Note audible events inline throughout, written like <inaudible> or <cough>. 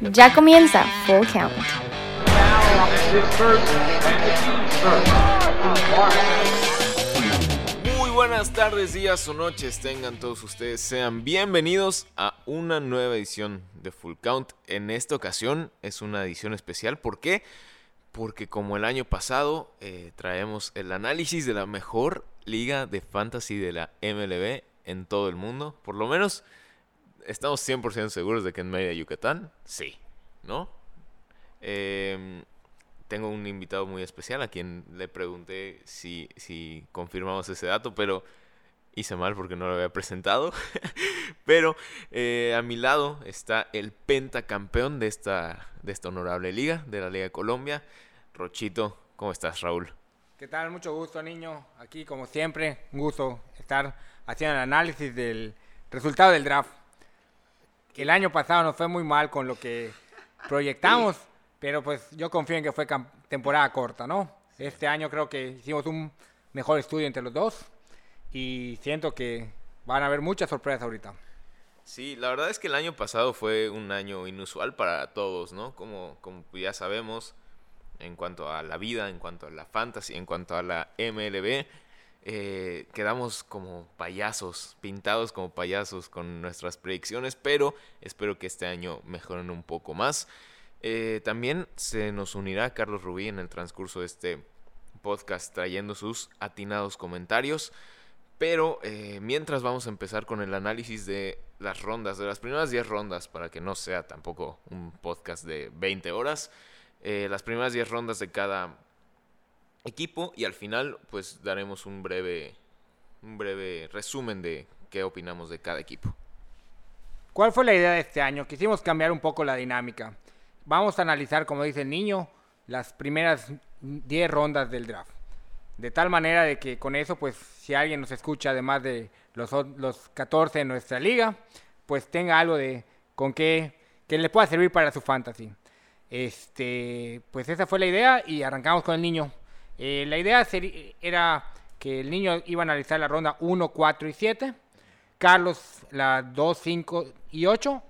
Ya comienza Full Count. Muy buenas tardes, días o noches tengan todos ustedes. Sean bienvenidos a una nueva edición de Full Count. En esta ocasión es una edición especial. ¿Por qué? Porque como el año pasado eh, traemos el análisis de la mejor liga de fantasy de la MLB en todo el mundo. Por lo menos estamos 100% seguros de que en Mérida, Yucatán, sí, ¿no? Em, tengo un invitado muy especial a quien le pregunté si, si confirmamos ese dato, pero hice mal porque no lo había presentado. <laughs> pero eh, a mi lado está el pentacampeón de esta, de esta honorable liga, de la Liga de Colombia, Rochito. ¿Cómo estás, Raúl? ¿Qué tal? Mucho gusto, niño. Aquí, como siempre, un gusto estar haciendo el análisis del resultado del draft. El año pasado nos fue muy mal con lo que proyectamos, pero pues yo confío en que fue temporada corta, ¿no? Este año creo que hicimos un mejor estudio entre los dos y siento que van a haber muchas sorpresas ahorita. Sí, la verdad es que el año pasado fue un año inusual para todos, ¿no? Como, como ya sabemos, en cuanto a la vida, en cuanto a la fantasy, en cuanto a la MLB, eh, quedamos como payasos, pintados como payasos con nuestras predicciones, pero espero que este año mejoren un poco más. Eh, también se nos unirá Carlos Rubí en el transcurso de este podcast trayendo sus atinados comentarios. Pero eh, mientras vamos a empezar con el análisis de las rondas, de las primeras 10 rondas, para que no sea tampoco un podcast de 20 horas, las primeras 10 rondas de cada equipo y al final pues daremos un breve, un breve resumen de qué opinamos de cada equipo. ¿Cuál fue la idea de este año? Quisimos cambiar un poco la dinámica. Vamos a analizar, como dice el niño, las primeras 10 rondas del draft. De tal manera de que con eso, pues si alguien nos escucha, además de los, los 14 de nuestra liga, pues tenga algo de con qué que le pueda servir para su fantasy. Este, pues esa fue la idea y arrancamos con el niño. Eh, la idea era que el niño iba a analizar la ronda 1, 4 y 7, Carlos la 2, 5 y 8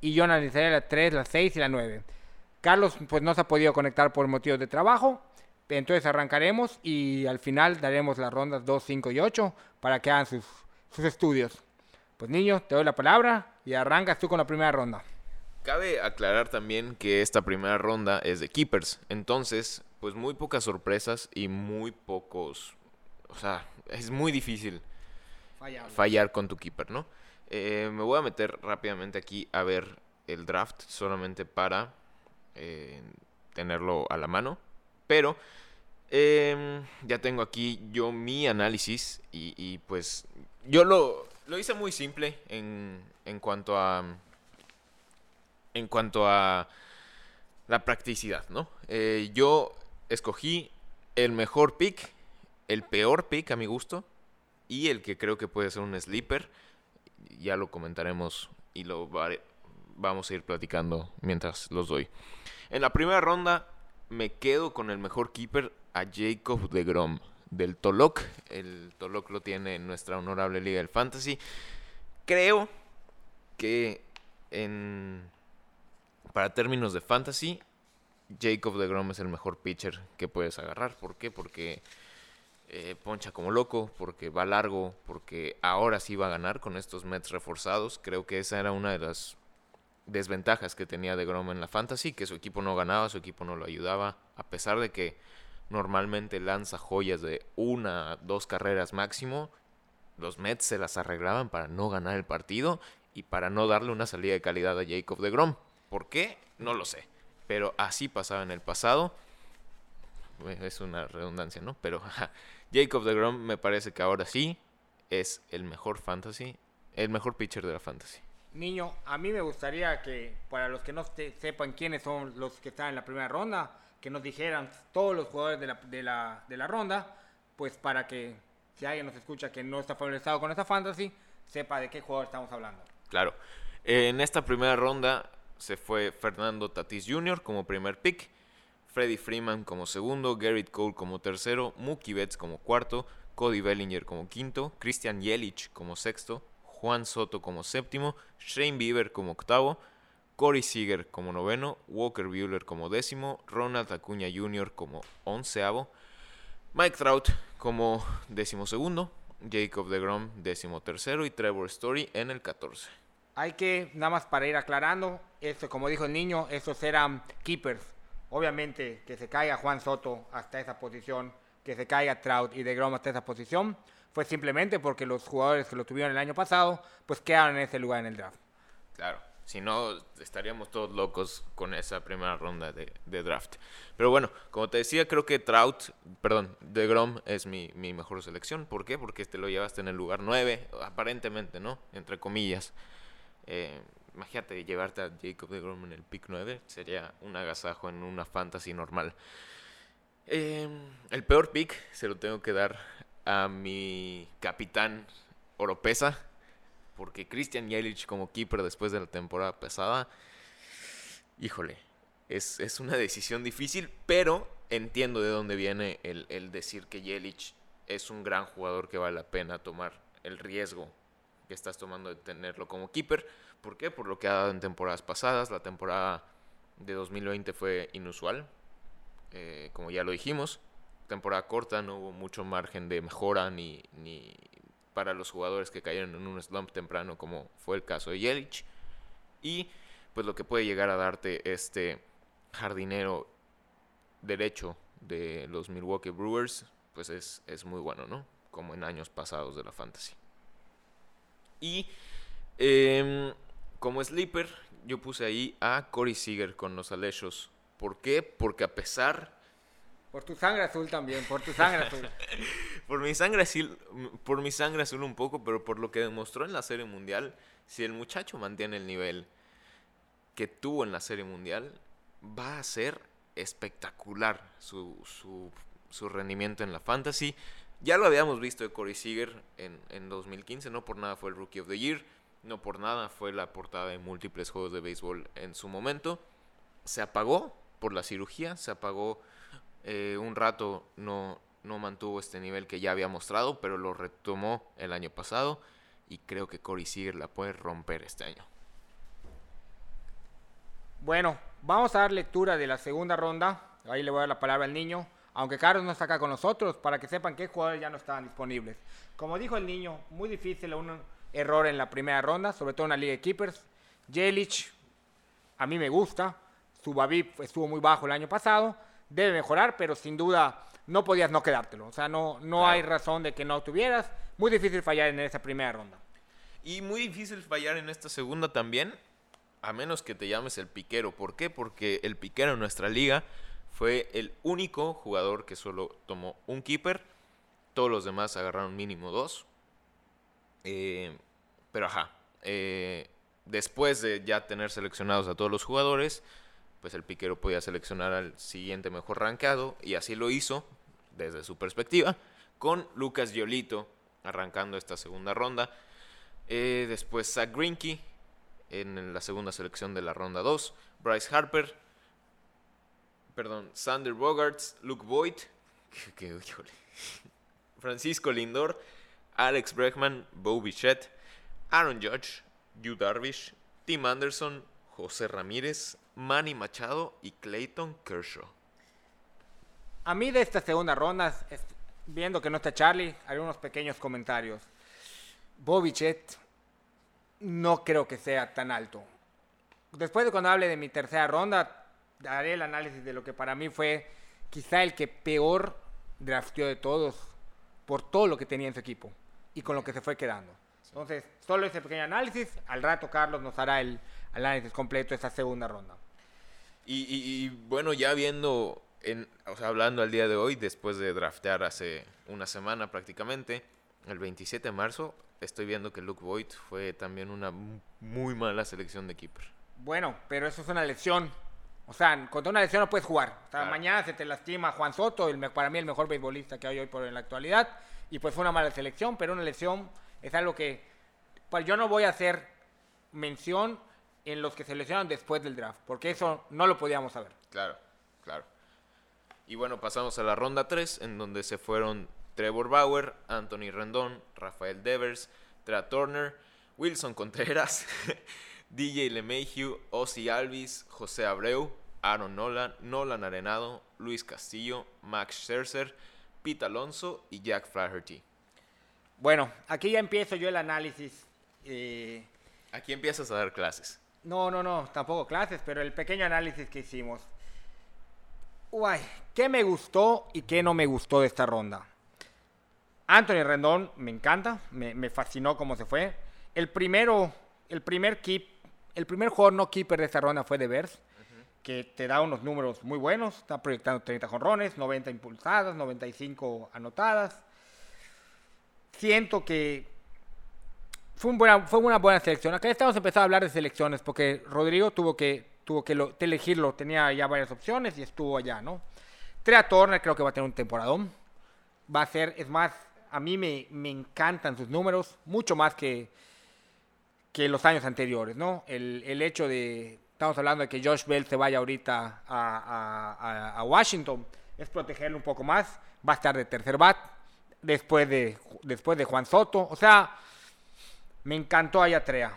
y yo analizaría la 3, la 6 y la 9. Carlos pues no se ha podido conectar por motivos de trabajo, entonces arrancaremos y al final daremos las rondas 2, 5 y 8 para que hagan sus, sus estudios. Pues niño, te doy la palabra y arrancas tú con la primera ronda. Cabe aclarar también que esta primera ronda es de keepers, entonces pues muy pocas sorpresas y muy pocos, o sea, es muy difícil fallar con tu keeper, ¿no? Eh, me voy a meter rápidamente aquí a ver el draft solamente para eh, tenerlo a la mano, pero em, ya tengo aquí yo mi análisis y, pues yo lo, lo, hice muy simple en, en cuanto a en cuanto a la practicidad, ¿no? Eh, yo escogí el mejor pick, el peor pick a mi gusto y el que creo que puede ser un sleeper. Ya lo comentaremos y lo vamos a ir platicando mientras los doy. En la primera ronda me quedo con el mejor keeper a Jacob de Grom del Tolok. El Tolok lo tiene en nuestra honorable liga del fantasy. Creo que en para términos de fantasy Jacob de Grom es el mejor pitcher que puedes agarrar. ¿Por qué? Porque eh, poncha como loco, porque va largo, porque ahora sí va a ganar con estos Mets reforzados. Creo que esa era una de las desventajas que tenía de Grom en la fantasy, que su equipo no ganaba, su equipo no lo ayudaba, a pesar de que normalmente lanza joyas de una, dos carreras máximo, los Mets se las arreglaban para no ganar el partido y para no darle una salida de calidad a Jacob de Grom. ¿Por qué? No lo sé pero así pasaba en el pasado. Es una redundancia, ¿no? Pero Jacob de Grom me parece que ahora sí es el mejor fantasy, el mejor pitcher de la fantasy. Niño, a mí me gustaría que, para los que no sepan quiénes son los que están en la primera ronda, que nos dijeran todos los jugadores de la, de la, de la ronda, pues para que si alguien nos escucha que no está familiarizado con esta fantasy, sepa de qué jugador estamos hablando. Claro. En esta primera ronda se fue Fernando Tatis Jr. como primer pick, Freddie Freeman como segundo, Garrett Cole como tercero, Mookie Betts como cuarto, Cody Bellinger como quinto, Christian Yelich como sexto, Juan Soto como séptimo, Shane Bieber como octavo, Corey Seager como noveno, Walker Bueller como décimo, Ronald Acuña Jr. como onceavo, Mike Trout como décimo segundo, Jacob DeGrom décimo tercero y Trevor Story en el 14. Hay que, nada más para ir aclarando, esto, como dijo el niño, estos eran keepers. Obviamente que se caiga Juan Soto hasta esa posición, que se caiga Trout y DeGrom hasta esa posición, fue simplemente porque los jugadores que lo tuvieron el año pasado, pues quedaron en ese lugar en el draft. Claro. Si no, estaríamos todos locos con esa primera ronda de, draft. Pero bueno, como te decía, creo que Trout, perdón, de Grom es mi, mejor selección. ¿Por qué? Porque este lo llevaste en el lugar 9, aparentemente, ¿no? Entre comillas. Eh, imagínate llevarte a Jacob de Grom en el pick 9. Sería un agasajo en una fantasy normal. Eh, el peor pick se lo tengo que dar a mi capitán Oropesa porque Christian Yelich como keeper después de la temporada pesada, híjole, es, una decisión difícil, pero entiendo de dónde viene el, decir que Yelich es un gran jugador que vale la pena tomar el riesgo que estás tomando de tenerlo como keeper. ¿Por qué? Por lo que ha dado en temporadas pasadas. La temporada de 2020 fue inusual, eh, como ya lo dijimos. Temporada corta, no hubo mucho margen de mejora ni, ni para los jugadores que cayeron en un slump temprano, como fue el caso de Yelich. Y pues lo que puede llegar a darte este jardinero derecho de los Milwaukee Brewers, pues es, es muy bueno, ¿no? Como en años pasados de la fantasy. Y em, como sleeper, yo puse ahí a Corey Seager con los Aleshos. ¿Por qué? Porque a pesar por tu sangre azul también, por tu sangre azul. <laughs> por mi sangre azul, por mi sangre azul un poco, pero por lo que demostró en la Serie Mundial, si el muchacho mantiene el nivel que tuvo en la Serie Mundial, va a ser espectacular su, su, rendimiento en la fantasy. Ya lo habíamos visto de Corey Seager en, en 2015, no por nada fue el Rookie of the Year, no por nada fue la portada de múltiples juegos de béisbol en su momento. Se apagó por la cirugía, se apagó eh, un rato no, no mantuvo este nivel que ya había mostrado, pero lo retomó el año pasado y creo que Corey Seager la puede romper este año. Bueno, vamos a dar lectura de la segunda ronda. Ahí le voy a dar la palabra al niño. Aunque Carlos no está acá con nosotros, para que sepan qué jugadores ya no estaban disponibles. Como dijo el niño, muy difícil un error en la primera ronda, sobre todo en la Liga de Keepers. Jelich, a mí me gusta. Su Babip estuvo muy bajo el año pasado debe mejorar, pero sin duda no podías no quedártelo. O sea, no, no hay razón de que no tuvieras. Muy difícil fallar en esa primera ronda. Y muy difícil fallar en esta segunda también, a menos que te llames el piquero. ¿Por qué? Porque el piquero en nuestra liga fue el único jugador que solo tomó un keeper. Todos los demás agarraron mínimo dos. Eh, pero ajá. Eh, después de ya tener seleccionados a todos los jugadores, pues el piquero podía seleccionar al siguiente mejor rankeado y así lo hizo desde su perspectiva con Lucas Yolito arrancando esta segunda ronda. Eh, después Zach Greinke en la segunda selección de la ronda 2. Bryce Harper. Perdón, Sander Bogarts, Luke Boyd. Francisco Lindor. Alex Bregman, Bo Bichette. Aaron Judge. Yu Darvish. Tim Anderson. José Ramírez, Manny Machado y Clayton Kershaw. A mí de esta segunda ronda, viendo que no está Charlie, haré unos pequeños comentarios. Bobichet no creo que sea tan alto. Después de cuando hable de mi tercera ronda, daré el análisis de lo que para mí fue quizá el que peor drafteó de todos por todo lo que tenía en su equipo y con lo que se fue quedando. Entonces, solo ese pequeño análisis. Al rato Carlos nos hará el análisis completo de esta segunda ronda. Y, bueno, ya viendo, en, o sea, hablando al día de hoy, después de draftear hace una semana prácticamente, el 27 de marzo, estoy viendo que Luke Voigt fue también una muy mala selección de keeper. Bueno, pero eso es una lección. O sea, contra una lesión no puedes jugar. mañana se te lastima Juan Soto, el, para mí el mejor beisbolista que hay hoy por en la actualidad. Y pues fue una mala selección, pero una lesión es algo que pues yo no voy a hacer mención en los que se lesionan después del draft, porque eso no lo podíamos saber. Claro, claro. Y bueno, pasamos a la ronda 3, en donde se fueron Trevor Bauer, Anthony Rendón, Rafael Devers, Tra Turner, Wilson Contreras, <laughs> DJ LeMahieu, Ozzy Alvis, José Abreu, Aaron Nolan, Nolan Arenado, Luis Castillo, Max Scherzer, Pete Alonso y Jack Flaherty. Bueno, aquí ya empiezo yo el análisis. eh, Aquí empiezas a dar clases. No, no, no, tampoco clases, pero el pequeño análisis que hicimos. Uy, ¿qué me gustó y qué no me gustó de esta ronda? Anthony Rendón me encanta, me, me fascinó cómo se fue. El primero, el primer keep, el primer jugador no keeper de esta ronda fue de que te da unos números muy buenos, está proyectando 30 jonrones, 90 impulsadas, 95 anotadas. Siento que fue, una buena selección. Acá estamos empezando a hablar de selecciones porque Rodrigo tuvo que, tuvo que elegirlo. Tenía ya varias opciones y estuvo allá, ¿no? Trea Turner creo que va a tener un temporadón. Va a ser, es más, a mí me, me encantan sus números, mucho más que, que los años anteriores, ¿no? El, el hecho de, estamos hablando de que Josh Bell se vaya ahorita a, a- a- a Washington, es protegerlo un poco más. Va a estar de tercer bat después de, después de Juan Soto. O sea, me encantó allá Trea.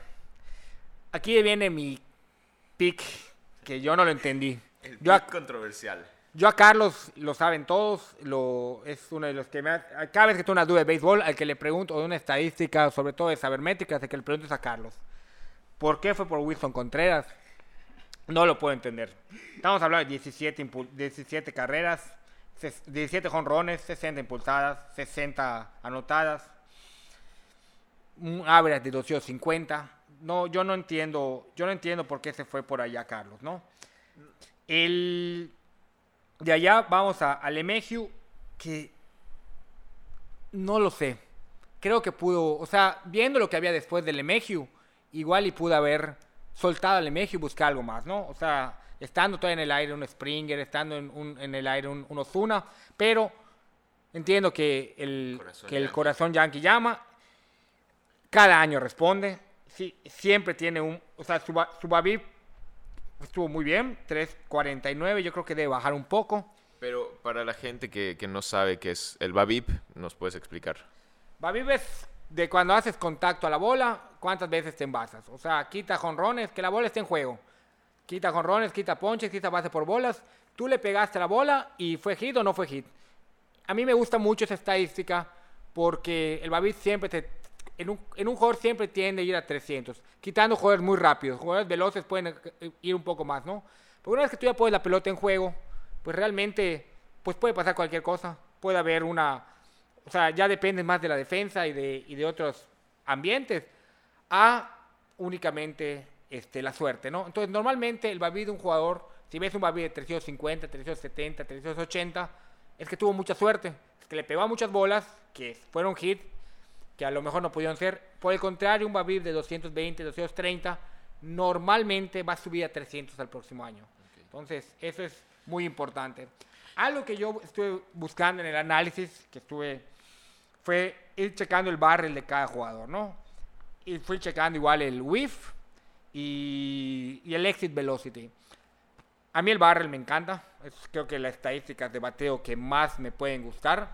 Aquí viene mi pick, que yo no lo entendí. El Yo pick controversial. Yo a Carlos, lo saben todos, lo, es uno de los que me ha- Cada vez que tengo una duda de béisbol, al que le pregunto, de una estadística, sobre todo de sabermétricas, de que le pregunto es a Carlos. ¿Por qué fue por Wilson Contreras? No lo puedo entender. Estamos hablando de 17, impu- 17 carreras, ses- 17 jonrones, 60 impulsadas, 60 anotadas, un average de 250. No, yo no entiendo, yo no entiendo por qué se fue por allá Carlos, ¿no? El de allá vamos a, a Lemegiu, que no lo sé. Creo que pudo, o sea, viendo lo que había después de Lemegiu, igual y pudo haber soltado a Lemegiu y buscar algo más, ¿no? O sea, estando todavía en el aire un Springer, estando en, un- en el aire un, un Ozuna, pero entiendo que el Corazón que el yankee. corazón yankee llama, cada año responde, sí, siempre tiene un, o sea, su, su estuvo muy bien, 3.49, yo creo que debe bajar un poco. Pero para la gente que, que no sabe qué es el Babip, ¿nos puedes explicar? Babip es de cuando haces contacto a la bola, cuántas veces te envasas. O sea, quita jonrones, que la bola esté en juego. Quita jonrones, quita ponches, quita base por bolas. Tú le pegaste a la bola y fue hit o no fue hit. A mí me gusta mucho esa estadística porque el Babip siempre te... En un, en un jugador siempre tiende a ir a 300, quitando jugadores muy rápidos. Jugadores veloces pueden eh, ir un poco más, ¿no? Pero una vez que tú ya pones la pelota en juego, pues realmente pues puede pasar cualquier cosa. Puede haber una... O sea, ya depende más de la defensa y de, y de otros ambientes a únicamente este, la suerte, ¿no? Entonces, normalmente el Babi de un jugador, si ves un Babi de 350, 370, 380, es que tuvo mucha suerte, es que le pegó a muchas bolas que fueron hit, que a lo mejor no pudieron ser. Por el contrario, un Babi de 220, 230, normalmente va a subir a 300 al próximo año. Entonces, eso es muy importante. Algo que yo estuve buscando en el análisis, que estuve, fue ir checando el barrel de cada jugador, ¿no? Y fui checando igual el whiff y, y el exit velocity. A mí el barrel me encanta, es creo que las estadísticas de bateo que más me pueden gustar,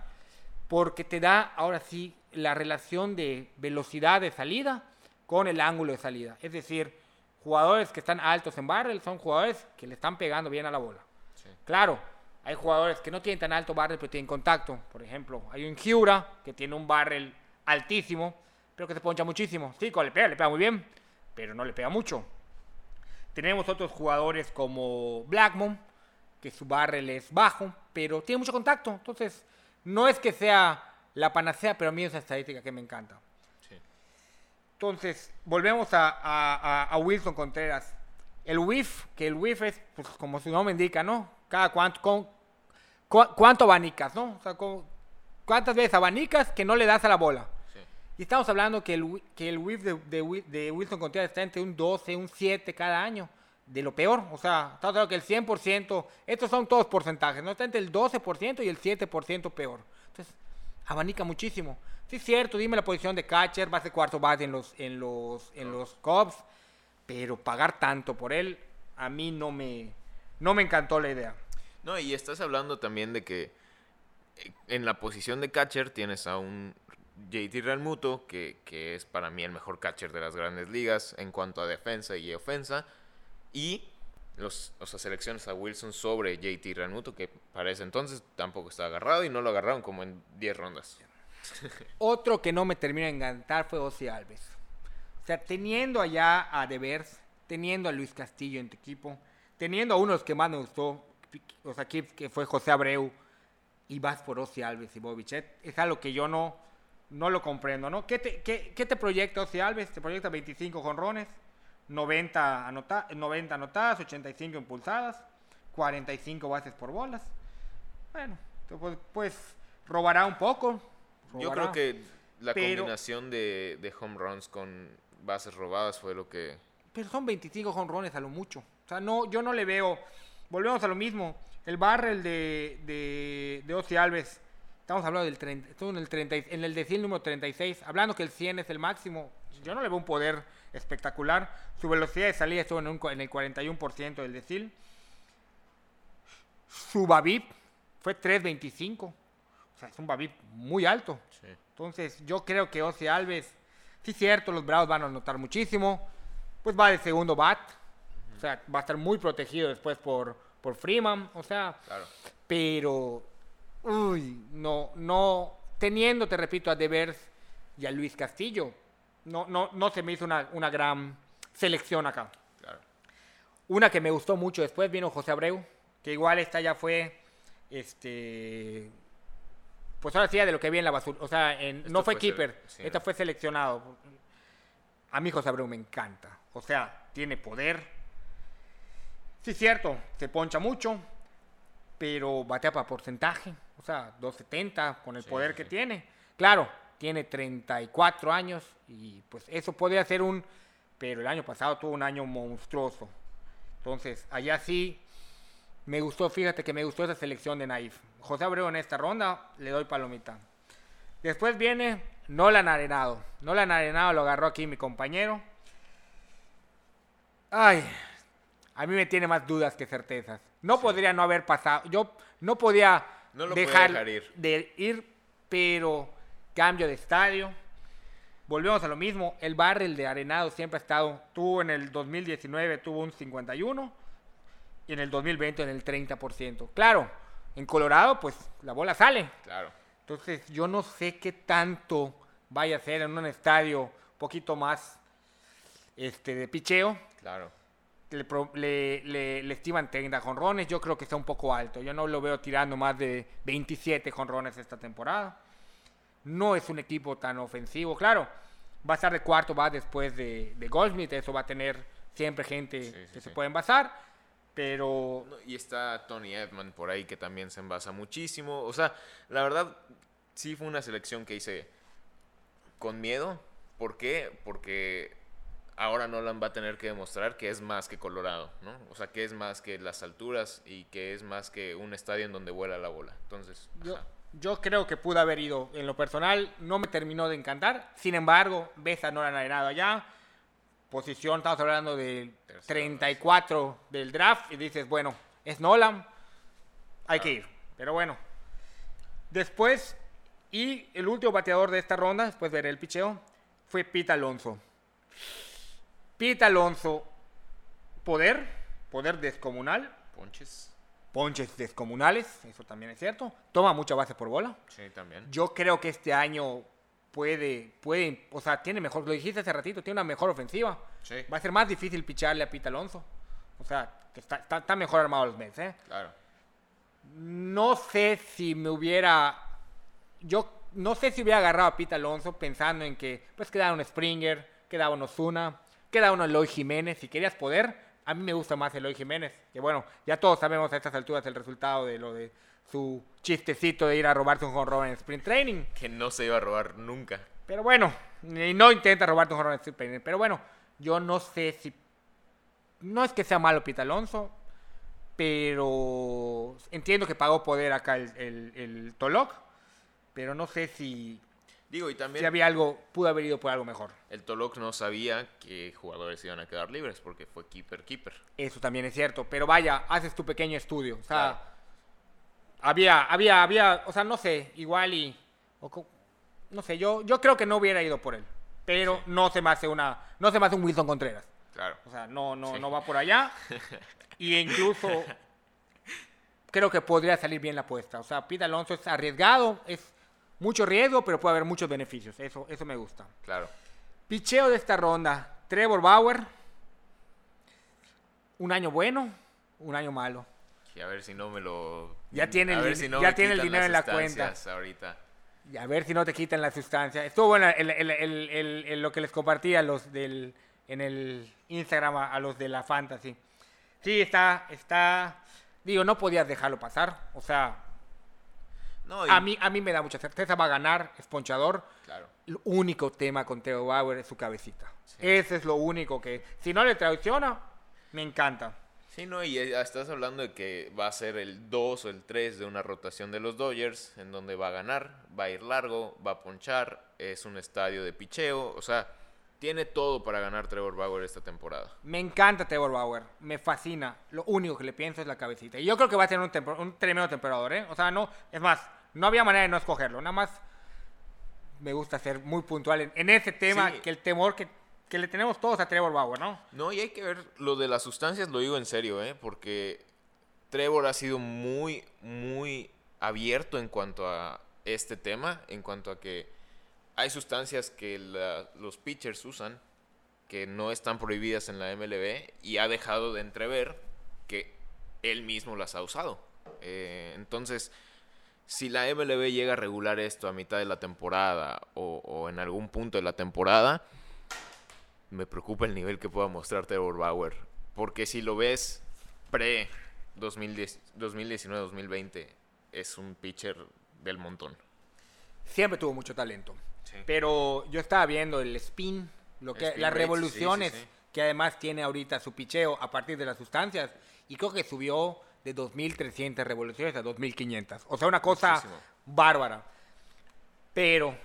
porque te da ahora sí la relación de velocidad de salida con el ángulo de salida. Es decir, jugadores que están altos en barrel son jugadores que le están pegando bien a la bola. Claro, hay jugadores que no tienen tan alto barrel pero tienen contacto. Por ejemplo, hay un Hiura que tiene un barrel altísimo, pero que se poncha muchísimo. Sí, cuando le pega, le pega muy bien, pero no le pega mucho. Tenemos otros jugadores como Blackmon, que su barrel es bajo, pero tiene mucho contacto. Entonces, no es que sea la panacea, pero a mí es una estadística que me encanta. Sí. Entonces, volvemos a, a- a- Wilson Contreras. El whiff, que el whiff es, pues, como su nombre indica, ¿no? Cada cuánto, con, cu- cuánto abanicas, ¿no? O sea, con- cuántas veces abanicas que no le das a la bola. Sí. Y estamos hablando que el, que el whiff de, de de Wilson Contreras está entre un 12, un 7 cada año. De lo peor. O sea, estamos hablando que el 100%, estos son todos porcentajes, ¿no? Está entre el 12% y el 7% peor. Entonces, abanica muchísimo. Sí, es cierto, dime la posición de catcher, base cuarto bate en los, en los, en los Cubs, pero pagar tanto por él, a mí no me, no me encantó la idea. No, y estás hablando también de que eh, en la posición de catcher tienes a un JT Realmuto, que, que es para mí el mejor catcher de las grandes ligas en cuanto a defensa y ofensa. Y los, o sea, selecciones a Wilson sobre JT Realmuto, que para ese entonces tampoco estaba agarrado y no lo agarraron como en 10 rondas. <laughs> Otro que no me termina de encantar fue Ozzy Alves. O sea, teniendo allá a Devers, teniendo a Luis Castillo en tu equipo, teniendo a unos que más me gustó, o sea, que fue José Abreu, y vas por Ozzy Alves y Bobichet, es algo que yo no, no lo comprendo, ¿no? ¿Qué te, qué, qué te proyecta Ozzy Alves? Te proyecta 25 jonrones, 90, anota, 90 anotadas, 85 impulsadas, 45 bases por bolas. Bueno, pues, pues robará un poco. Yo robará. creo que la Pero- combinación de, de home runs con bases robadas fue lo que... Pero son 25 jonrones a lo mucho. O sea, no, yo no le veo. Volvemos a lo mismo. El barrel de, de, de Ozzy Alves. Estamos hablando del 30, estuvo en el 30, y- en el decil número 36. Hablando que el 100 es el máximo. Yo no le veo un poder espectacular. Su velocidad de salida estuvo en, un cua- en el 41% del decil. Su Babip fue 3.25. O sea, es un Babip muy alto. Sí. Entonces, yo creo que Ozzy Alves, sí cierto, los Bravos van a notar muchísimo. Pues va de segundo bat. O sea, va a estar muy protegido después por, por Freeman. O sea, Claro. pero, uy, no, no, teniendo, te repito, a Devers y a Luis Castillo, no, no, no se me hizo una, una gran selección acá. Claro. Una que me gustó mucho después vino José Abreu, que igual esta ya fue, este, pues ahora sí, de lo que vi en la basura. O sea, en- no fue fue keeper, sí, esta ¿no? fue seleccionado. A mí José Abreu me encanta. O sea, tiene poder. Sí, cierto, se poncha mucho, pero batea para porcentaje. O sea, 270 con el Sí, poder sí, que tiene. Claro, tiene 34 años y pues eso podría ser un... Pero el año pasado tuvo un año monstruoso. Entonces, allá sí me gustó, fíjate que me gustó esa selección de Naif. José Abreu en esta ronda, le doy palomita. Después viene Nolan Arenado. Nolan Arenado lo agarró aquí mi compañero. Ay, a mí me tiene más dudas que certezas. No podría no haber pasado. Yo no podía No lo dejar ir. de ir, pero cambio de estadio. Volvemos a lo mismo. El barril de Arenado siempre ha estado. Tuvo en el 2019 tuvo un 51 y en el 2020 en el 30%. Claro, en Colorado pues la bola sale. Claro. Entonces yo no sé qué tanto vaya a ser en un estadio un poquito más este, de picheo. Claro. Le, le, le- le estiman 30 jonrones. Yo creo que está un poco alto. Yo no lo veo tirando más de 27 jonrones esta temporada. No es un equipo tan ofensivo. Claro, va a estar de cuarto, va después de, de Goldsmith. Eso va a tener siempre gente Sí, sí, que se puede envasar. Pero No, Y está Tony Edman por ahí que también se envasa muchísimo. O sea, la verdad, sí fue una selección que hice con miedo. ¿Por qué? Porque ahora Nolan va a tener que demostrar que es más que Colorado, ¿no? O sea, que es más que las alturas y que es más que un estadio en donde vuela la bola. Entonces, Yo, ajá. Yo creo que pudo haber ido. En lo personal, no me terminó de encantar. Sin embargo, ves a Nolan Arenado allá. Posición, estamos hablando del Tercera 34 del draft. Y dices, bueno, es Nolan. Hay que ir. Pero bueno. Después, y el último bateador de esta ronda, después veré el picheo, fue Pete Alonso. Pete Alonso, poder, poder descomunal, ponches. Ponches descomunales, eso también es cierto. Toma mucha base por bola. Sí, también. Yo creo que este año puede, puede, o sea, tiene mejor, lo dijiste hace ratito, tiene una mejor ofensiva. Sí. Va a ser más difícil picharle a Pete Alonso. O sea, está, está, está mejor armado los Mets, ¿eh? Claro. No sé si me hubiera, yo no sé si hubiera agarrado a Pete Alonso pensando en que, pues quedaba un Springer, quedaba un Osuna, quedaba un Eloy Jiménez. Si querías poder, a mí me gusta más Eloy Jiménez. Que bueno, ya todos sabemos a estas alturas el resultado de lo de su chistecito de ir a robarse un home en sprint training. Que no se iba a robar nunca. Pero bueno, y no intenta robarte un jorrón en sprint training. Pero bueno, yo no sé si. No es que sea malo Pete Alonso, pero entiendo que pagó poder acá el, el, el Tolok. Pero no sé si, Digo, y si también había algo, pudo haber ido por algo mejor. el Tolok no sabía que jugadores iban a quedar libres porque fue keeper, keeper. Eso también es cierto. Pero vaya, haces tu pequeño estudio. O sea, Claro. había, había, había, o sea, no sé, igual y. o no sé, yo, yo creo que no hubiera ido por él. Pero no se me hace una, no se me hace un Wilson Contreras. Claro. O sea, no, no, Sí. no va por allá. <laughs> y incluso creo que podría salir bien la apuesta. O sea, Pete Alonso es arriesgado, es mucho riesgo, pero puede haber muchos beneficios. Eso, eso me gusta. Claro. Picheo de esta ronda. Trevor Bauer. Un año bueno, un año malo. Y a ver si no me lo. Ya tiene a el ver si no ya tiene el dinero en la cuenta. Ahorita. Y a ver si no te quitan la sustancia. Estuvo bueno el- lo que les compartí a los del, en el Instagram a, a los de la Fantasy. Sí, está, está... Digo, no podías dejarlo pasar. O sea, No, y- a mí, a mí me da mucha certeza. Va a ganar, es ponchador. Claro. El único tema con Theo Bauer es su cabecita. Ese es lo único que... Si no le traiciona, me encanta. Sí, no, y ya estás hablando de que va a ser el 2 o el 3 de una rotación de los Dodgers, en donde va a ganar, va a ir largo, va a ponchar, es un estadio de picheo, o sea, tiene todo para ganar Trevor Bauer esta temporada. Me encanta Trevor Bauer, me fascina. Lo único que le pienso es la cabecita. Y yo creo que va a tener un, un tremendo temporador, ¿eh? O sea, no, es más, no había manera de no escogerlo. Nada más me gusta ser muy puntual en, en ese tema, Sí. que el temor que, que le tenemos todos a Trevor Bauer, ¿no? No, y hay que ver lo de las sustancias, lo digo en serio, ¿eh? porque Trevor ha sido muy, muy abierto en cuanto a este tema, en cuanto a que hay sustancias que la- los pitchers usan que no están prohibidas en la MLB y ha dejado de entrever que él mismo las ha usado. Eh, entonces, si la MLB llega a regular esto a mitad de la temporada o, o en algún punto de la temporada, me preocupa el nivel que pueda mostrar Trevor Bauer. Porque si lo ves pre 2019-2020, es un pitcher del montón. Siempre tuvo mucho talento. Sí. Pero yo estaba viendo el spin, lo que, Spin las rates, revoluciones sí, sí, sí. que además tiene ahorita su picheo a partir de las sustancias. Y creo que subió de 2.300 revoluciones a 2.500. O sea, una cosa Muchísimo. bárbara. Pero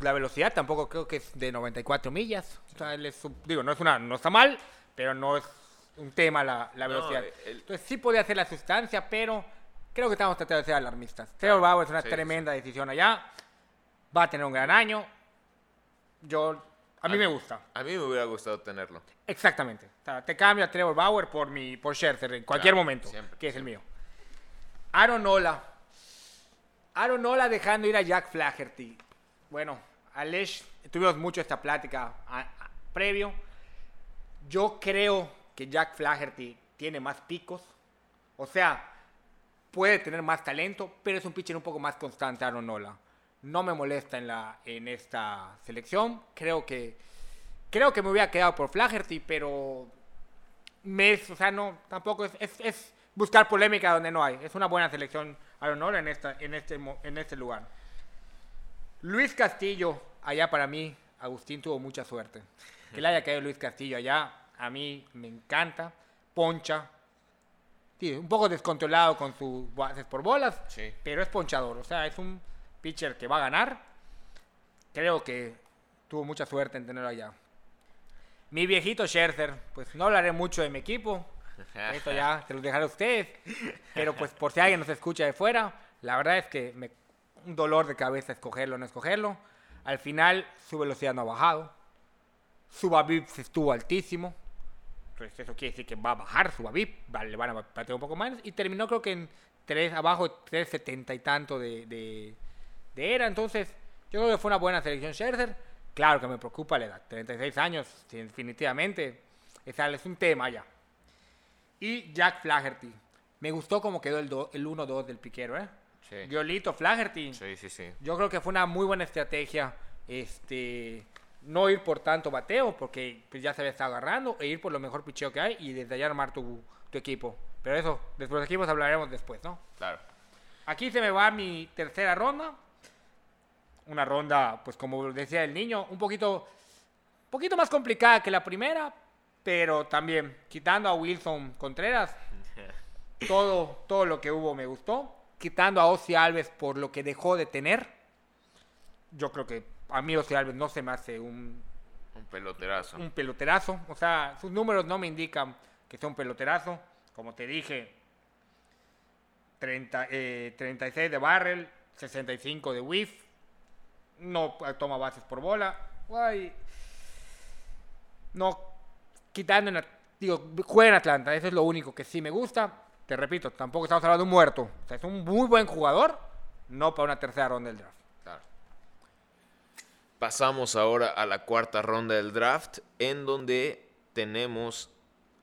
la velocidad tampoco creo que es de 94 millas. O sea, él es digo, no, es una, no está mal, pero no es un tema la, la No, velocidad. el- Entonces sí podía hacer la sustancia, pero creo que estamos tratando de ser alarmistas. Trevor Bauer es una sí, sí. tremenda decisión allá. Va a tener un gran año. Yo, a mí Ah. me gusta. A mí me hubiera gustado tenerlo. Exactamente. O sea, te cambio a Trevor Bauer por mi, por Scherzer en cualquier Claro, momento, siempre, que es el mío. Aaron Nola. Aaron Nola dejando ir a Jack Flaherty. Bueno, Alesh, tuvimos mucho esta plática a- a- previo. Yo creo que Jack Flaherty tiene más picos. O sea, puede tener más talento, pero es un pitcher un poco más constante Aaron Nola. No me molesta en, la, en esta selección. Creo que, creo que me hubiera quedado por Flaherty, pero me, o sea, no, tampoco es, es, es buscar polémica donde no hay. Es una buena selección Aaron Nola en, esta, en, este, en este lugar. Luis Castillo, allá para mí, Agustín tuvo mucha suerte. Que le haya caído Luis Castillo allá, a mí me encanta. Poncha. Sí, un poco descontrolado con sus bases por bolas, Sí. pero es ponchador. O sea, es un pitcher que va a ganar. Creo que tuvo mucha suerte en tenerlo allá. Mi viejito Scherzer, pues no hablaré mucho de mi equipo. Esto ya se los dejaré a ustedes. Pero pues por si alguien nos escucha de fuera, la verdad es que me, un dolor de cabeza escogerlo o no escogerlo. Al final su velocidad no ha bajado. Su babip estuvo altísimo. Entonces eso quiere decir que va a bajar su babip. Le van a batear un poco más. Y terminó creo que en 3 abajo, 3.70 y tanto de, de, de era. Entonces yo creo que fue una buena selección Scherzer. Claro que me preocupa la edad. 36 años, definitivamente. Es, un tema ya. Y Jack Flaherty. Me gustó cómo quedó el, do- el 1-2 del piquero, ¿eh? Sí. Violito Flaherty. Sí, sí, sí. Yo creo que fue una muy buena estrategia este, no ir por tanto bateo, porque pues, ya se había estado agarrando, e ir por lo mejor picheo que hay y desde allá armar tu, tu equipo. Pero eso, de los equipos hablaremos después, ¿no? Claro. Aquí se me va mi tercera ronda. Una ronda, pues como decía el niño, un poquito, un poquito más complicada que la primera, pero también quitando a Wilson Contreras, <laughs> todo, todo lo que hubo me gustó. Quitando a Ozzy Alves por lo que dejó de tener. Yo creo que a mí Ozzy Alves no se me hace un, Un peloterazo. un peloterazo. O sea, sus números no me indican que sea un peloterazo. Como te dije, 30, eh, 36 de barrel, 65 de whiff. No toma bases por bola. Ay, no, quitando, en, digo, juega en Atlanta, eso es lo único que sí me gusta. Te repito, tampoco estamos hablando de un muerto. O sea, es un muy buen jugador, no para una tercera ronda del draft. Claro. Pasamos ahora a la cuarta ronda del draft, en donde tenemos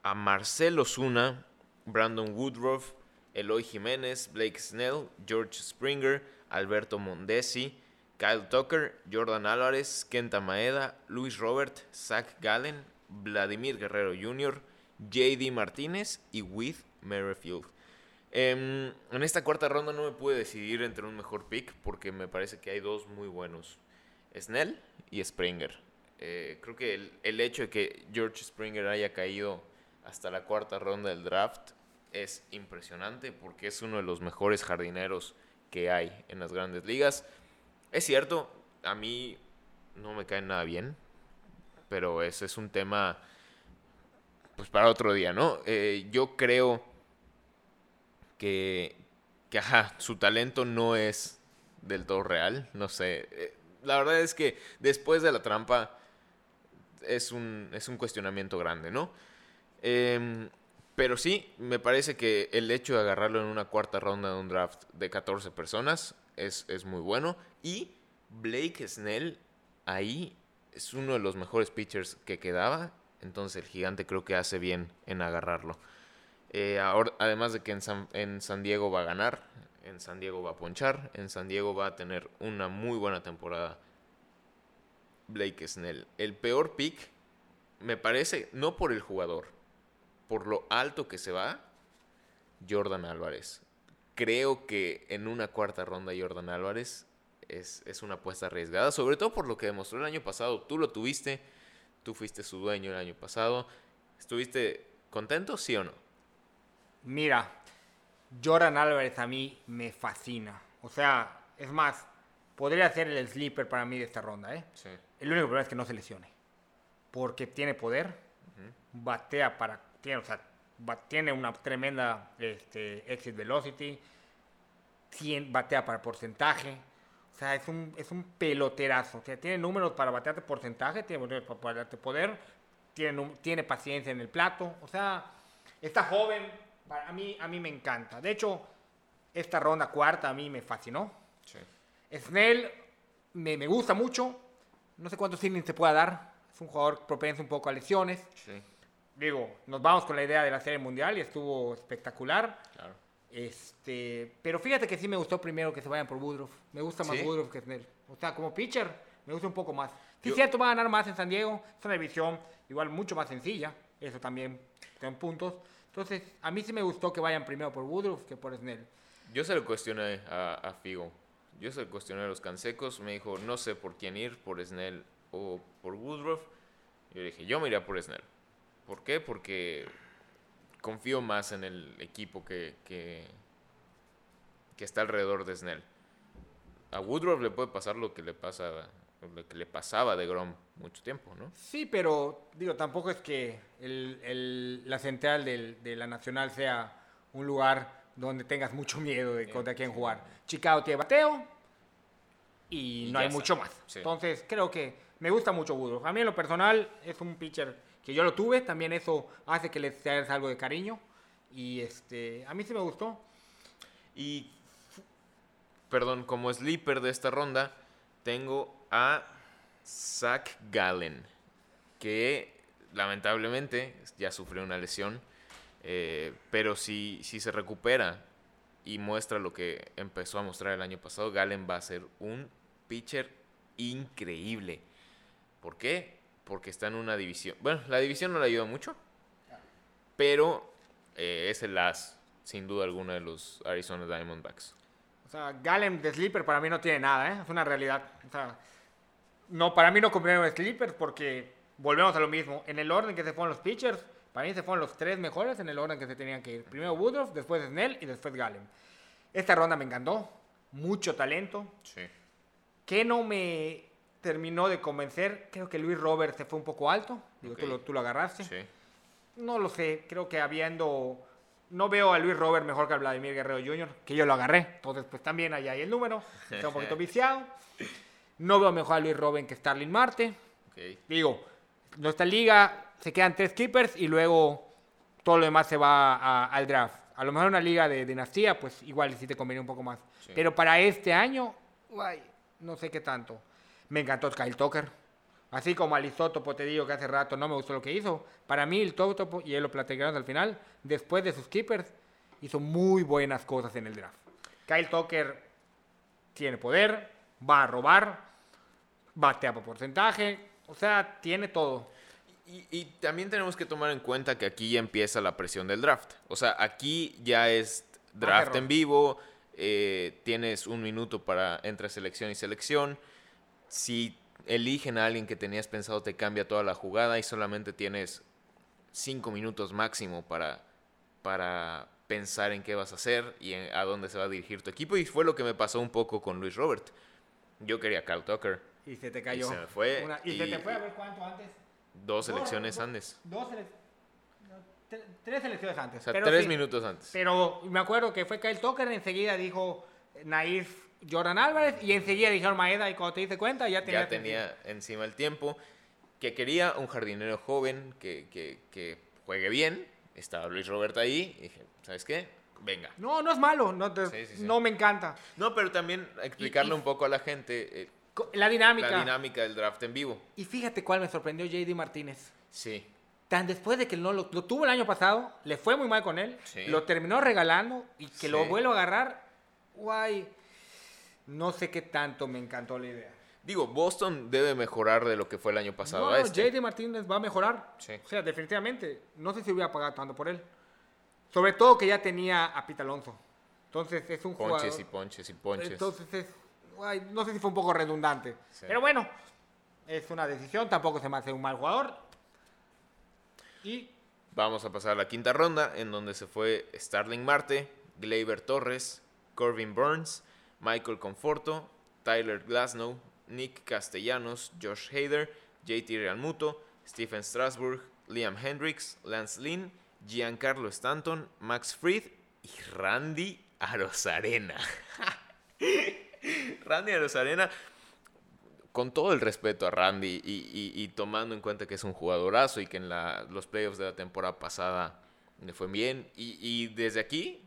a Marcelo Zuna, Brandon Woodruff, Eloy Jiménez, Blake Snell, George Springer, Alberto Mondesi, Kyle Tucker, Jordan Álvarez, Kenta Maeda, Luis Robert, Zach Gallen, Vladimir Guerrero Jr., JD Martínez y With Merrifield. Em, en esta cuarta ronda no me pude decidir entre un mejor pick porque me parece que hay dos muy buenos. Snell y Springer. Eh, creo que el, el, hecho de que George Springer haya caído hasta la cuarta ronda del draft es impresionante porque es uno de los mejores jardineros que hay en las grandes ligas. Es cierto, a mí no me cae nada bien, pero ese es un tema pues para otro día, ¿no? Eh, yo creo que, que su talento no es del todo real, no sé. Eh, la verdad es que después de la trampa es un, es un cuestionamiento grande, ¿no? Em, pero sí, me parece que el hecho de agarrarlo en una cuarta ronda de un draft de 14 personas es, es muy bueno. Y Blake Snell ahí es uno de los mejores pitchers que quedaba. Entonces el gigante creo que hace bien en agarrarlo. Eh, además de que en San Diego va a ganar, en San Diego va a ponchar, en San Diego va a tener una muy buena temporada Blake Snell. El peor pick me parece, no por el jugador, por lo alto que se va, Jordan Álvarez. Creo que en una cuarta ronda Jordan Álvarez es, es, una apuesta arriesgada, sobre todo por lo que demostró el año pasado. Tú lo tuviste, tú fuiste su dueño el año pasado. ¿Estuviste contento, sí o no? Mira, Jordan Álvarez a mí me fascina. O sea, es más, podría ser el sleeper para mí de esta ronda. ¿eh? Sí. El único problema es que no se lesione. Porque tiene poder, batea para. Tiene, o sea, tiene una tremenda este, exit velocity, batea para porcentaje. O sea, es un, es un peloterazo. O sea, tiene números para batearte porcentaje, tiene números para batearte poder, tiene, tiene paciencia en el plato. O sea, está joven. A mí, a mí me encanta. De hecho, esta ronda cuarta a mí me fascinó. Sí. Snell me, me gusta mucho. No sé cuántos innings se pueda dar. Es un jugador propenso un poco a lesiones. Sí. Digo, nos vamos con la idea de la Serie Mundial y estuvo espectacular. Claro. Este, pero fíjate que sí me gustó primero que se vayan por Woodruff. Me gusta más Woodruff que Snell. O sea, como pitcher, me gusta un poco más. Sí, es cierto, va a ganar más en San Diego. Es una división igual mucho más sencilla. Eso también tiene puntos. Entonces, a mí sí me gustó que vayan primero por Woodruff que por Snell. Yo se lo cuestioné a, a Figo. Yo se cuestioné a los cansecos, me dijo, no sé por quién ir, por Snell o por Woodruff. Yo dije, yo me iría por Snell. ¿Por qué? Porque confío más en el equipo que, que, que, está alrededor de Snell. A Woodruff le puede pasar lo que le pasa lo que le pasaba de Grom mucho tiempo, ¿no? Sí, pero digo, tampoco es que el, el, la central del, de la Nacional sea un lugar donde tengas mucho miedo de contra quién jugar. Chicago tiene bateo y, no hay mucho más. Entonces, creo que me gusta mucho Woodruff. A mí en lo personal es un pitcher que yo lo tuve, también eso hace que le tengas algo de cariño y este, a mí sí me gustó. Y perdón, como sleeper de esta ronda, tengo a Zach Gallen, que lamentablemente ya sufrió una lesión eh, pero si, si se recupera y muestra lo que empezó a mostrar el año pasado, Galen va a ser un pitcher increíble. ¿Por qué? Porque está en una división. Bueno, la división no le ayuda mucho, pero eh, es el as, sin duda alguna, de los Arizona Diamondbacks. O sea, Galen de sleeper para mí no tiene nada, ¿eh? es una realidad. O sea, no, para mí no conviene sleeper porque volvemos a lo mismo. En el orden que se fueron los pitchers, para mí se fueron los tres mejores en el orden que se tenían que ir. Primero Woodruff, después Snell y después Gallen. Esta ronda me encantó. Mucho talento. Sí. Que no me terminó de convencer. Creo que Luis Robert se fue un poco alto. Digo, tú, lo, tú lo agarraste. Sí. No lo sé. Creo que habiendo... No veo a Luis Robert mejor que a Vladimir Guerrero Jr., que yo lo agarré. Entonces, pues también ahí hay el número. Está un poquito <laughs> viciado. No veo mejor a Luis Robin que Starling Marte. Ok. Digo, nuestra liga se quedan tres keepers y luego todo lo demás se va a- al draft. A lo mejor una liga de dinastía, pues igual sí te conviene un poco más. Sí. Pero para este año, guay, no sé qué tanto. Me encantó Kyle Tucker. Así como al isótopo te digo que hace rato no me gustó lo que hizo. Para mí el isótopo, y él lo platicamos al final, después de sus keepers, hizo muy buenas cosas en el draft. Kyle Tucker tiene poder, va a robar, batea por porcentaje, o sea, tiene todo. Y, y también tenemos que tomar en cuenta que aquí ya empieza la presión del draft. O sea, aquí ya es draft Hace en vivo, eh, tienes un minuto para entre selección y selección. Si eligen a alguien que tenías pensado, te cambia toda la jugada y solamente tienes cinco minutos máximo para, para pensar en qué vas a hacer y en- a dónde se va a dirigir tu equipo. Y fue lo que me pasó un poco con Luis Robert. Yo quería a Carl Tucker. Y se te cayó. se me fue, Una- y, se y- te fue a ver cuánto antes. Dos elecciones antes. Dos tre- tres elecciones antes. O sea, pero tres sí. minutos antes. Pero me acuerdo que fue Kyle Tucker, enseguida dijo Naif Jordan Álvarez y enseguida dijeron Maeda y cuando te diste cuenta ya tenía... ya tenía encima el tiempo, que quería un jardinero joven que, que- que juegue bien. Estaba Luis Roberto ahí y dije, ¿sabes qué? Venga. No, no es malo, no, te- Sí, sí, sí. no me encanta. No, pero también explicarle y- un poco a la gente eh, La dinámica. la dinámica del draft en vivo. Y fíjate cuál me sorprendió JD Martínez. Sí, Tan después de que no lo, lo tuvo el año pasado, le fue muy mal con él, lo terminó regalando y que lo Sí. vuelva a agarrar, guay. No sé qué tanto me encantó la idea. digo, Boston debe mejorar de lo que fue el año pasado No, este. JD Martínez va a mejorar. Sí. O sea, definitivamente. No sé si hubiera pagado tanto por él. Sobre todo que ya tenía a Pita Alonso. Entonces es un Ponches jugador. y ponches y ponches. Entonces es. no sé si fue un poco redundante. Sí. Pero bueno, es una decisión. Tampoco se me hace un mal jugador. Y Vamos a pasar a la quinta ronda, en donde se fue Starling Marte, Gleyber Torres, Corbin Burns, Michael Conforto, Tyler Glasnow, Nick Castellanos, Josh Hader, JT Realmuto, Stephen Strasburg, Liam Hendricks, Lance Lynn, Giancarlo Stanton, Max Fried y Randy Arozarena. <laughs> Randy Arozarena, con todo el respeto a Randy y, y- y tomando en cuenta que es un jugadorazo y que en la- los playoffs de la temporada pasada le fue bien. Y, y desde aquí,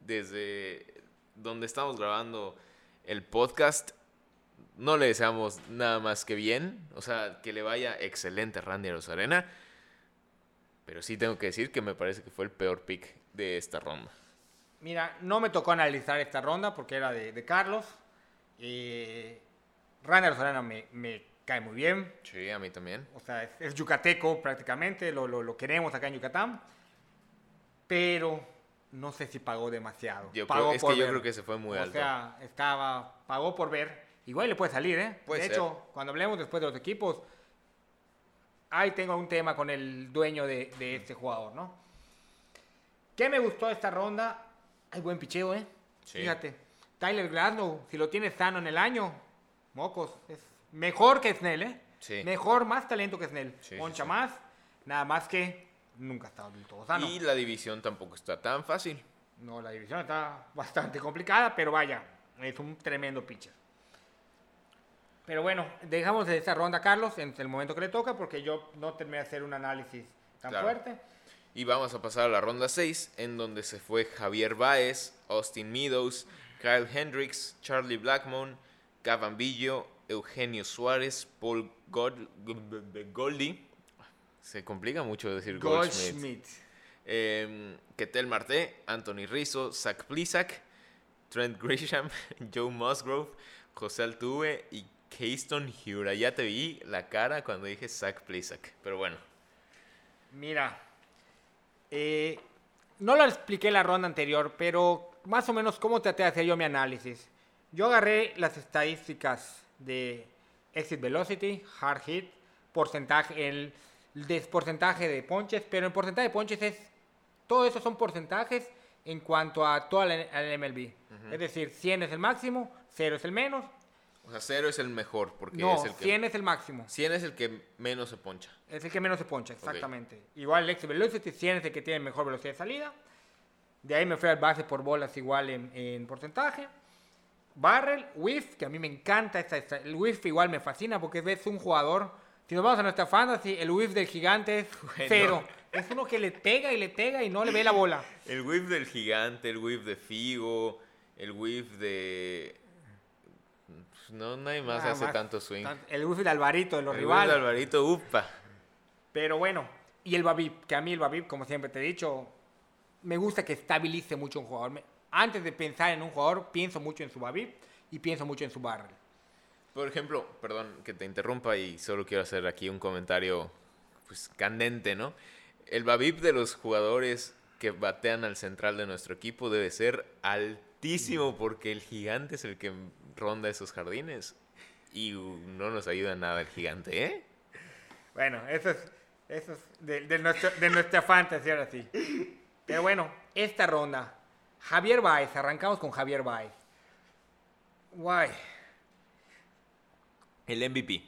desde donde estamos grabando el podcast, no le deseamos nada más que bien. O sea, que le vaya excelente a Randy Rosarena. Pero sí tengo que decir que me parece que fue el peor pick de esta ronda. mira, no me tocó analizar esta ronda porque era de, de Carlos. Eh, Rainer Solana me, me cae muy bien. Sí, a mí también. O sea, es, es yucateco prácticamente, lo, lo- lo queremos acá en Yucatán. Pero no sé si pagó demasiado. Yo Pagó creo, es por que yo ver. creo que se fue muy o alto. sea, estaba, pagó por ver. Igual le puede salir, ¿eh? Puede de ser. hecho, cuando hablemos después de los equipos, ahí tengo un tema con el dueño de, de este jugador, ¿no? ¿Qué me gustó de esta ronda? Hay buen picheo, ¿eh? Sí. Fíjate. Tyler Glasnow, si lo tienes sano en el año, mocos, es mejor que Snell, ¿eh? Sí. Mejor, más talento que Snell. Sí, sí. más, nada más que nunca ha estado del todo sano. Y la división tampoco está tan fácil. No, la división está bastante complicada, pero vaya, es un tremendo pitcher. Pero bueno, dejamos de esta ronda, Carlos, en el momento que le toca, porque yo no terminé de hacer un análisis tan Claro. fuerte. Y vamos a pasar a la ronda 6, en donde se fue Javier Baez, Austin Meadows, Kyle Hendricks, Charlie Blackmon, Cavan Villo, Eugenio Suárez, Paul Goldie. Se complica mucho decir Goldschmidt. Goldschmidt. Eh, Ketel Marte, Anthony Rizzo, Zach Plisak, Trent Grisham, <laughs> Joe Musgrove, José Altuve y Keyston Hura. Ya te vi la cara cuando dije Zach Plisak. Pero bueno, Mira, eh, no lo expliqué en la ronda anterior, pero más o menos cómo traté de hacer yo mi análisis. Yo agarré las estadísticas de exit velocity, hard hit, porcentaje, el des- porcentaje de ponches, pero el porcentaje de ponches es, todo eso son porcentajes en cuanto a toda la al MLB. Es decir, 100 es el máximo, 0 es el menos, o sea, cero es el mejor porque no, es el que 100 es el máximo. 100 es el que menos se poncha. Es el que menos se poncha, exactamente. Igual el exit velocity, 100 es el que tiene mejor velocidad de salida. De ahí me fui al base por bolas igual en, en porcentaje. Barrel, Whiff, que a mí me encanta. Esta, esta- el Whiff igual me fascina porque es un jugador. Si nos vamos a nuestra fantasy, el Whiff del gigante es <laughs> Bueno. cero. Es uno que le pega y le pega y no le ve la bola. <laughs> El whiff del gigante, el whiff de Figo, el whiff de... No, nadie más Nada hace más. tanto swing. El Whiff de Alvarito, de los el whiff de rivales. Alvarito, upa. Pero bueno, y el Babib, que a mí el Babib, como siempre te he dicho, me gusta que estabilice mucho un jugador. Antes de pensar en un jugador, pienso mucho en su Babib y pienso mucho en su Barrel. Por ejemplo, perdón que te interrumpa y solo quiero hacer aquí un comentario pues candente, ¿no? El babip de los jugadores que batean al central de nuestro equipo debe ser altísimo porque el gigante es el que ronda esos jardines y uh, no nos ayuda nada el gigante, ¿eh? Bueno, eso es, eso es de, de nuestro- de nuestra fantasy ahora sí. Pero bueno, esta ronda, Javier Baez, arrancamos con Javier Baez. Guay, El MVP.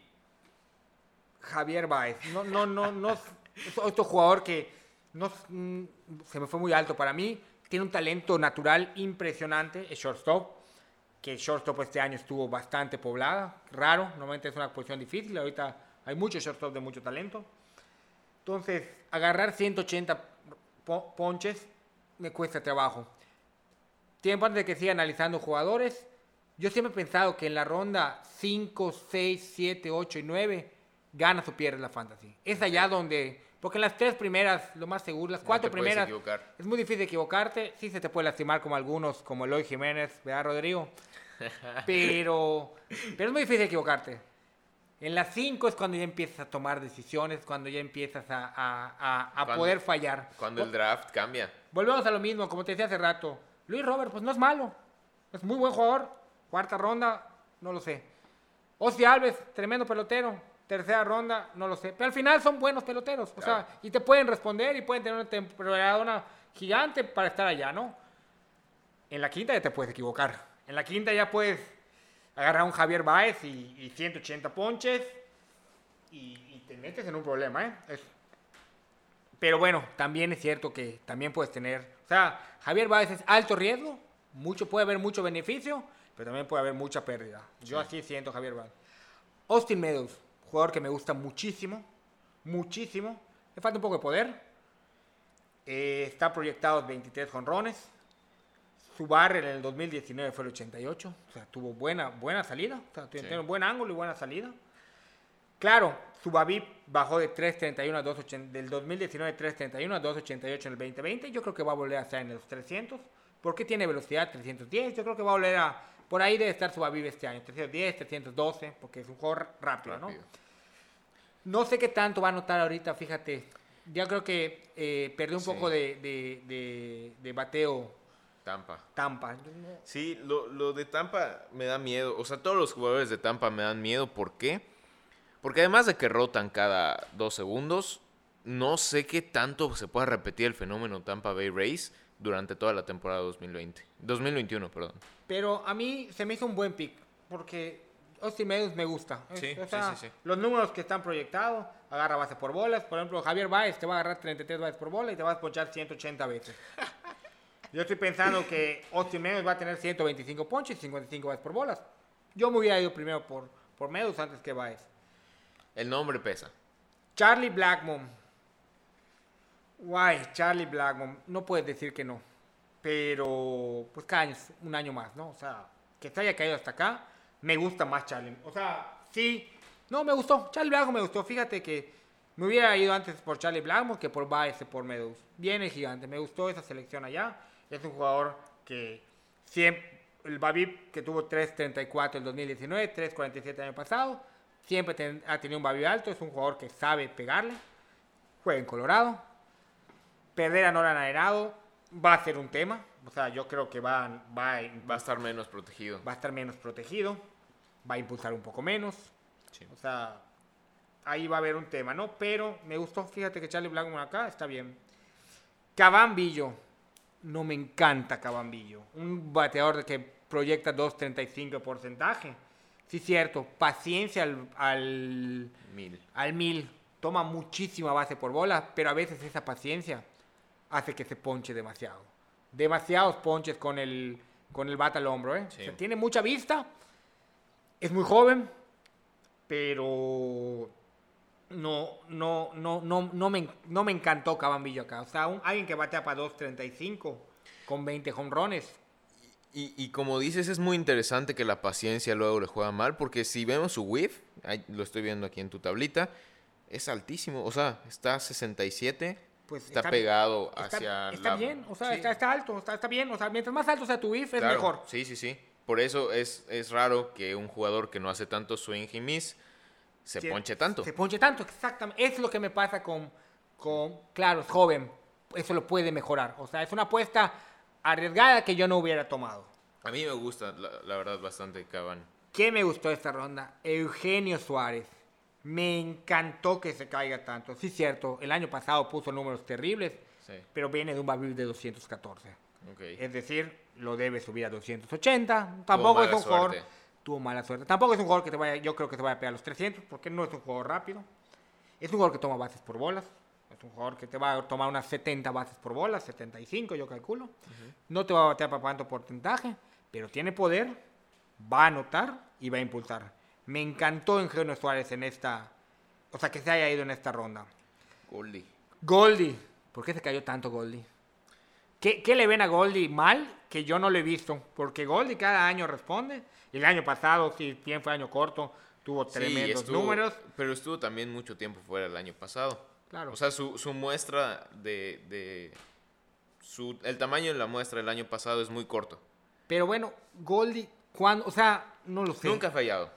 Javier Baez. No, no, no, no. Otro jugador que no, mm, se me fue muy alto para mí. Tiene un talento natural impresionante. Es shortstop. Que el shortstop este año estuvo bastante poblada. Raro. Normalmente es una posición difícil. Ahorita hay muchos shortstop de mucho talento. Entonces, agarrar 180 po- ponches me cuesta trabajo. Tiempo antes de que siga analizando jugadores, yo siempre he pensado que en la ronda 5, 6, 7, 8 y 9 ganas o pierdes la fantasy. Es allá donde, porque en las tres primeras, lo más seguro, las cuatro te primeras, equivocar. es muy difícil equivocarte. Sí se te puede lastimar como algunos, como Eloy Jiménez, ¿verdad, Rodrigo? <laughs> Pero, pero es muy difícil equivocarte. En las 5 es cuando ya empiezas a tomar decisiones, cuando ya empiezas a, a- a- poder fallar. Cuando el draft cambia. Volvemos a lo mismo, como te decía hace rato. Luis Robert, pues no es malo. Es muy buen jugador. Cuarta ronda, no lo sé. Ozzy Alves, tremendo pelotero. Tercera ronda, no lo sé. Pero al final son buenos peloteros. O Claro. sea, y te pueden responder y pueden tener una temporada gigante para estar allá, ¿no? En la quinta ya te puedes equivocar. En la quinta ya puedes agarrar a un Javier Baez y, y 180 ponches y, y te metes en un problema, ¿eh? Es- pero bueno, también es cierto que también puedes tener, o sea, Javier Báez es alto riesgo, mucho puede haber mucho beneficio, pero también puede haber mucha pérdida. Yo así siento Javier Báez. Austin Meadows, jugador que me gusta muchísimo, muchísimo. Le falta un poco de poder. Eh, está proyectado 23 jonrones. Su barrel en el 2019 fue el 88. O sea, tuvo buena, buena salida. O sea, tiene Sí. un buen ángulo y buena salida. Claro, su Babip bajó de 3.31 a 2.80, del 2019 3.31 a 2.88 en el 2020. Yo creo que va a volver a estar en los 300. porque tiene velocidad 310? Yo creo que va a volver a... Por ahí debe estar su Babip este año. 310, 312, porque es un jugador rápido, ¿no? Rápido. No sé qué tanto va a notar ahorita, fíjate. Ya creo que eh, perdió un Sí. poco de, de- de- de bateo Tampa. Tampa. Sí, lo, lo de Tampa me da miedo. O sea, todos los jugadores de Tampa me dan miedo. ¿Por qué? Porque además de que rotan cada dos segundos, no sé qué tanto se pueda repetir el fenómeno Tampa Bay Rays durante toda la temporada 2020. 2021, perdón. Pero a mí se me hizo un buen pick, porque Austin Meadows me gusta. Es- Sí, o sí, sea, sí, sí. Los números que están proyectados, agarra base por bolas. Por ejemplo, Javier Baez te va a agarrar 33 bases por bola y te va a ponchar 180 veces. <laughs> Yo estoy pensando que Austin Meadows va a tener 125 ponches y 55 bases por bolas. Yo me hubiera ido primero por, por Meadows antes que Baez. El nombre pesa. Charlie Blackmon. Guay, Charlie Blackmon. No puedes decir que no. Pero, pues cada año un año más, ¿no? O sea, que se haya caído hasta acá, me gusta más Charlie. O sea, sí. No, me gustó. Charlie Blackmon me gustó. Fíjate que me hubiera ido antes por Charlie Blackmon que por Baez por Meadows. Viene gigante. Me gustó esa selección allá. Es un jugador que siempre... El Babip que tuvo 3.34 el 2019, 3.47 el año pasado. Siempre ten- ha tenido un Babip alto. Es un jugador que sabe pegarle. Juega en Colorado. Perder a Nolan Arenado va a ser un tema. O sea, yo creo que va, va, a, Va a estar menos protegido. va a estar menos protegido. Va a impulsar un poco menos. Sí. O sea, ahí va a haber un tema, ¿no? Pero me gustó, fíjate que Charlie Blackmon acá está bien. Cabambillo. No me encanta Cabambillo. Un bateador que proyecta 2.35 de porcentaje. Sí, cierto. Paciencia al, al, Mil. al mil. Toma muchísima base por bola, pero a veces esa paciencia hace que se ponche demasiado. Demasiados ponches con el con el bate al hombro, ¿eh? Sí. O sea, tiene mucha vista, es muy joven, pero no, no, no, no, no, me, no me encantó Cabambillo acá. O sea, un- alguien que batea para 2.35 con 20 jonrones. Y, y como dices, es muy interesante que la paciencia luego le juega mal, porque si vemos su whiff, lo estoy viendo aquí en tu tablita, es altísimo, o sea, está a 67, Pues está, está- pegado Está, hacia está la- bien, o sea, Sí, está, está alto, está, está bien. O sea, mientras más alto sea tu whiff, es mejor. Sí, sí, sí. Por eso es, es raro que un jugador que no hace tanto swing y miss se Sí, ponche tanto. Se ponche tanto, exactamente. Es lo que me pasa con, con, claro, es joven. Eso lo puede mejorar. O sea, es una apuesta arriesgada que yo no hubiera tomado. A mí me gusta, la, la verdad, bastante Caban. ¿Qué me gustó esta ronda? Eugenio Suárez. Me encantó que se caiga tanto. Sí, cierto, el año pasado puso números terribles, Sí, pero viene de un barril de 214. ok. Es decir, lo debe subir a 280. Tampoco es un jugador. Tuvo mala suerte. Tampoco es un jugador que te vaya, yo creo que te vaya a pegar los 300, porque no es un jugador rápido. Es un jugador que toma bases por bolas. Es un jugador que te va a tomar unas 70 bases por bolas, 75 yo calculo. No te va a batear para tanto porcentaje, pero tiene poder, va a anotar y va a impulsar. Me encantó Eugenio Suárez en esta, o sea, que se haya ido en esta ronda. Goldie. Goldie. ¿Por qué se cayó tanto Goldie? ¿Qué, qué le ven a Goldie mal que yo no lo he visto? Porque Goldie cada año responde. Y el año pasado, si bien fue año corto, tuvo Sí, tremendos estuvo- números. Pero estuvo también mucho tiempo fuera el año pasado. Claro. O sea, su, su muestra de... de su, el tamaño de la muestra del año pasado es muy corto. Pero bueno, Goldie, cuando, o sea, no lo sé. Nunca ha fallado.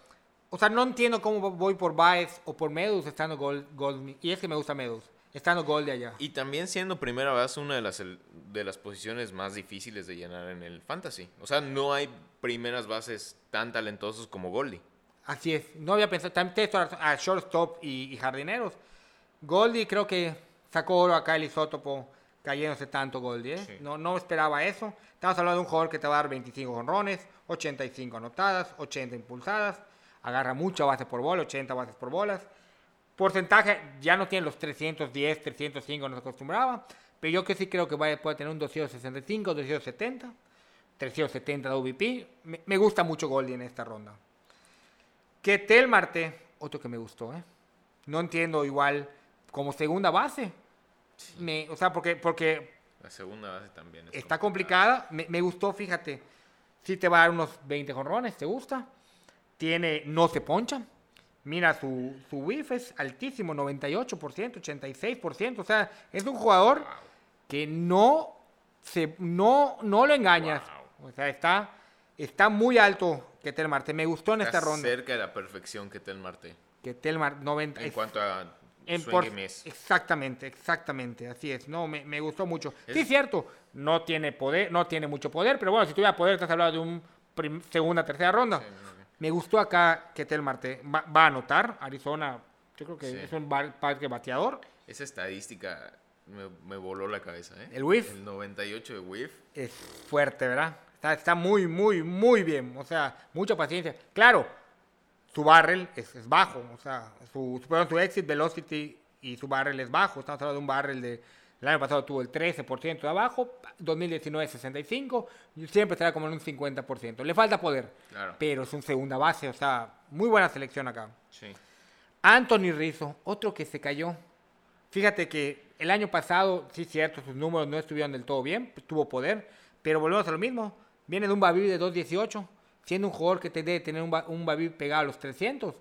O sea, no entiendo cómo voy por Baez o por Medus estando Gold, Gold- Y es que me gusta Medus. Estando Goldie allá. Y también siendo primera base una de las, de las posiciones más difíciles de llenar en el fantasy. O sea, no hay primeras bases tan talentosos como Goldie. Así es. No había pensado. También razón, a shortstop y, y jardineros. Goldie creo que sacó oro acá el isótopo cayéndose tanto Goldie. ¿eh? Sí. No, no esperaba eso. Estamos hablando de un jugador que te va a dar 25 honrones, 85 anotadas, 80 impulsadas. Agarra mucha base por bola, 80 bases por bolas. Porcentaje ya no tiene los 310, 305 no se acostumbraba. Pero yo que sí creo que va- puede tener un 265, 270. 370 de OVP. Me, me gusta mucho Goldie en esta ronda. Ketel Marte, otro que me gustó, ¿eh? No entiendo igual como segunda base. Me, o sea, porque, porque La segunda base también. es está complicada. Me, me gustó, fíjate. Sí te va a dar unos 20 jonrones, ¿te gusta? Tiene, no se poncha. Mira, su, su whiff es altísimo, 98%, 86%. O sea, es un jugador Wow. que no, se, no, no lo engañas. O sea, está, está muy alto Ketel Marte. Me gustó en Está esta ronda. cerca de la perfección que Tel Marte. Ketel Marte, 90. En cuanto a en por-. Exactamente, exactamente, así es. No, me, me gustó mucho. Es- Sí, cierto, no tiene poder, no tiene mucho poder, pero bueno, si tuviera poder, estás hablando de un segunda, tercera ronda. Sí. Me gustó acá que Tel Marte va, va a anotar. Arizona, yo creo que Sí. es un parque bateador. Esa estadística me, me voló la cabeza, ¿eh? ¿El whiff? El 98 de whiff. Es fuerte, ¿verdad? Está, está muy, muy, muy bien. O sea, mucha paciencia. Claro, su barrel es, es bajo. O sea, su, su, su exit velocity y su barrel es bajo. Estamos hablando de un barrel de... El año pasado tuvo el 13% de abajo, 2019 65, y siempre estará como en un 50%. Le falta poder, Claro. pero es un segunda base, o sea, muy buena selección acá. Sí. Anthony Rizzo, otro que se cayó. Fíjate que el año pasado, sí cierto, sus números no estuvieron del todo bien, pues, tuvo poder, pero volvemos a lo mismo. Viene de un Babi de 2.18, siendo un jugador que te debe tener un, un Babi pegado a los 300,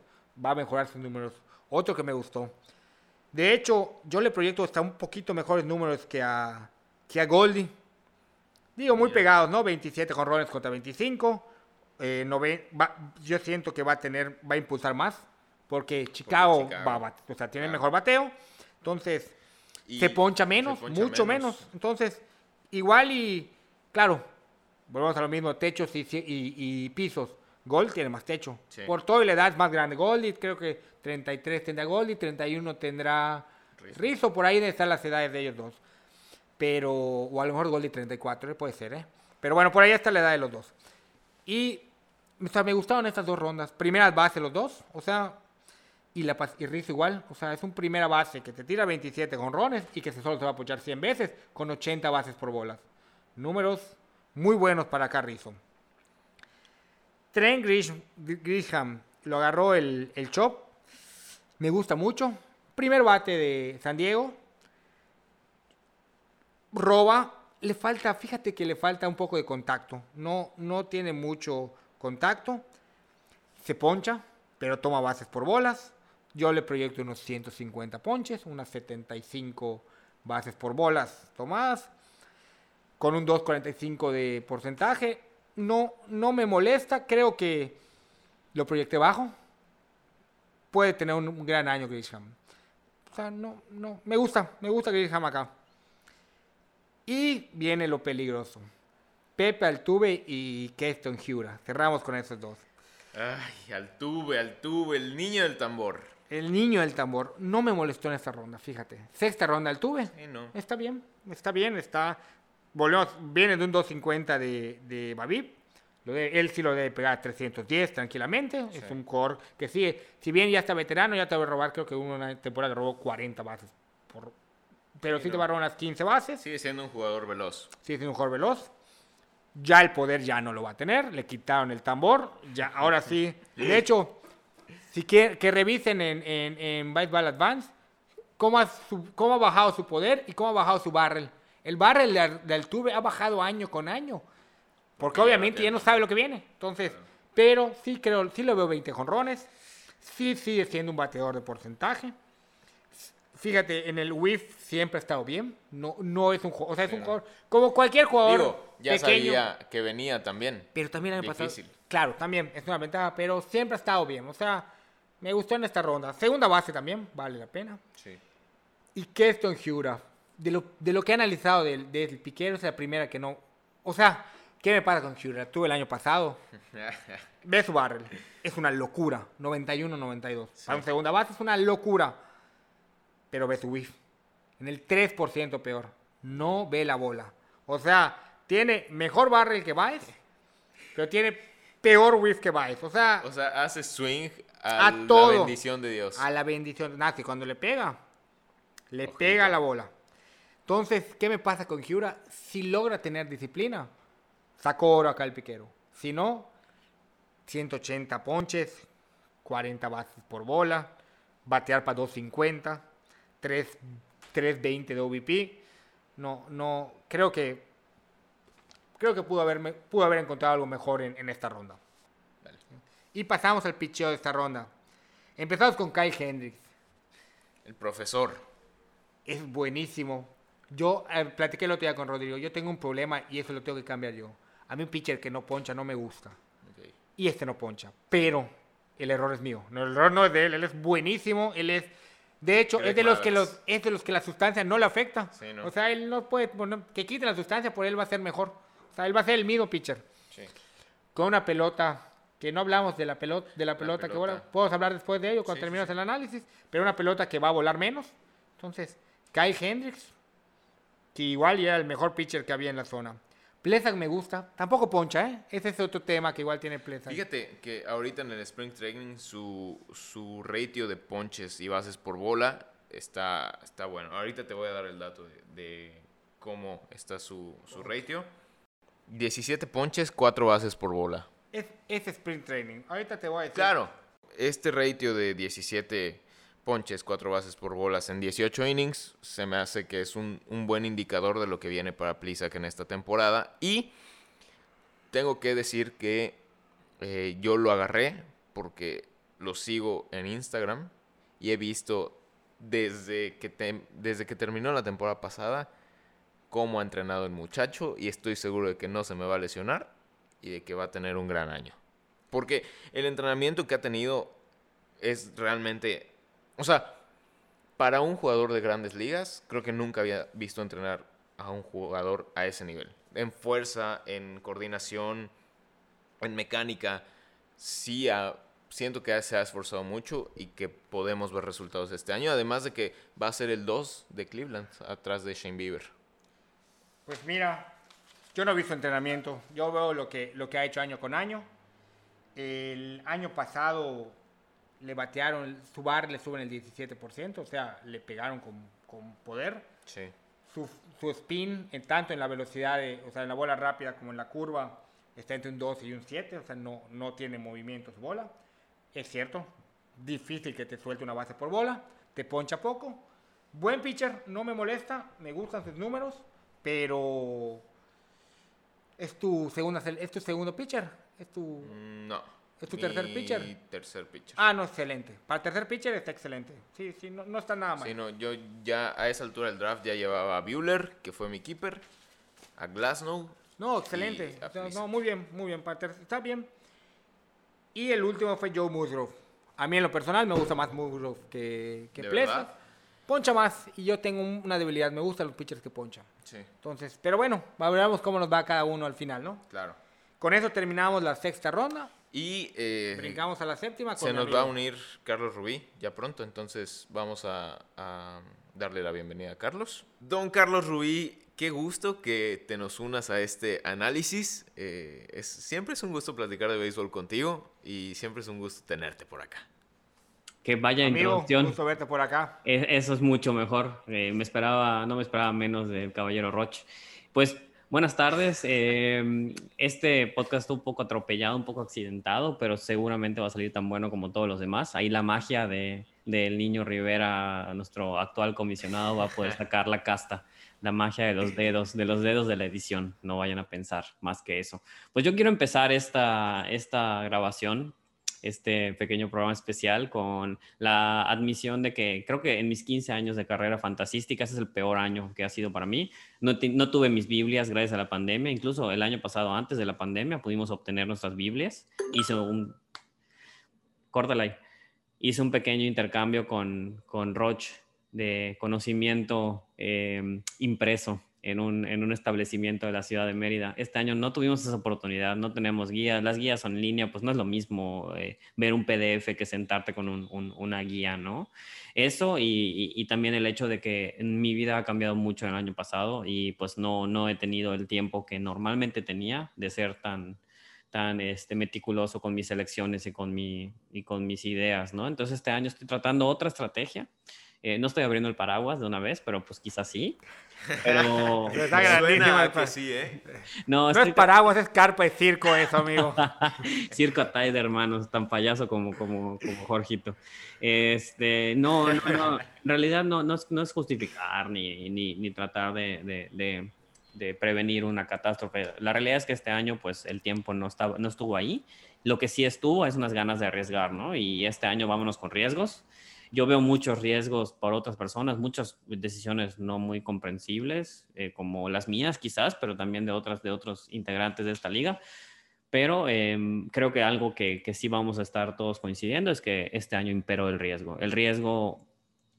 va a mejorar sus números. Otro que me gustó. De hecho, yo le proyecto hasta un poquito mejores números que a, que a Goldie. Digo, muy pegados, ¿no? 27 jonrones contra 25. eh, va- yo siento que va a tener, va a impulsar más. Porque Chicago, Chicago. va a o sea, tiene Claro. mejor bateo. Entonces, Y se poncha menos, se poncha mucho menos. Entonces, igual y, claro, volvemos a lo mismo, techos y, ci- y- y pisos. Gold tiene más techo. Sí. Por todo y la edad es más grande. Goldie, creo que 33 tendrá Goldie, 31 tendrá Rizzo. Rizzo. Por ahí están las edades de ellos dos. Pero, o a lo mejor Goldie 34, ¿eh? puede ser, ¿eh? Pero bueno, por ahí está la edad de los dos. Y, o sea, me gustaron estas dos rondas. Primeras bases los dos, o sea, y, la, y Rizzo igual. O sea, es un primera base que te tira 27 jonrones y que se solo se va a apoyar 100 veces con 80 bases por bolas. Números muy buenos para acá Rizzo. Trent Grish- Grisham lo agarró el, el chop. Me gusta mucho. Primer bate de San Diego. Roba. Le falta, fíjate que le falta un poco de contacto. No, no tiene mucho contacto. Se poncha, pero toma bases por bolas. Yo le proyecto unos 150 ponches, unas 75 bases por bolas tomadas con un 2.45 de porcentaje. No, no me molesta, creo que lo proyecté bajo. Puede tener un, un gran año Grisham. O sea, no, no, me gusta, me gusta Grisham acá. Y viene lo peligroso. Pepe Altuve y Keston Hura. Cerramos con esos dos. Ay, Altuve, Altuve, el niño del tambor. El niño del tambor no me molestó en esta ronda, fíjate. Sexta ronda Altuve. Sí, no. Está bien, está bien, está... Volvemos, viene de un 250 de, de. Lo de- él sí lo debe pegar a 310 tranquilamente. Es un core que sí, si bien ya está veterano, ya te va a robar, creo que una temporada robó 40 bases. Por, pero sí, Sí, te va a robar unas 15 bases. Sigue siendo un jugador veloz. Sí, es un jugador veloz. Ya el poder ya no lo va a tener. Le quitaron el tambor. Ya, ahora sí. <laughs> De hecho, si que, que revisen en, en, en Baseball Advance cómo ha, su- cómo ha bajado su poder y cómo ha bajado su barrel. El barrel de, Al- de Altuve ha bajado año con año. Porque obviamente ya no sabe lo que viene. Entonces, pero sí creo, sí lo veo 20 jonrones. Sí sigue siendo un bateador de porcentaje. Fíjate, en el whiff siempre ha estado bien. No, no es un jugador, o sea, es un jugador como cualquier jugador Digo, ya pequeño. sabía que venía también. Pero también año pasado. Difícil. Claro, también es una ventaja, pero siempre ha estado bien. O sea, me gustó en esta ronda. Segunda base también, vale la pena. Sí. Y Keston Hura, de lo, de lo que he analizado del, del piquero, es la primera que no. O sea, ¿qué me pasa con Hura? Tuve el año pasado. <laughs> Ve su barrel. Es una locura. 91-92. Para un segunda base es una locura. Pero ve su whiff. En el 3% peor. No ve la bola. O sea, tiene mejor barrel que Baez, pero tiene peor whiff que Baez. O sea, o sea, hace swing A a, la todo. bendición de Dios. a la bendición. Nada, que cuando le pega, le pega la bola. Entonces, ¿qué me pasa con Hura? Si logra tener disciplina, sacó oro acá el piquero. Si no, 180 ponches, 40 bases por bola, batear para 250, 3, 320 de OVP. No, no, creo que creo que pudo haberme, pudo haber encontrado algo mejor en, en esta ronda. Dale. Y pasamos al picheo de esta ronda. Empezamos con Kyle Hendricks. El profesor. Es buenísimo. Yo eh, platiqué el otro día con Rodrigo. Yo tengo un problema y eso lo tengo que cambiar yo. A mí un pitcher que no poncha no me gusta. Y este no poncha. Pero el error es mío. No, el error no es de él. Él es buenísimo. Él es... De hecho, Greg es de, los que los, es de los que la sustancia no le afecta. Sí, ¿no? O sea, él no puede... poner- que quite la sustancia, por él va a ser mejor. O sea, él va a ser el mismo pitcher. Sí. Con una pelota... Que no hablamos de la pelota, de la pelota, que pelota. vola. Podemos hablar después de ello cuando Sí, terminemos el análisis. Pero una pelota que va a volar menos. Entonces, Kyle Hendricks, que igual ya era el mejor pitcher que había en la zona. Plesak me gusta. Tampoco poncha, ¿eh? Ese es otro tema que igual tiene Plesak. Fíjate que ahorita en el Spring Training su, su ratio de ponches y bases por bola está, está bueno. Ahorita te voy a dar el dato de, de cómo está su, su ratio. 17 ponches, 4 bases por bola. Es, es sprint training. Ahorita te voy a decir. Claro, este ratio de 17 ponches, 4 bases por bolas en 18 innings se me hace que es un, un buen indicador de lo que viene para Plisak en esta temporada. Y tengo que decir que eh, yo lo agarré porque lo sigo en Instagram y he visto desde que, tem- desde que terminó la temporada pasada cómo ha entrenado el muchacho y estoy seguro de que no se me va a lesionar y de que va a tener un gran año. Porque el entrenamiento que ha tenido es realmente... O sea, para un jugador de grandes ligas, creo que nunca había visto entrenar a un jugador a ese nivel. En fuerza, en coordinación, en mecánica. Sí, siento que se ha esforzado mucho y que podemos ver resultados este año. Además de que va a ser el 2 de Cleveland, atrás de Shane Bieber. Pues mira, yo no he visto entrenamiento. Yo veo lo que, lo que ha hecho año con año. El año pasado le batearon, su bar le suben el 17%, o sea, le pegaron con, con poder. Sí. Su, su spin, en tanto en la velocidad, de, o sea, en la bola rápida como en la curva, está entre un 12 y un 7, o sea, no, no tiene movimientos bola. Es cierto, difícil que te suelte una base por bola, te poncha poco. Buen pitcher, no me molesta, me gustan sus números, pero es tu segunda es tu segundo pitcher, es tu No. ¿Es tu tercer pitcher? tercer pitcher. Ah, no, excelente. Para el tercer pitcher está excelente. Sí, sí, no, no está nada mal. Sí, no, yo ya a esa altura del draft ya llevaba a Bueller, que fue mi keeper, a Glasnow. No, excelente. O sea, no, muy bien, muy bien. Para está bien. Y el último fue Joe Musgrove. A mí en lo personal me gusta más Musgrove que, que ¿De Plessis. verdad? Poncha más y yo tengo un- una debilidad. Me gustan los pitchers que ponchan. Sí, Entonces, pero bueno, veremos cómo nos va cada uno al final, ¿no? claro. Con eso terminamos la sexta ronda. Y eh, Brincamos a la séptima. Con se nos va a unir Carlos Rubí ya pronto, entonces vamos a, a darle la bienvenida a Carlos. Don Carlos Rubí, qué gusto que te nos unas a este análisis. Eh, es, siempre es un gusto platicar de béisbol contigo y siempre es un gusto tenerte por acá. Que vaya Amigo, introducción. gusto verte por acá. E- Eso es mucho mejor. Eh, me esperaba, no me esperaba menos del caballero Roch. Pues buenas tardes. Eh, este podcast está un poco atropellado, un poco accidentado, pero seguramente va a salir tan bueno como todos los demás. Ahí la magia de, del niño Rivera, nuestro actual comisionado, va a poder <laughs> sacar la casta. La magia de los dedos, de los dedos de la edición. No vayan a pensar más que eso. Pues yo quiero empezar esta, esta grabación este pequeño programa especial con la admisión de que creo que en mis 15 años de carrera fantasística ese es el peor año que ha sido para mí. No, no tuve mis Biblias gracias a la pandemia, incluso el año pasado antes de la pandemia pudimos obtener nuestras Biblias. Hice un... Córtala. Hice un pequeño intercambio con, con Roch de conocimiento eh, impreso en un, en un establecimiento de la ciudad de Mérida. Este año no tuvimos esa oportunidad, no tenemos guías, las guías son en línea, pues no es lo mismo eh, ver un PDF que sentarte con un- un- una guía, ¿no? Eso y, y- y también el hecho de que mi vida ha cambiado mucho el año pasado y pues no, no he tenido el tiempo que normalmente tenía de ser tan tan este, meticuloso con mis elecciones y con, mi, y con mis ideas, ¿no? Entonces este año estoy tratando otra estrategia. Eh, no estoy abriendo el paraguas de una vez, pero pues quizás sí. <laughs> Pero está el que sí, ¿eh? no, No estoy es paraguas, es carpa, es circo eso, amigo. <laughs> Circo Ataide, hermanos, tan payaso como, como, como Jorgito. Este, no, no, no, en realidad no, no, es, no es justificar ni, ni, ni tratar de, de, de- de prevenir una catástrofe. La realidad es que este año, pues, el tiempo no, estaba, no estuvo ahí. Lo que sí estuvo es unas ganas de arriesgar, ¿no? Y este año vámonos con riesgos. Yo veo muchos riesgos por otras personas, muchas decisiones no muy comprensibles, eh, como las mías quizás, pero también de otras, de otros integrantes de esta liga. Pero em, creo que algo que, que sí vamos a estar todos coincidiendo es que este año imperó el riesgo. El riesgo,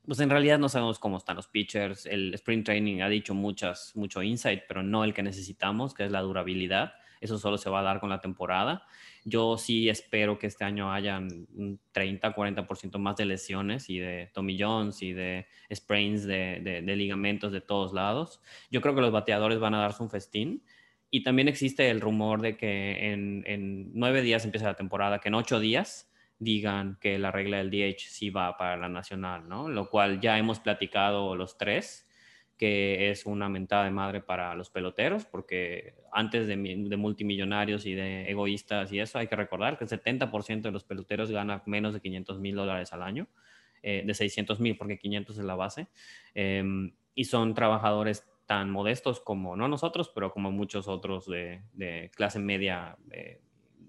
pues en realidad no sabemos cómo están los pitchers. El sprint training ha dicho muchas, mucho insight, pero no el que necesitamos, que es la durabilidad. Eso solo se va a dar con la temporada. Yo sí espero que este año hayan un 30, 40% más de lesiones y de Tommy Jones y de sprains de, de- ligamentos de todos lados. Yo creo que los bateadores van a darse un festín. Y también existe el rumor de que en, en nueve días empieza la temporada, que en ocho días digan que la regla del DH sí va para la nacional, ¿no? Lo cual ya hemos platicado los tres, que es una mentada de madre para los peloteros, porque antes de, de multimillonarios y de egoístas y eso, hay que recordar que el 70% de los peloteros gana menos de 500 mil dólares al año, eh, de 600 mil, porque 500 es la base, em, y son trabajadores tan modestos como, no nosotros, pero como muchos otros de, de clase media eh,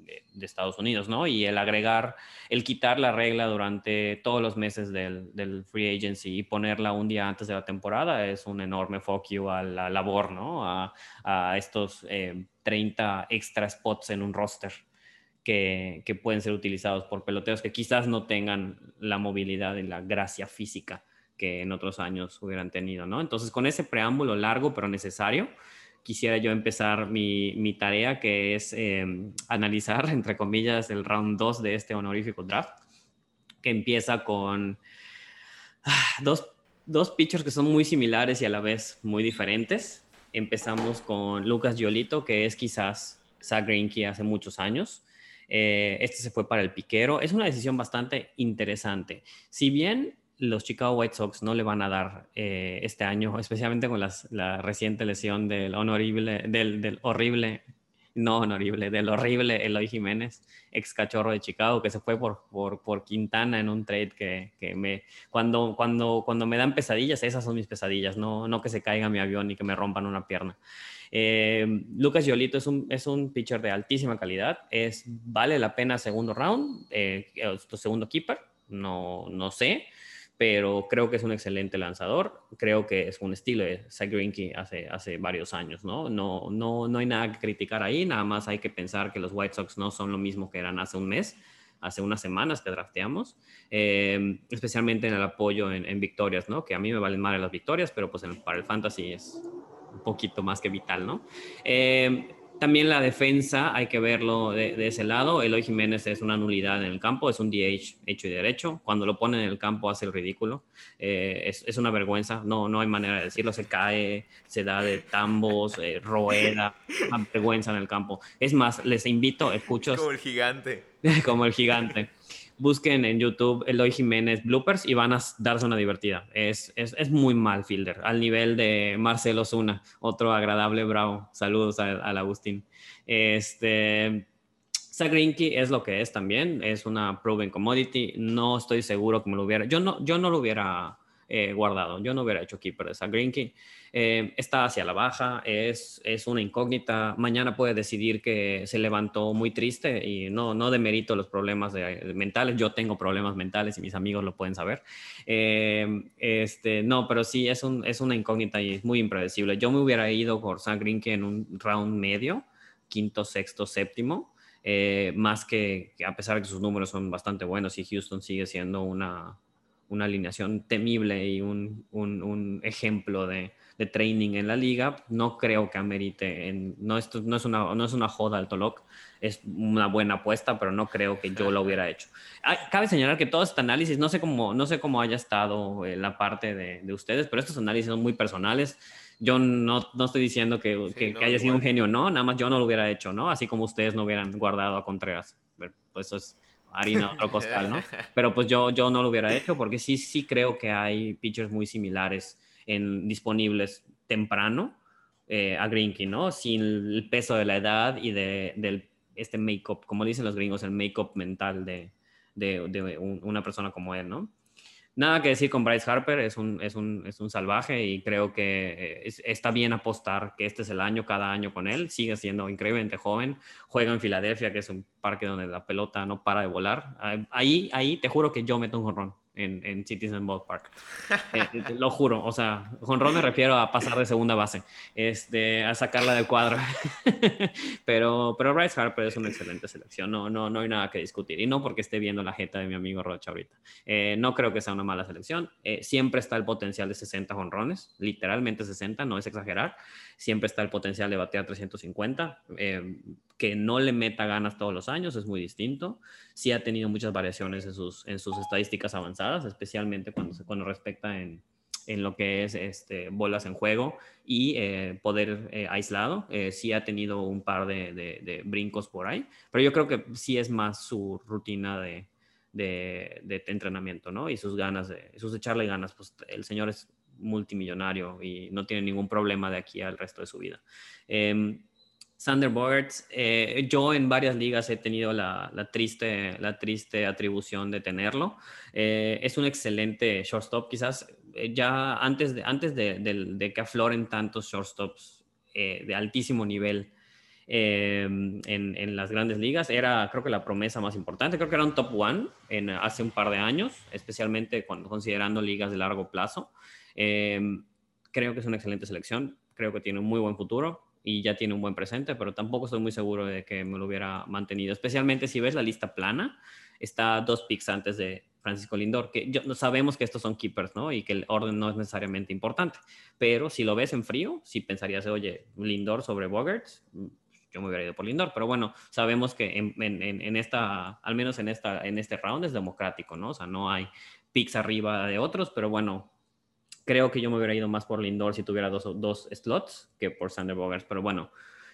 de, Estados Unidos, ¿no? Y el agregar, el quitar la regla durante todos los meses del, free agency y ponerla un día antes de la temporada es un enorme fuck you a la labor, ¿no? A, estos eh, 30 extra spots en un roster. Que, que pueden ser utilizados por peloteros que quizás no tengan la movilidad y la gracia física que en otros años hubieran tenido, ¿no? Entonces, con ese preámbulo largo pero necesario, quisiera yo empezar mi, mi tarea, que es eh, analizar, entre comillas, el round 2 de este honorífico draft, que empieza con ah, dos, dos pitchers que son muy similares y a la vez muy diferentes. Empezamos con Lucas Giolito, que es quizás Zach Greinke hace muchos años. Eh, este se fue para el piquero. Es una decisión bastante interesante. Si bien los Chicago White Sox no le van a dar eh, este año, especialmente con la reciente lesión del, honorable, del, horrible no, no horrible, del horrible Eloy Jiménez, ex cachorro de Chicago, que se fue por, por, por Quintana en un trade que, que, me, cuando, cuando, cuando me dan pesadillas, esas son mis pesadillas, no, no que se caiga mi avión y que me rompan una pierna. Eh, Lucas Yolito es un, es un pitcher de altísima calidad, es, vale la pena segundo round, eh, segundo keeper, no, no sé pero creo que es un excelente lanzador. Creo que es un estilo de Zach Greinke hace, hace varios años, ¿no? No, no, no hay nada que criticar ahí, nada más hay que pensar que los White Sox no son lo mismo que eran hace un mes, hace unas semanas que drafteamos, eh, especialmente en el apoyo en, victorias, ¿no? Que a mí me valen más las victorias, pero pues para el fantasy es un poquito más que vital, ¿no? Eh, también la defensa, hay que verlo de, ese lado. Eloy Jiménez es una nulidad en el campo, es un DH hecho y derecho. Cuando lo pone en el campo hace el ridículo. Eh, es, una vergüenza, no, no hay manera de decirlo. Se cae, se da de tambos, eh, rueda, vergüenza en el campo. Es más, les invito, escucho. Como el gigante. <laughs> como el gigante busquen en YouTube Eloy Jiménez bloopers y van a darse una divertida. Es, es, es muy mal fielder, al nivel de Marcelo Zuna, otro agradable bravo. Saludos al Agustín. Este, Sagrinki es lo que es también, es una proven commodity. No estoy seguro me lo hubiera, yo no, yo no lo hubiera eh, guardado. Yo no hubiera hecho keeper de Sagrinki. Eh, está hacia la baja, es, es una incógnita. Mañana puede decidir que se levantó muy triste y no, no demerito los problemas mentales. Yo tengo problemas mentales y mis amigos lo pueden saber. Eh, este, no, pero sí es, un, es una incógnita y es muy impredecible. Yo me hubiera ido por Sagrinki en un round medio, quinto, sexto, séptimo. más que, que, a pesar de que sus números son bastante buenos y Houston sigue siendo una, una alineación temible y un, un, ejemplo de, de, training en la liga, no creo que amerite, en, no, esto, no, es una, no es una joda al Tolok, es una buena apuesta, pero no creo que yo lo hubiera hecho. Ah, cabe señalar que todo este análisis, no sé cómo, no sé cómo haya estado en la parte de, de ustedes, pero estos análisis son muy personales. Yo no, no estoy diciendo que, que, haya sido un genio, no, nada más yo no lo hubiera hecho, ¿no? Así como ustedes no hubieran guardado a Contreras. Pues eso es harina otro costal, ¿no? Pero pues yo, yo no lo hubiera hecho porque sí, sí creo que hay pitchers muy similares en, disponibles temprano eh, a Greenkey, ¿no? Sin el peso de la edad y de, del este make-up, como dicen los gringos, el make-up mental de, de una persona como él, ¿no? Nada que decir con Bryce Harper, es un, es un, es un salvaje y creo que eh, está bien apostar que este es el año, cada año con él. Sigue siendo increíblemente joven. Juega en Filadelfia, que es un parque donde la pelota no para de volar. Ahí, ahí te juro que yo meto un jorrón en, en Citizen Park. Eh, lo juro, o sea, Ron me refiero a pasar de segunda base, este, a sacarla del cuadro. <laughs> pero, pero Bryce Harper es una excelente selección, no, no, no hay nada que discutir. Y no porque esté viendo la jeta de mi amigo Rocha ahorita. Eh, no creo que sea una mala selección. Eh, siempre está el potencial de 60 jonrones, literalmente 60, no es exagerar. Siempre está el potencial de batear 350 que no le meta ganas todos los años, es muy distinto. Sí ha tenido muchas variaciones en sus, en sus estadísticas avanzadas, especialmente cuando, se, cuando respecta en, en lo que es este, bolas en juego y eh, poder eh, aislado. Eh, sí ha tenido un par de, de, brincos por ahí, pero yo creo que sí es más su rutina de, de, entrenamiento, ¿no? Y sus ganas, de, sus echarle ganas. Pues el señor es multimillonario y no tiene ningún problema de aquí al resto de su vida. Sander Bogarts, eh, yo en varias ligas he tenido la, triste, la triste atribución de tenerlo. Eh, es un excelente shortstop, quizás eh, ya antes de, antes de, que afloren tantos shortstops de altísimo nivel en, en, las grandes ligas, era creo que la promesa más importante. Creo que era un top one en, hace un par de años, especialmente cuando considerando ligas de largo plazo. creo que es una excelente selección, creo que tiene un muy buen futuro y ya tiene un buen presente, pero tampoco estoy muy seguro de que me lo hubiera mantenido, especialmente si ves la lista plana, está dos picks antes de Francisco Lindor, que yo, sabemos que estos son keepers, ¿no? Y que el orden no es necesariamente importante, pero si lo ves en frío, si pensarías, oye, Lindor sobre Bogarts, yo me hubiera ido por Lindor, pero bueno, sabemos que en, en, en, esta, al menos en, esta, en este round es democrático, ¿no? O sea, no hay picks arriba de otros, pero bueno, creo que yo me hubiera ido más por Lindor si tuviera dos, dos slots que por Sander Bogarts, pero bueno,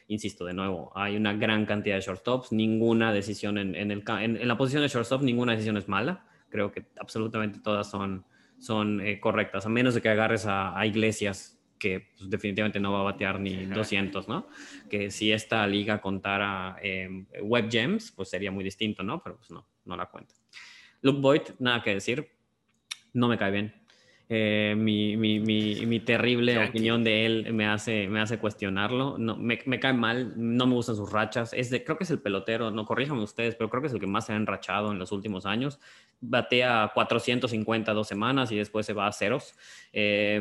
insisto de nuevo, hay una gran cantidad de shortstops, ninguna decisión en, en, el, en, la posición de shortstop, ninguna decisión es mala, creo que absolutamente todas son, son eh, correctas, a menos de que agarres a, Iglesias, que pues, definitivamente no va a batear ni 200, ¿no? Que si esta liga contara eh, Web Gems, pues sería muy distinto, ¿no? Pero pues no, no la cuenta. Luke Boyd, nada que decir, no me cae bien. Eh, mi, mi, mi, mi, terrible opinión de él me hace, me hace cuestionarlo. No, me, me, cae mal, no me gustan sus rachas. Es de, creo que es el pelotero, no corríjanme ustedes, pero creo que es el que más se ha enrachado en los últimos años. Batea 450 dos semanas y después se va a ceros. Eh,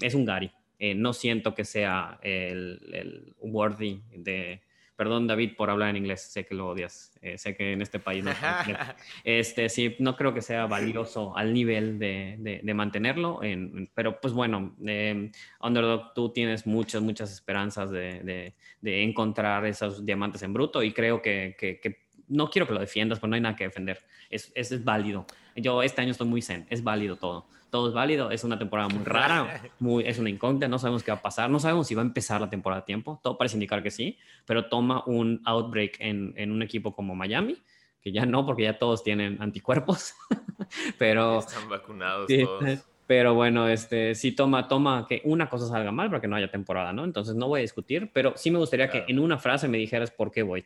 es un Gary. Eh, no siento que sea el, el worthy de, Perdón, David, por hablar en inglés. Sé que lo odias. Eh, sé que en este país no. <laughs> este, sí, no creo que sea valioso al nivel de, de, mantenerlo. En, pero, pues bueno, eh, Underdog, tú tienes muchas, muchas esperanzas de, de, encontrar esos diamantes en bruto y creo que, que, que no quiero que lo defiendas, pero no hay nada que defender. Es, es, es válido. Yo este año estoy muy zen. Es válido todo todo es válido. Es una temporada muy <laughs> rara, muy, es una incógnita, no sabemos qué va a pasar, no sabemos si va a empezar la temporada a tiempo. Todo parece indicar que sí, pero toma un outbreak en, en un equipo como Miami, que ya no, porque ya todos tienen anticuerpos, <laughs> pero... Están vacunados todos. Pero bueno, este, sí toma, toma que una cosa salga mal para que no haya temporada, ¿no? Entonces no voy a discutir, pero sí me gustaría que en una frase me dijeras por qué Void.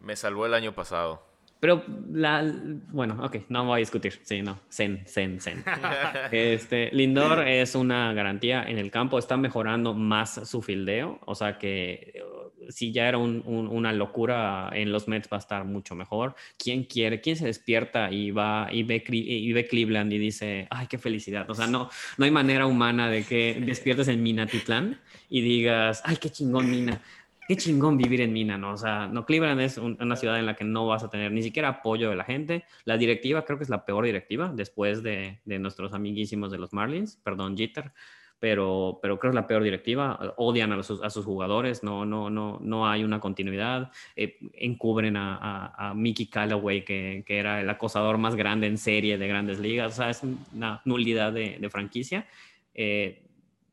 Me salvó el año pasado. Pero la, bueno, ok, no voy a discutir. Sí, no, zen, zen, zen. <laughs> Este, Lindor es una garantía en el campo, está mejorando más su fildeo, o sea que uh, si ya era un, una locura en los Mets va a estar mucho mejor. ¿Quién quiere? ¿Quién se despierta y va y ve, y ve Cleveland y dice, ay, qué felicidad? O sea, no, no hay manera humana de que despiertes en Minatitlán y digas, ay, qué chingón Mina qué chingón vivir en Mina, ¿no? O sea, no, Cleveland es una ciudad en la que no vas a tener ni siquiera apoyo de la gente. La directiva creo que es la peor directiva después de, de nuestros amiguísimos de los Marlins, perdón, Jeter, pero, pero creo que es la peor directiva. Odian a, a sus jugadores, no, no, no, no hay una continuidad. Eh, encubren a, a, Mickey Callaway, que, que, era el acosador más grande en serie de grandes ligas. O sea, es una nulidad de, de franquicia. Eh,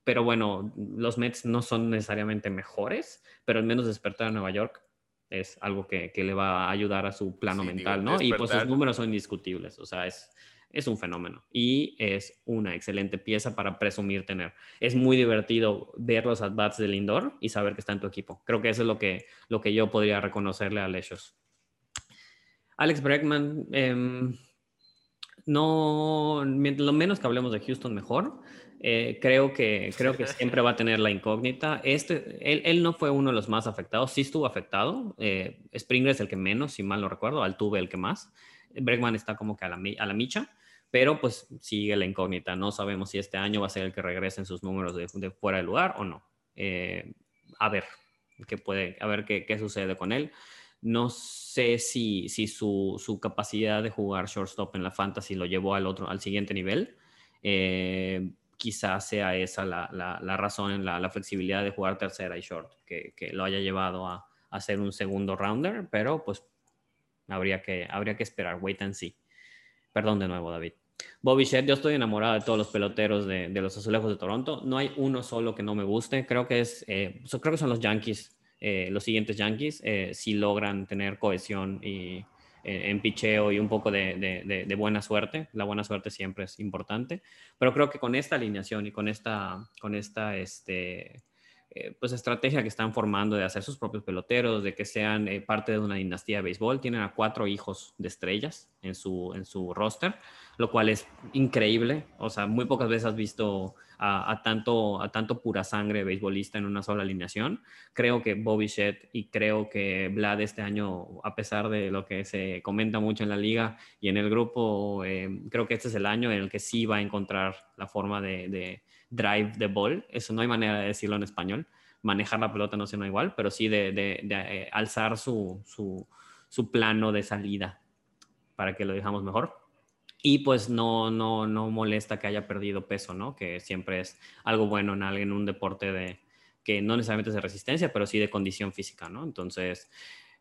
pero bueno, los Mets no son necesariamente mejores, pero al menos despertar a Nueva York es algo que, que le va a ayudar a su plano mental, ¿no? Y pues sus números son indiscutibles, o sea, es, es un fenómeno y es una excelente pieza para presumir tener. Es muy divertido ver los at-bats del indoor y saber que está en tu equipo. Creo que eso es lo que, lo que yo podría reconocerle a Lechos. Alex Bregman, eh, no, lo menos que hablemos de Houston, mejor. Eh, creo, que, creo que siempre va a tener la incógnita. Este, él, él, no fue uno de los más afectados, sí estuvo afectado. Eh, Springer es el que menos, si mal no recuerdo, Altuve el que más. Bregman está como que a la, a la micha, pero pues sigue la incógnita. No sabemos si este año va a ser el que regrese en sus números de, de fuera de lugar o no. Eh, a ver qué puede, a ver qué, qué, sucede con él. No sé si, si su, su, capacidad de jugar shortstop en la fantasy lo llevó al otro, al siguiente nivel. Eh, quizás sea esa la, la, razón en la, flexibilidad de jugar tercera y short, que, que lo haya llevado a, a, ser un segundo rounder, pero pues habría que, habría que esperar, wait and see. Perdón de nuevo, David. Bobby Shedd, yo estoy enamorado de todos los peloteros de, de, los azulejos de Toronto. No hay uno solo que no me guste. Creo que, es, eh, creo que son los Yankees, eh, los siguientes Yankees, eh, si logran tener cohesión y, en picheo y un poco de, de, buena suerte. La buena suerte siempre es importante, pero creo que con esta alineación y con esta, con esta este, eh, pues estrategia que están formando de hacer sus propios peloteros, de que sean eh, parte de una dinastía de béisbol, tienen a cuatro hijos de estrellas en su, en su roster, lo cual es increíble. O sea, muy pocas veces has visto a, tanto, a tanto pura sangre beisbolista en una sola alineación. Creo que Bobby Shedd y creo que Vlad este año, a pesar de lo que se comenta mucho en la liga y en el grupo, eh, creo que este es el año en el que sí va a encontrar la forma de drive the ball. Eso no hay manera de decirlo en español. Manejar la pelota no suena igual, pero sí de, de, de eh, alzar su, su, su plano de salida para que lo dejamos mejor y pues no, no, no molesta que haya perdido peso, ¿no? Que siempre es algo bueno en, en un deporte de, que no necesariamente es de resistencia, pero sí de condición física, ¿no? Entonces,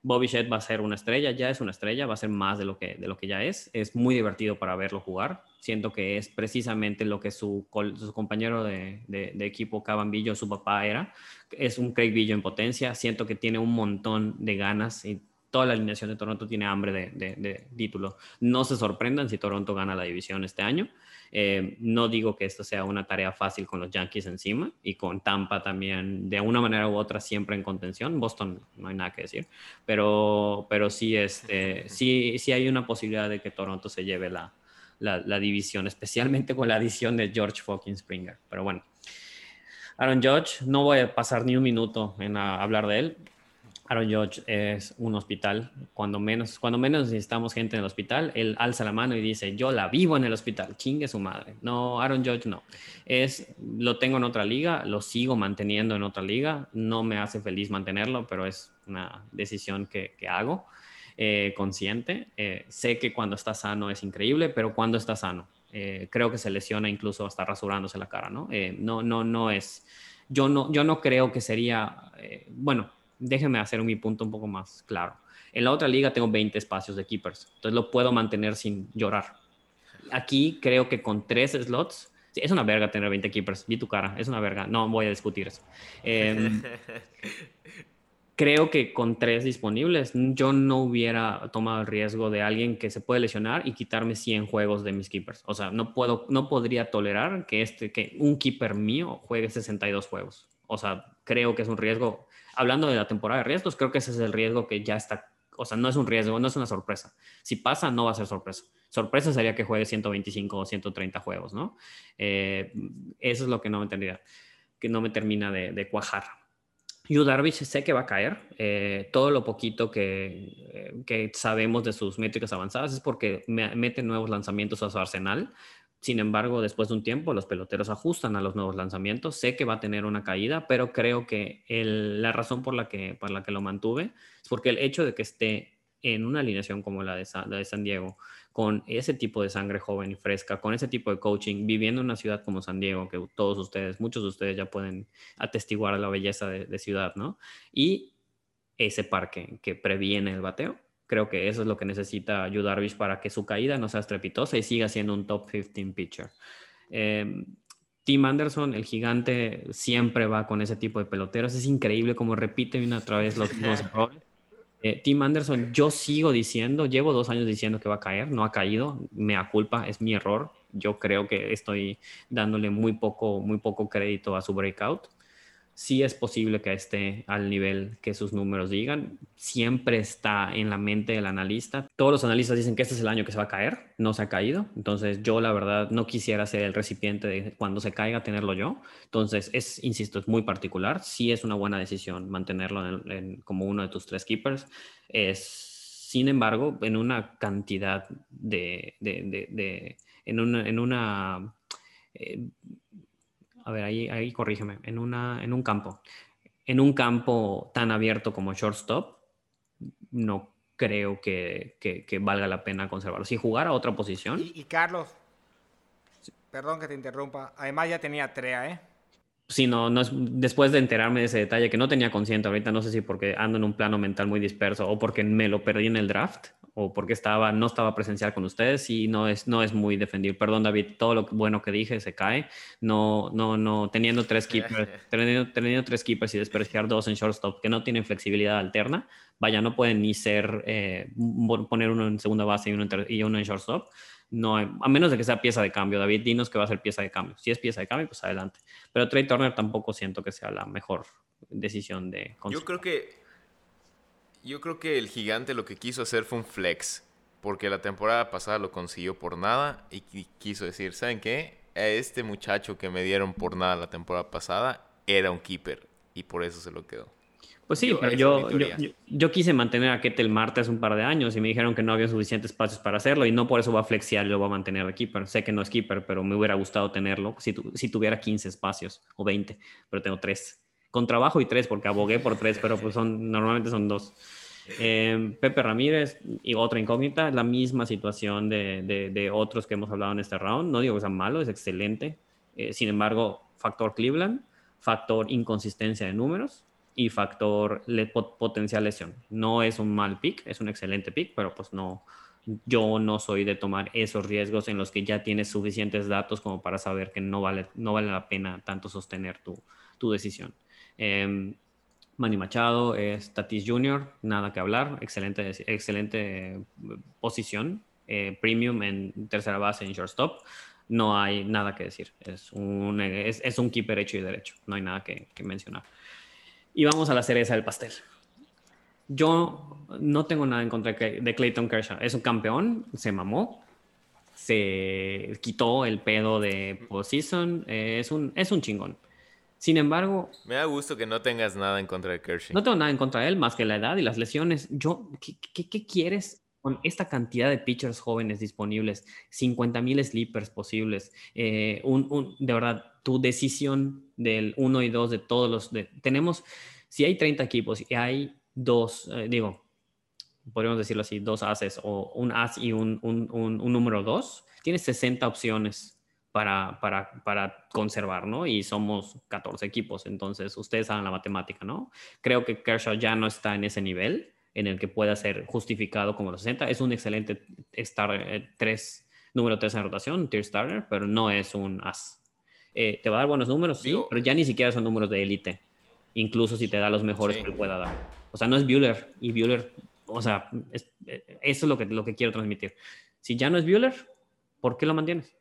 Bobby Shedd va a ser una estrella, ya es una estrella, va a ser más de lo que, de lo que ya es. Es muy divertido para verlo jugar. Siento que es precisamente lo que su, su compañero de, de, de, equipo, Caban su papá, era. Es un Craig Billo en potencia. Siento que tiene un montón de ganas y Toda la alineación de Toronto tiene hambre de, título. No se sorprendan si Toronto gana la división este año. Eh, no digo que esto sea una tarea fácil con los Yankees encima y con Tampa también, de una manera u otra, siempre en contención. Boston no hay nada que decir, pero, pero sí, este, sí, sí hay una posibilidad de que Toronto se lleve la, la, división, especialmente con la adición de George fucking Springer. Pero bueno, Aaron Judge, no voy a pasar ni un minuto en hablar de él. Aaron Judge es un hospital. Cuando menos, cuando menos necesitamos gente en el hospital, él alza la mano y dice, yo la vivo en el hospital, chingue su madre. No, Aaron Judge no. Es, lo tengo en otra liga, lo sigo manteniendo en otra liga. No me hace feliz mantenerlo, pero es una decisión que, que hago. Eh, consciente. Eh, sé que cuando está sano es increíble, pero cuando está sano, eh, creo que se lesiona incluso hasta rasurándose la cara, ¿no? no, no, no es. Yo no, yo no creo que sería. bueno, déjenme hacer mi punto un poco más claro. En la otra liga tengo 20 espacios de keepers, entonces lo puedo mantener sin llorar. Aquí creo que con tres slots es una verga tener 20 keepers. Vi tu cara, es una verga. No voy a discutir eso. Em, <laughs> creo que con tres disponibles yo no hubiera tomado el riesgo de alguien que se puede lesionar y quitarme 100 juegos de mis keepers. O sea, no puedo, no podría tolerar que este, que un keeper mío juegue 62 juegos. O sea, creo que es un riesgo. Hablando de la temporada de riesgos, creo que ese es el riesgo que ya está. O sea, no es un riesgo, no es una sorpresa. Si pasa, no va a ser sorpresa. Sorpresa sería que juegue 125 o 130 juegos, ¿no? Eh, eso es lo que no me tendría, que no me termina de cuajar. Yu Darvish sé que va a caer. Eh, todo lo poquito que, que, sabemos de sus métricas avanzadas es porque mete nuevos lanzamientos a su arsenal. Sin embargo, después de un tiempo, los peloteros ajustan a los nuevos lanzamientos. Sé que va a tener una caída, pero creo que la razón por la, que, por la que lo mantuve es porque el hecho de que esté en una alineación como la de, la de San Diego, con ese tipo de sangre joven y fresca, con ese tipo de coaching, viviendo en una ciudad como San Diego, que todos ustedes, muchos de ustedes ya pueden atestiguar la belleza de, ciudad, ¿no? Y ese parque que previene el bateo. Creo que eso es lo que necesita Yu Darvish para que su caída no sea estrepitosa y siga siendo un top 15 pitcher. Eh, Tim Anderson, el gigante, siempre va con ese tipo de peloteros. Es increíble como repite una otra vez los, los <laughs> errores. Eh, Tim Anderson, yo sigo diciendo, llevo dos años diciendo que va a caer, no ha caído, me culpa, es mi error. Yo creo que estoy dándole muy poco, muy poco crédito a su breakout sí es posible que esté al nivel que sus números digan. Siempre está en la mente del analista. Todos los analistas dicen que este es el año que se va a caer, no se ha caído. Entonces yo la verdad no quisiera ser el recipiente de cuando se caiga tenerlo yo. Entonces es, insisto, es muy particular. Sí es una buena decisión mantenerlo como uno de tus tres keepers. Es, sin embargo, en una cantidad de, en una, en una eh, a ver, ahí, ahí corrígeme, en, una, en un campo. En un campo tan abierto como shortstop, no creo que, que, valga la pena conservarlo. Si jugara otra posición. Y, Carlos, perdón que te interrumpa, además ya tenía Trea, ¿eh? Sí, no, no es, después de enterarme de ese detalle que no tenía consciente ahorita, no sé si porque ando en un plano mental muy disperso o porque me lo perdí en el draft, o porque estaba, no estaba presencial con ustedes y no es, no es muy defendible. Perdón, David, todo lo bueno que dije se cae. No, no, no, teniendo tres keepers, teniendo, teniendo tres keepers y despreciar dos en shortstop que no tienen flexibilidad alterna, vaya, no pueden ni ser, eh, poner uno en segunda base y uno en, y uno en shortstop. No, a menos de que sea pieza de cambio. David, dinos que va a ser pieza de cambio. Si es pieza de cambio, pues adelante. Pero Trey Turner tampoco siento que sea la mejor decisión de... Yo creo que yo creo que el gigante lo que quiso hacer fue un flex. Porque la temporada pasada lo consiguió por nada y quiso decir, ¿saben qué? A este muchacho que me dieron por nada la temporada pasada era un keeper y por eso se lo quedó. Pues sí, pero yo, yo, quise mantener a Ketel Marte hace un par de años y me dijeron que no había suficientes espacios para hacerlo y no por eso va a flexiar y lo va a mantener de keeper. Sé que no es keeper, pero me hubiera gustado tenerlo si, si tuviera 15 espacios o 20, pero tengo 3 con trabajo y tres, porque abogué por tres, pero pues son, normalmente son dos. Eh, Pepe Ramírez y otra incógnita, la misma situación de, de, otros que hemos hablado en este round. No digo que sea malo, es excelente. Eh, sin embargo, factor Cleveland, factor inconsistencia de números y factor potencial lesión. No es un mal pick, es un excelente pick, pero pues no, yo no soy de tomar esos riesgos en los que ya tienes suficientes datos como para saber que no vale, no vale la pena tanto sostener tu, tu decisión. Eh, Manny Machado, es Tatis Jr., nada que hablar, excelente, excelente eh, posición, eh, premium en tercera base en shortstop, no hay nada que decir, es un, es, un keeper hecho y derecho, no hay nada que, mencionar. Y vamos a la cereza del pastel. Yo no tengo nada en contra de Clayton Kershaw, es un campeón, se mamó, se quitó el pedo de postseason, es, un, es un chingón sin embargo... Me da gusto que no tengas nada en contra de Kershaw. No tengo nada en contra de él, más que la edad y las lesiones. Yo, ¿qué, quieres con esta cantidad de pitchers jóvenes disponibles? 50 mil sleepers posibles. Eh, un, de verdad, tu decisión del 1 y 2 de todos los... tenemos, si hay 30 equipos y hay dos, eh, digo, podríamos decirlo así, dos ases o un as y un, un, un número 2, tienes 60 opciones para, para, para, conservar, ¿no? Y somos 14 equipos, entonces ustedes saben la matemática, ¿no? Creo que Kershaw ya no está en ese nivel en el que pueda ser justificado como los 60. Es un excelente star, 3, eh, número 3 en rotación, tier starter, pero no es un as. Eh, te va a dar buenos números, sí, pero ya ni siquiera son números de élite, incluso si te da los mejores que pueda dar. O sea, no es Bueller, y Bueller, o sea, eh, eso es lo que, lo que quiero transmitir. Si ya no es Bueller, ¿por qué lo mantienes?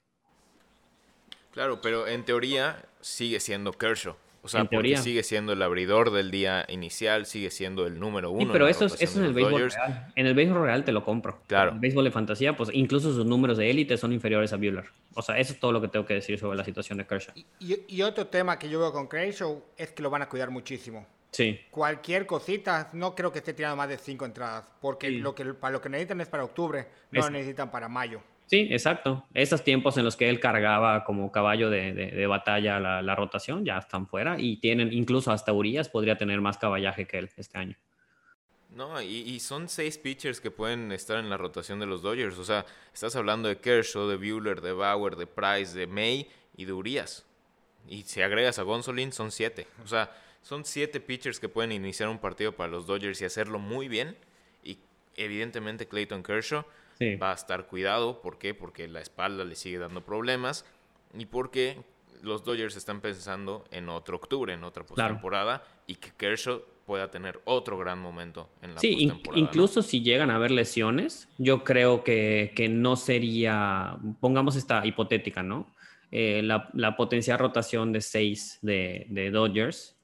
Claro, pero en teoría sigue siendo Kershaw. O sea, porque sigue siendo el abridor del día inicial, sigue siendo el número uno. Sí, pero eso es, eso en el béisbol real. En el béisbol real te lo compro. Claro. En el béisbol de fantasía, pues incluso sus números de élite son inferiores a Bueller. O sea, eso es todo lo que tengo que decir sobre la situación de Kershaw. Y, otro tema que yo veo con Kershaw es que lo van a cuidar muchísimo. Sí. Cualquier cosita, no creo que esté tirando más de cinco entradas, porque lo que, para lo que necesitan es para octubre, no lo necesitan para mayo. Sí, exacto. Esos tiempos en los que él cargaba como caballo de, batalla la, rotación ya están fuera y tienen, incluso hasta Urias podría tener más caballaje que él este año. No, y, son seis pitchers que pueden estar en la rotación de los Dodgers. O sea, estás hablando de Kershaw, de Bueller, de Bauer, de Price, de May y de Urias. Y si agregas a Gonsolin, son siete. O sea, son siete pitchers que pueden iniciar un partido para los Dodgers y hacerlo muy bien. Y evidentemente Clayton Kershaw va a estar cuidado. ¿Por qué? Porque la espalda le sigue dando problemas y porque los Dodgers están pensando en otro octubre, en otra postemporada y que Kershaw pueda tener otro gran momento en la sí, incluso si llegan a haber lesiones, yo creo que, que no sería, pongamos esta hipotética, ¿no? Eh, la, la, potencial rotación de seis de, de, Dodgers,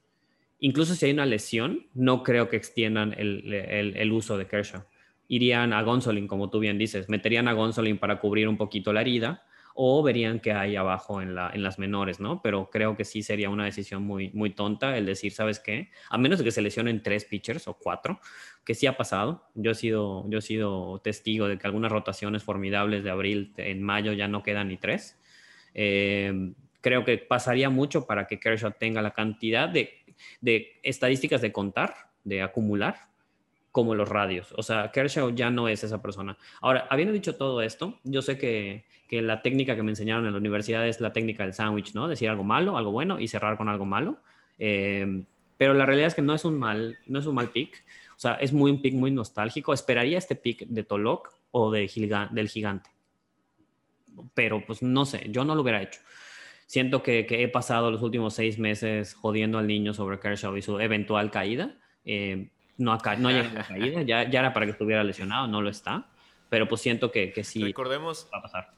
incluso si hay una lesión, no creo que extiendan el, el, el uso de Kershaw irían a Gonsolin, como tú bien dices, meterían a Gonsolin para cubrir un poquito la herida o verían que hay abajo en, la, en las menores, ¿no? Pero creo que sí sería una decisión muy, muy tonta el decir, ¿sabes qué? A menos de que se lesionen tres pitchers o cuatro, que sí ha pasado. Yo he sido, yo he sido testigo de que algunas rotaciones formidables de abril en mayo ya no quedan ni tres. Eh, creo que pasaría mucho para que Kershaw tenga la cantidad de estadísticas de contar, de acumular, como los radios. O sea, Kershaw ya no es esa persona. Ahora, habiendo dicho todo esto, yo sé que, que, la técnica que me enseñaron en la universidad es la técnica del sándwich, ¿no? Decir algo malo, algo bueno y cerrar con algo malo. Eh, pero la realidad es que no es un mal, no es un mal pick. O sea, es muy un pick muy nostálgico. Esperaría este pick de Tolok o de del gigante. Pero pues no sé, yo no lo hubiera hecho. Siento que, que he pasado los últimos seis meses jodiendo al niño sobre Kershaw y su eventual caída. Eh, no, acá, no llegó a caída, ya, ya era para que estuviera lesionado, no lo está, pero pues siento que, que sí recordemos, va a pasar.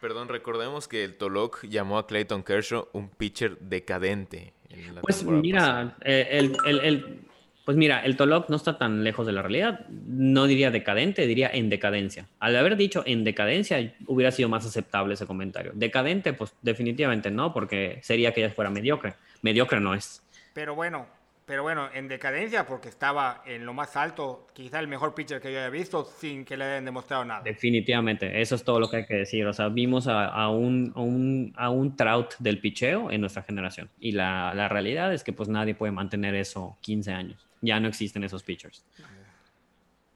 perdón, recordemos que el Tolok llamó a Clayton Kershaw un pitcher decadente. pues mira, eh, el, el, el, pues mira, el Tolok no está tan lejos de la realidad, no diría decadente, diría en decadencia. Al haber dicho en decadencia, hubiera sido más aceptable ese comentario. Decadente, pues definitivamente no, porque sería que ella fuera mediocre. Mediocre no es. Pero bueno, pero bueno, en decadencia porque estaba en lo más alto, quizá el mejor pitcher que yo haya visto sin que le hayan demostrado nada. Definitivamente, eso es todo lo que hay que decir. O sea, vimos a, un, a un, a un trout del picheo en nuestra generación. Y la, la, realidad es que pues nadie puede mantener eso 15 años. Ya no existen esos pitchers.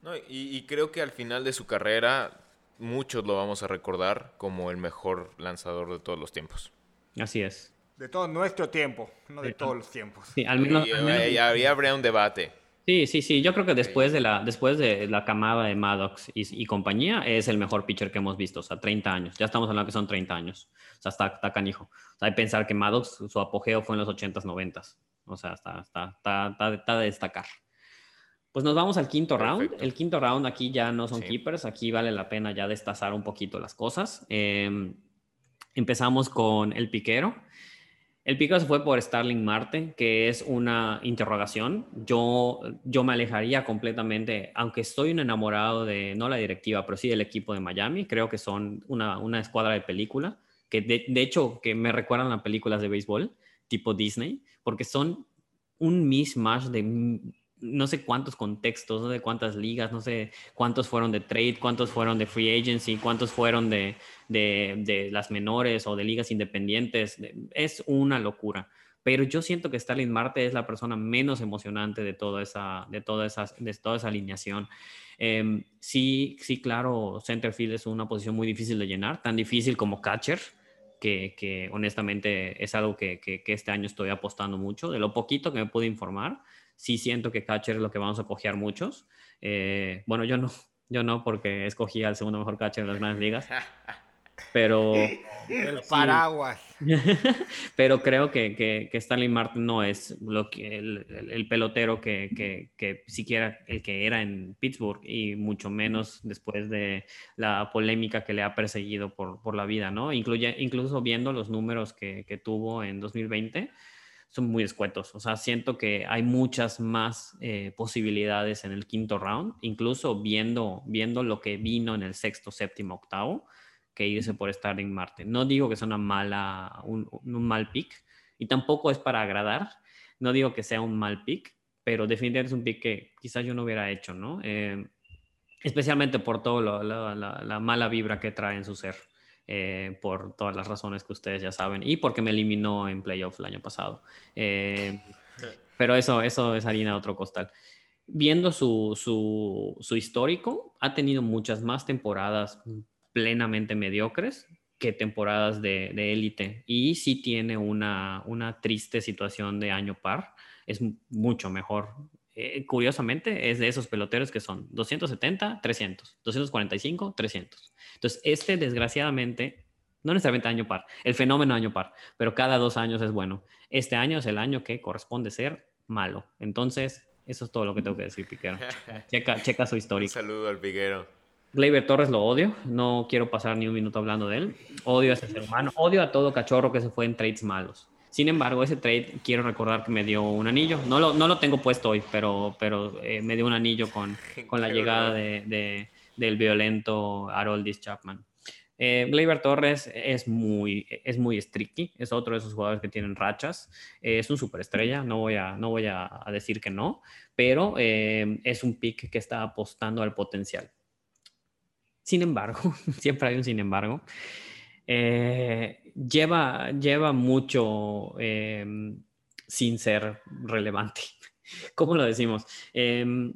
No, y, y creo que al final de su carrera muchos lo vamos a recordar como el mejor lanzador de todos los tiempos. Así es. De todo nuestro tiempo, no de, todos los tiempos. Sí, al menos. Y, habría un debate. Sí, sí, sí. Yo creo que después de la, después de la camada de Maddox y, compañía, es el mejor pitcher que hemos visto. O sea, 30 años. Ya estamos hablando que son 30 años. O sea, está, está canijo. O sea, hay que pensar que Maddox, su apogeo fue en los 80s, 90s. O sea, está, está, está, está, de destacar. Pues nos vamos al quinto round. El quinto round aquí ya no son keepers, aquí vale la pena ya destazar un poquito las cosas. Em, empezamos con el piquero. El pico se fue por Starling Marte, que es una interrogación. Yo, yo me alejaría completamente, aunque estoy un enamorado de, no la directiva, pero sí del equipo de Miami. Creo que son una, una escuadra de película, que de, hecho que me recuerdan a películas de béisbol, tipo Disney, porque son un mismatch de no sé cuántos contextos, no sé cuántas ligas, no sé cuántos fueron de trade, cuántos fueron de free agency, cuántos fueron de, de, las menores o de ligas independientes. Es una locura. Pero yo siento que Stalin Marte es la persona menos emocionante de toda esa, de toda esa, de toda esa alineación. Em, sí, sí, claro, centerfield es una posición muy difícil de llenar, tan difícil como catcher. Que, que honestamente es algo que, que, que, este año estoy apostando mucho. De lo poquito que me pude informar, sí siento que catcher es lo que vamos a cojear muchos. Eh, bueno, yo no, yo no, porque escogí al segundo mejor catcher en las grandes ligas. <laughs> Pero. El paraguas. <laughs> pero creo que, que, que, Stanley Martin no es lo que, el, pelotero que, que, que, siquiera el que era en Pittsburgh y mucho menos después de la polémica que le ha perseguido por, por la vida, ¿no? Incluye, incluso viendo los números que, tuvo en 2020 son muy escuetos. O sea, siento que hay muchas más eh, posibilidades en el quinto round, incluso viendo, viendo lo que vino en el sexto, séptimo, octavo, que irse por Starling Marte. No digo que sea una mala, un, mal pick, y tampoco es para agradar. No digo que sea un mal pick, pero definitivamente es un pick que quizás yo no hubiera hecho, ¿no? Eh, especialmente por toda la mala vibra que trae en su ser. Eh, por todas las razones que ustedes ya saben y porque me eliminó en playoff el año pasado. Eh, pero eso, eso es harina de otro costal. Viendo su, su, su, histórico, ha tenido muchas más temporadas plenamente mediocres que temporadas de élite y sí tiene una, una triste situación de año par. Es mucho mejor eh, curiosamente, es de esos peloteros que son 270, 300, 245, 300. Entonces, este desgraciadamente, no necesariamente año par, el fenómeno año par, pero cada dos años es bueno. Este año es el año que corresponde ser malo. Entonces, eso es todo lo que tengo que decir, Piquero. <laughs> Checa, checa su historia. Un saludo al Piquero. Gleyber Torres lo odio, no quiero pasar ni un minuto hablando de él. Odio a ese ser humano, odio a todo cachorro que se fue en trades malos. Sin embargo, ese trade quiero recordar que me dio un anillo. No lo, no lo tengo puesto hoy, pero, pero eh, me dio un anillo con, <laughs> con la llegada de, del violento Haroldis Chapman. Eh, Torres es muy, es muy streaky, es otro de esos jugadores que tienen rachas. Eh, es un superestrella, no voy a, no voy a, decir que no, pero eh, es un pick que está apostando al potencial. Sin embargo, <laughs> siempre hay un sin embargo. Eh, lleva, lleva mucho em, sin ser relevante. <laughs> ¿Cómo lo decimos? Em,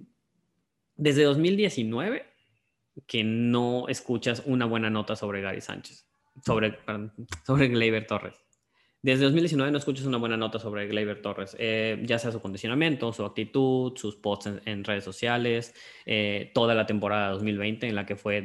desde 2019 que no escuchas una buena nota sobre Gary Sánchez, sobre, <laughs> sobre Gleyber Torres. Desde 2019 no escuchas una buena nota sobre Gleyber Torres, eh, ya sea su condicionamiento, su actitud, sus posts en, redes sociales, eh, toda la temporada 2020 en la que fue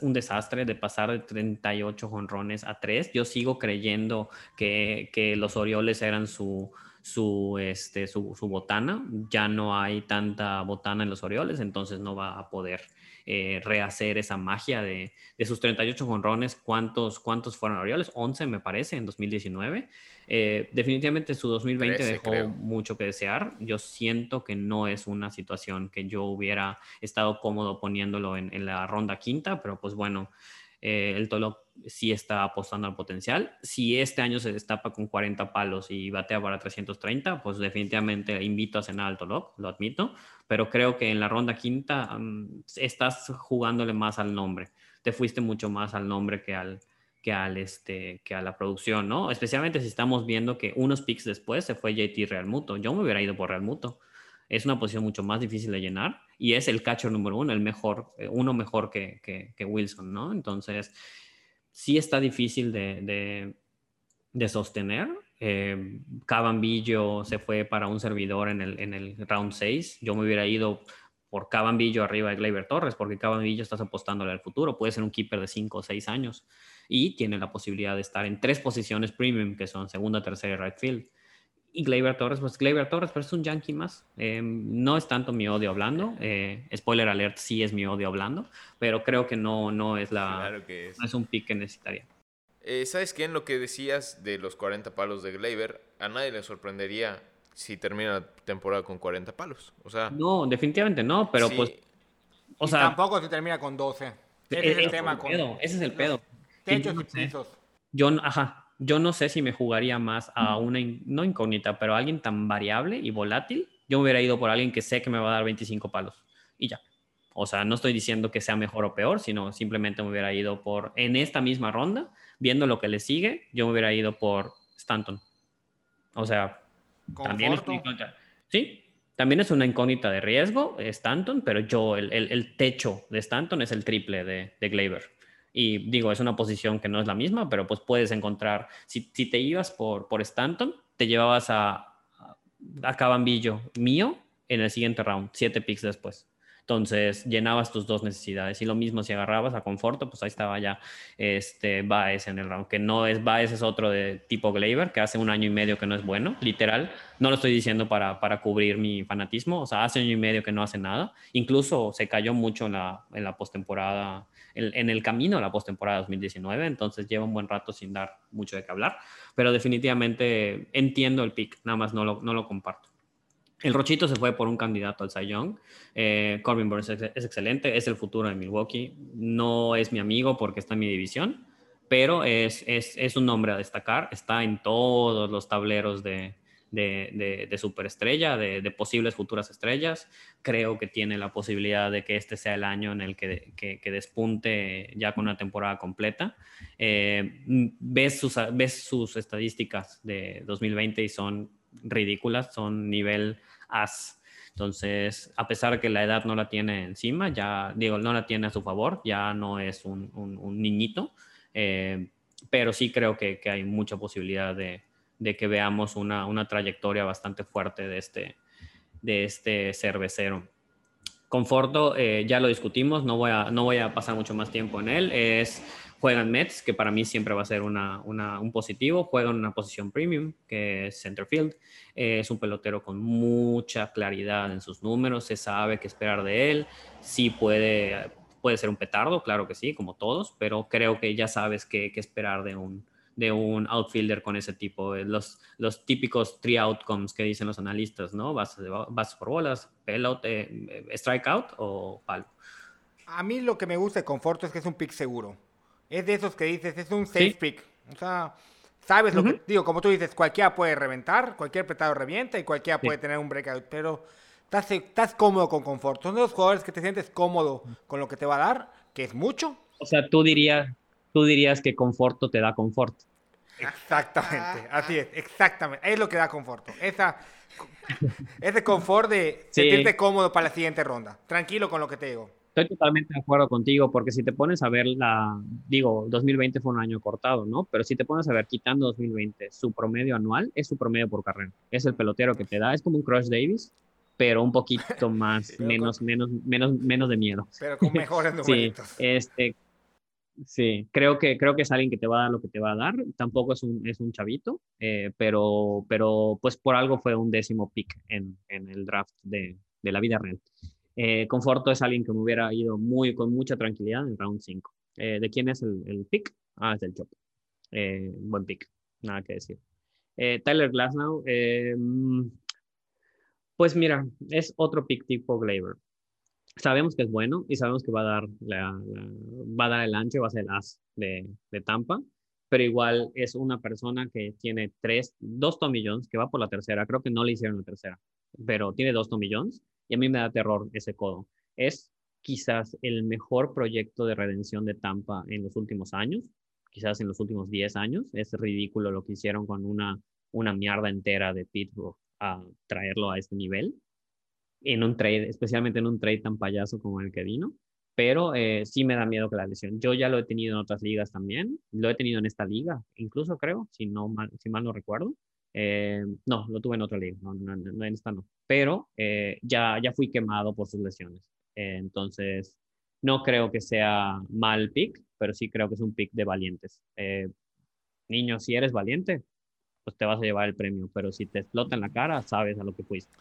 un desastre de pasar de 38 jonrones a 3. Yo sigo creyendo que, que los Orioles eran su, su, este, su, su, botana. Ya no hay tanta botana en los Orioles, entonces no va a poder eh, rehacer esa magia de, de sus 38 jonrones. ¿Cuántos, ¿Cuántos fueron Orioles? 11 me parece en 2019. Eh, definitivamente su 2020 dejó mucho que desear. Yo siento que no es una situación que yo hubiera estado cómodo poniéndolo en, en la ronda quinta, pero pues bueno, eh, el Tolo sí está apostando al potencial. Si este año se destapa con 40 palos y batea para 330, pues definitivamente invito a cenar al Tolo, lo admito, pero creo que en la ronda quinta estás jugándole más al nombre. Te fuiste mucho más al nombre que al, que al este que a la producción, ¿no? Especialmente si estamos viendo que unos picks después se fue JT Real Muto. Yo me hubiera ido por Real Muto. Es una posición mucho más difícil de llenar y es el catcher número uno, el mejor, eh, uno mejor que, que, Wilson, ¿no? Entonces, sí está difícil de, de, sostener. Eh, se fue para un servidor en el, en el round 6. Yo me hubiera ido por Cabambillo arriba de Gleyber Torres, porque Cabambillo estás apostándole al futuro. Puede ser un keeper de 5 o 6 años y tiene la posibilidad de estar en tres posiciones premium, que son segunda, tercera y right field Y Gleyber Torres, pues Gleyber Torres, pero es un yankee más. Em, no es tanto mi odio hablando. Eh, spoiler alert, sí es mi odio hablando, pero creo que no, no es la. Claro que es. No es un pick que necesitaría. Eh, ¿Sabes qué? En lo que decías de los 40 palos de Gleyber, a nadie le sorprendería si termina la temporada con 40 palos. O sea, No, definitivamente no, pero sí, pues. O Y sea, tampoco se termina con 12. Ese es el ese tema el con pedo, ese es el pedo. Techos y pisos. Yo, ajá, yo no sé si me jugaría más a una, no incógnita, pero a alguien tan variable y volátil. Yo me hubiera ido por alguien que sé que me va a dar 25 palos y ya. O sea, no estoy diciendo que sea mejor o peor, sino simplemente me hubiera ido por, en esta misma ronda, viendo lo que le sigue, yo me hubiera ido por Stanton. O sea, también es una incógnita. Sí, también es una incógnita de riesgo, Stanton, pero yo, el, el- el techo de Stanton es el triple de, de Gleyber. Y digo, es una posición que no es la misma, pero pues puedes encontrar, si, si te ibas por, por Stanton, te llevabas a, a Cabambillo mío en el siguiente round, siete picks después. Entonces llenabas tus dos necesidades. Y lo mismo si agarrabas a Conforto, pues ahí estaba ya este Baez en el round. Que no es Baez, es otro de tipo Gleyber, que hace un año y medio que no es bueno, literal. No lo estoy diciendo para, para cubrir mi fanatismo. O sea, hace año y medio que no hace nada. Incluso se cayó mucho en la, en la postemporada, en, en el camino a la postemporada 2019. Entonces lleva un buen rato sin dar mucho de qué hablar. Pero definitivamente entiendo el pick, nada más no lo, no lo comparto. El Rochito se fue por un candidato al Cy Young. Eh, Corbin Burns es, excelente, es el futuro de Milwaukee. No es mi amigo porque está en mi división, pero es, es, es un nombre a destacar. Está en todos los tableros de, de, de, de superestrella, de, posibles futuras estrellas. Creo que tiene la posibilidad de que este sea el año en el que, que, que despunte ya con una temporada completa. Eh, ves, sus, ves sus estadísticas de 2020 y son ridículas, son nivel as. Entonces, a pesar que la edad no la tiene encima, ya digo, no la tiene a su favor, ya no es un, un, un niñito, eh, pero sí creo que, que, hay mucha posibilidad de, de que veamos una, una, trayectoria bastante fuerte de este, de este cervecero. Conforto, eh, ya lo discutimos, no voy, a, no voy a pasar mucho más tiempo en él, es juegan Mets, que para mí siempre va a ser una, una, un positivo, juega en una posición premium, que es center field, eh, es un pelotero con mucha claridad en sus números, se sabe qué esperar de él, sí puede, puede ser un petardo, claro que sí, como todos, pero creo que ya sabes qué, qué esperar de un, de un outfielder con ese tipo, los, los típicos three outcomes que dicen los analistas, ¿no? Bases, bases por bolas, pelota, eh, strikeout o palo. A mí lo que me gusta de Conforto es que es un pick seguro. Es de esos que dices, es un safe ¿Sí? pick. O sea, sabes lo uh -huh. que digo, como tú dices, cualquiera puede reventar, cualquier petado revienta y cualquiera sí. puede tener un breakout, pero estás, estás cómodo con confort. Son de los jugadores que te sientes cómodo con lo que te va a dar, que es mucho. O sea, tú dirías, tú dirías que conforto te da confort. Exactamente, así es, exactamente. Es lo que da conforto. Esa, <laughs> ese confort de sí. sentirte cómodo para la siguiente ronda. Tranquilo con lo que te digo. Estoy totalmente de acuerdo contigo, porque si te pones a ver la, digo, 2020 fue un año cortado, ¿no? Pero si te pones a ver, quitando 2020, su promedio anual es su promedio por carrera. Es el pelotero que te da, es como un Crush Davis, pero un poquito <laughs> más, menos, con... menos, menos, menos de miedo. Pero con <laughs> mejores numeritos. sí, este, sí, creo que, creo que es alguien que te va a dar lo que te va a dar. Tampoco es un, es un chavito, eh, pero, pero pues por algo fue un décimo pick en, en el draft de, de la vida real. Eh, Conforto es alguien que me hubiera ido muy, con mucha tranquilidad en round 5. Eh, ¿De quién es el, el, pick? Ah, es del Chop. Eh, buen pick, nada que decir. Eh, Tyler Glasnow, pues mira, es otro pick tipo Glaber. Sabemos que es bueno y sabemos que va a dar, la, la, va a dar el ancho, va a ser el as de, de, Tampa, pero igual es una persona que tiene tres, dos Tommy que va por la tercera, creo que no le hicieron la tercera, pero tiene dos Tommy y a mí me da terror ese codo. Es quizás el mejor proyecto de redención de Tampa en los últimos años, quizás en los últimos 10 años. Es ridículo lo que hicieron con una, una mierda entera de Pittsburgh a traerlo a este nivel, en un trade, especialmente en un trade tan payaso como el que vino. Pero eh, sí me da miedo que la lesión. Yo ya lo he tenido en otras ligas también. Lo he tenido en esta liga, incluso creo, si, no mal, si mal no recuerdo. Eh, no, lo tuve en otra liga, no, no, no, en esta no. Pero eh, ya, ya fui quemado por sus lesiones. Eh, entonces, no creo que sea mal pick, pero sí creo que es un pick de valientes. Niño, si eres valiente, pues te vas a llevar el premio. Pero si te explota en la cara, sabes a lo que fuiste.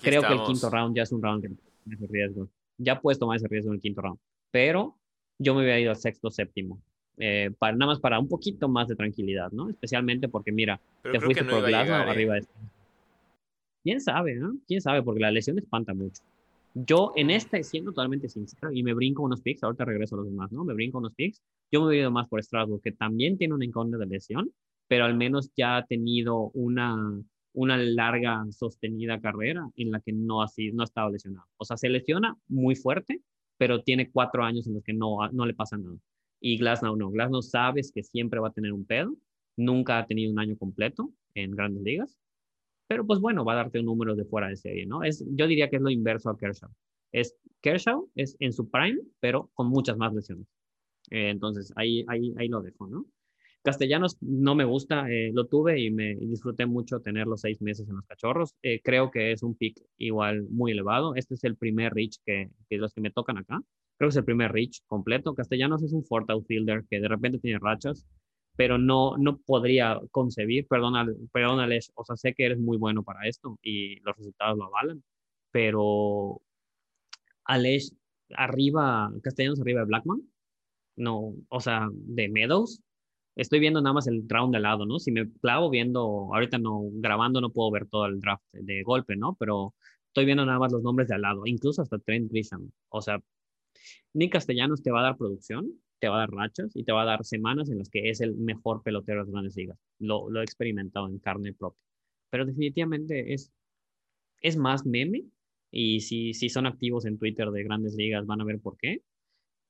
Creo que el quinto round ya es un round que ese riesgo. Ya puedes tomar ese riesgo en el quinto round. Pero yo me hubiera ido al sexto, séptimo. Eh, para, nada más para un poquito más de tranquilidad, ¿no? Especialmente porque, mira, te fuiste por Glasgow ¿eh? arriba de este. ¿Quién sabe, no? ¿Quién sabe? Porque la lesión espanta mucho. Yo en este, siendo totalmente sincero, y me brinco unos picks, ahorita regreso a los demás, ¿no? Me brinco unos picks. Yo me he ido más por Strasbourg, que también tiene una incógnita de lesión, pero al menos ya ha tenido una, una larga, sostenida carrera en la que no ha, sido, no ha estado lesionado. O sea, se lesiona muy fuerte, pero tiene cuatro años en los que no, no le pasa nada. Y Glasnow no. Glasnow sabes que siempre va a tener un pedo. Nunca ha tenido un año completo en grandes ligas. Pero pues bueno, va a darte un número de fuera de serie, ¿no? Es, yo diría que es lo inverso a Kershaw. Es, Kershaw es en su prime, pero con muchas más lesiones. Eh, entonces, ahí, ahí, ahí lo dejo, ¿no? Castellanos no me gusta, eh, lo tuve y me disfruté mucho tener los seis meses en los cachorros. Eh, creo que es un pick igual muy elevado. Este es el primer reach que, que los que me tocan acá. Creo que es el primer reach completo. Castellanos es un fourth outfielder que de repente tiene rachas pero no, no podría concebir, perdónale, perdónale, o sea, sé que eres muy bueno para esto y los resultados lo avalan, pero Alex arriba, Castellanos arriba de Blackman, no, o sea, de Meadows, estoy viendo nada más el round de lado, ¿no? Si me clavo viendo, ahorita no, grabando no puedo ver todo el draft de golpe, ¿no? Pero estoy viendo nada más los nombres de al lado, incluso hasta Trent Grisham, o sea, ni Castellanos te va a dar producción, te va a dar rachas y te va a dar semanas en las que es el mejor pelotero de las grandes ligas. Lo, he experimentado en carne propia. Pero definitivamente es, es más meme y si, si son activos en Twitter de grandes ligas van a ver por qué.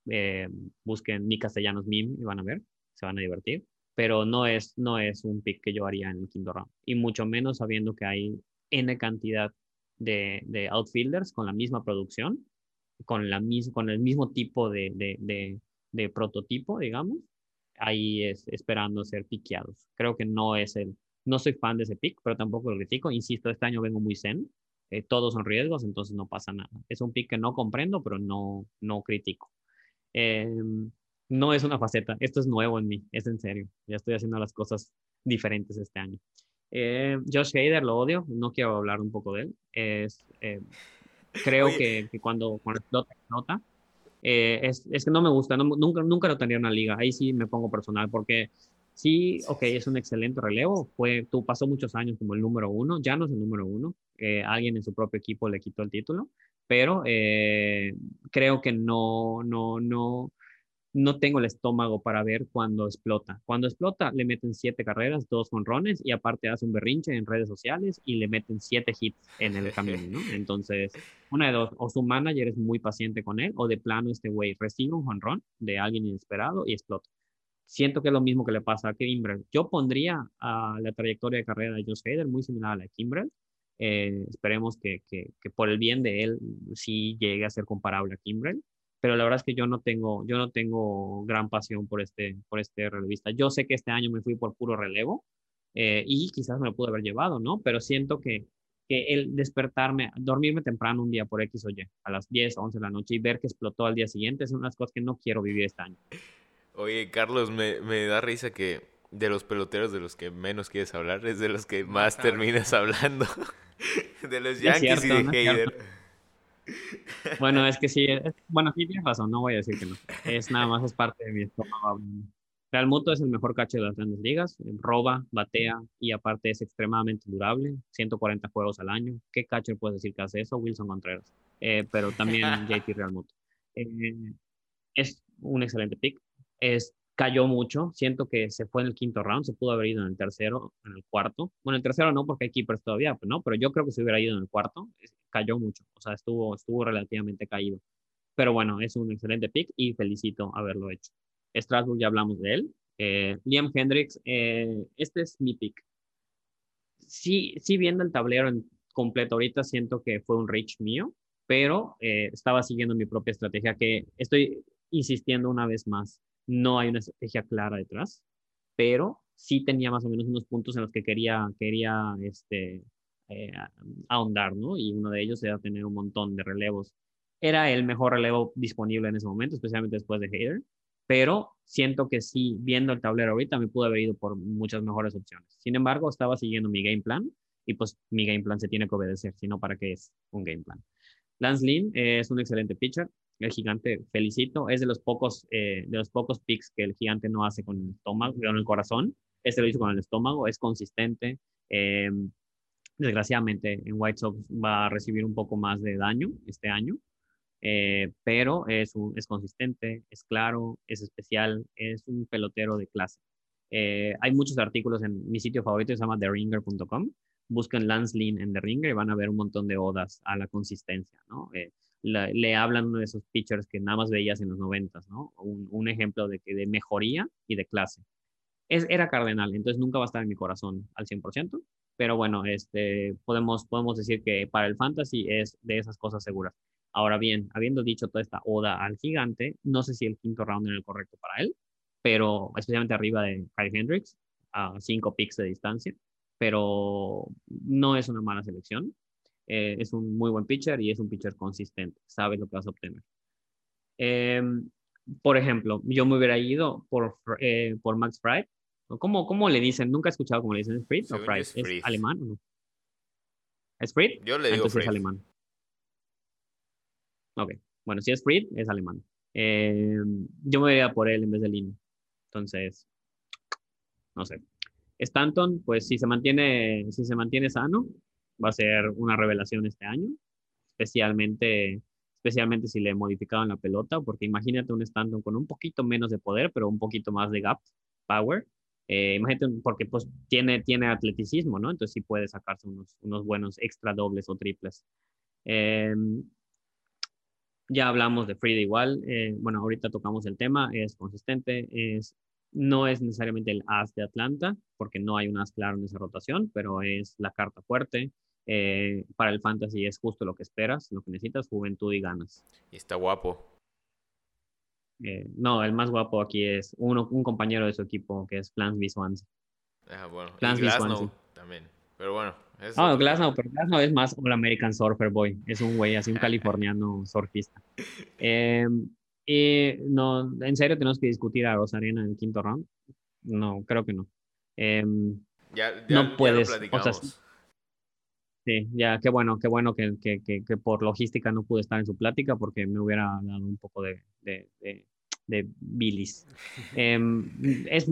Eh, busquen mi castellanos meme y van a ver, se van a divertir. Pero no es, no es un pick que yo haría en el quinto round. Y mucho menos sabiendo que hay N cantidad de, de outfielders con la misma producción, con, la mis, con el mismo tipo de, de de prototipo, digamos, ahí es esperando ser piqueados. Creo que no es el, no soy fan de ese pick, pero tampoco lo critico. Insisto, este año vengo muy zen. Eh, todos son riesgos, entonces no pasa nada. Es un pick que no comprendo, pero no, no critico. Em, no es una faceta, esto es nuevo en mí, es en serio. Ya estoy haciendo las cosas diferentes este año. Eh, Josh Hader lo odio, no quiero hablar un poco de él. Es, eh, creo que, que, cuando, cuando explota, explota. Eh, es, es, que no me gusta, nunca, nunca lo tendría en una liga, ahí sí me pongo personal, porque sí, ok, es un excelente relevo, fue, tú pasó muchos años como el número uno, ya no es el número uno, eh, alguien en su propio equipo le quitó el título, pero eh, creo que no, no, no, no tengo el estómago para ver cuando explota. Cuando explota, le meten siete carreras, dos jonrones y aparte hace un berrinche en redes sociales y le meten siete hits en el camino, ¿no? <laughs> Entonces, una de dos, o su manager es muy paciente con él o de plano este güey recibe un jonrón de alguien inesperado y explota. Siento que es lo mismo que le pasa a Kimbrel. Yo pondría a la trayectoria de carrera de Josh Hader muy similar a la de Kimbrel. Eh, esperemos que, que, que, por el bien de él sí llegue a ser comparable a Kimbrel pero la verdad es que yo no tengo, yo no tengo gran pasión por este, por este relevista. Yo sé que este año me fui por puro relevo eh, y quizás me lo pude haber llevado, ¿no? Pero siento que, que el despertarme, dormirme temprano un día por X o Y, a las 10, 11 de la noche y ver que explotó al día siguiente, es una de las cosas que no quiero vivir este año. Oye, Carlos, me, me da risa que de los peloteros de los que menos quieres hablar es de los que más terminas <laughs> hablando. de los Yankees y de Hader. Bueno, es que sí, bueno, sí tienes razón, no voy a decir que no. Es nada más, es parte de mi estómago. Real Muto es el mejor catcher de las grandes ligas, roba, batea y aparte es extremadamente durable, 140 juegos al año. ¿Qué catcher puedes decir que hace eso? Wilson Contreras, eh, pero también <laughs> JT Real Muto. Eh, es un excelente pick, es cayó mucho. Siento que se fue en el quinto round, se pudo haber ido en el tercero, en el cuarto. Bueno, en el tercero no, porque hay keepers todavía, ¿no? Pero yo creo que se hubiera ido en el cuarto. Cayó mucho, o sea, estuvo, estuvo relativamente caído. Pero bueno, es un excelente pick y felicito haberlo hecho. Strasbourg ya hablamos de él. Eh, Liam Hendricks, eh, este es mi pick. Sí, sí viendo el tablero en completo ahorita siento que fue un reach mío, pero eh, estaba siguiendo mi propia estrategia que estoy insistiendo una vez más no hay una estrategia clara detrás, pero sí tenía más o menos unos puntos en los que quería, quería este, eh, ahondar, ¿no? Y uno de ellos era tener un montón de relevos. Era el mejor relevo disponible en ese momento, especialmente después de Hader. pero siento que sí, viendo el tablero ahorita, me pude haber ido por muchas mejores opciones. Sin embargo, estaba siguiendo mi game plan y pues mi game plan se tiene que obedecer, sino para qué es un game plan. Lance Lynn es un excelente pitcher, el gigante felicito, es de los pocos, eh, de los pocos picks que el gigante no hace con el estómago, con el corazón, este lo hizo con el estómago, es consistente. Eh, desgraciadamente en White Sox va a recibir un poco más de daño este año, eh, pero es, es consistente, es claro, es especial, es un pelotero de clase. hay muchos artículos en mi sitio favorito, se llama theringer.com. Busquen Lance Lynn en The Ringer y van a ver un montón de odas a la consistencia, ¿no? le hablan de esos pitchers que nada más veías en los noventas, ¿no? Un, ejemplo de, de mejoría y de clase. Es, era cardenal, entonces nunca va a estar en mi corazón al 100%, pero bueno, este, podemos, podemos decir que para el fantasy es de esas cosas seguras. Ahora bien, habiendo dicho toda esta oda al gigante, no sé si el quinto round era el correcto para él, pero especialmente arriba de Kyle Hendricks, a cinco picks de distancia, pero no es una mala selección. Eh, es un muy buen pitcher y es un pitcher consistente. Sabes lo que vas a obtener. Em, por ejemplo, yo me hubiera ido por, eh, por Max Fried. ¿Cómo, ¿Cómo le dicen? Nunca he escuchado cómo le dicen. ¿Es o Fried? ¿Es, alemán o no? ¿Es Fried? Yo le digo Entonces es alemán. Ok. Bueno, si es Fried, es alemán. Em, yo me iría por él en vez de Lino. Entonces, no sé. Stanton, pues si se mantiene, si se mantiene sano, va a ser una revelación este año, especialmente, especialmente si le modificaban la pelota, porque imagínate un Stanton con un poquito menos de poder, pero un poquito más de gap, power. Eh, imagínate, porque pues tiene, tiene atleticismo, ¿no? Entonces sí puede sacarse unos, unos buenos extra dobles o triples. Em, ya hablamos de Frida igual, eh, bueno, ahorita tocamos el tema, es consistente, es, no es necesariamente el as de Atlanta, porque no hay un as claro en esa rotación, pero es la carta fuerte, eh, para el fantasy es justo lo que esperas, lo que necesitas, juventud y ganas. Y está guapo. Eh, no, el más guapo aquí es uno, un compañero de su equipo que es Plans B. Ah, bueno. y Glasnow también. Pero bueno. Ah, no, Glasnow, pero Glasnow es más un American Surfer Boy. Es un güey así, un <laughs> californiano surfista. Em, y no, ¿en serio tenemos que discutir a Rosarena en el quinto round? No, creo que no. Em, ya, ya, no puedes. Sí, ya, qué bueno, qué bueno que, que, que, por logística no pude estar en su plática porque me hubiera dado un poco de, de, de, bilis. Em, es,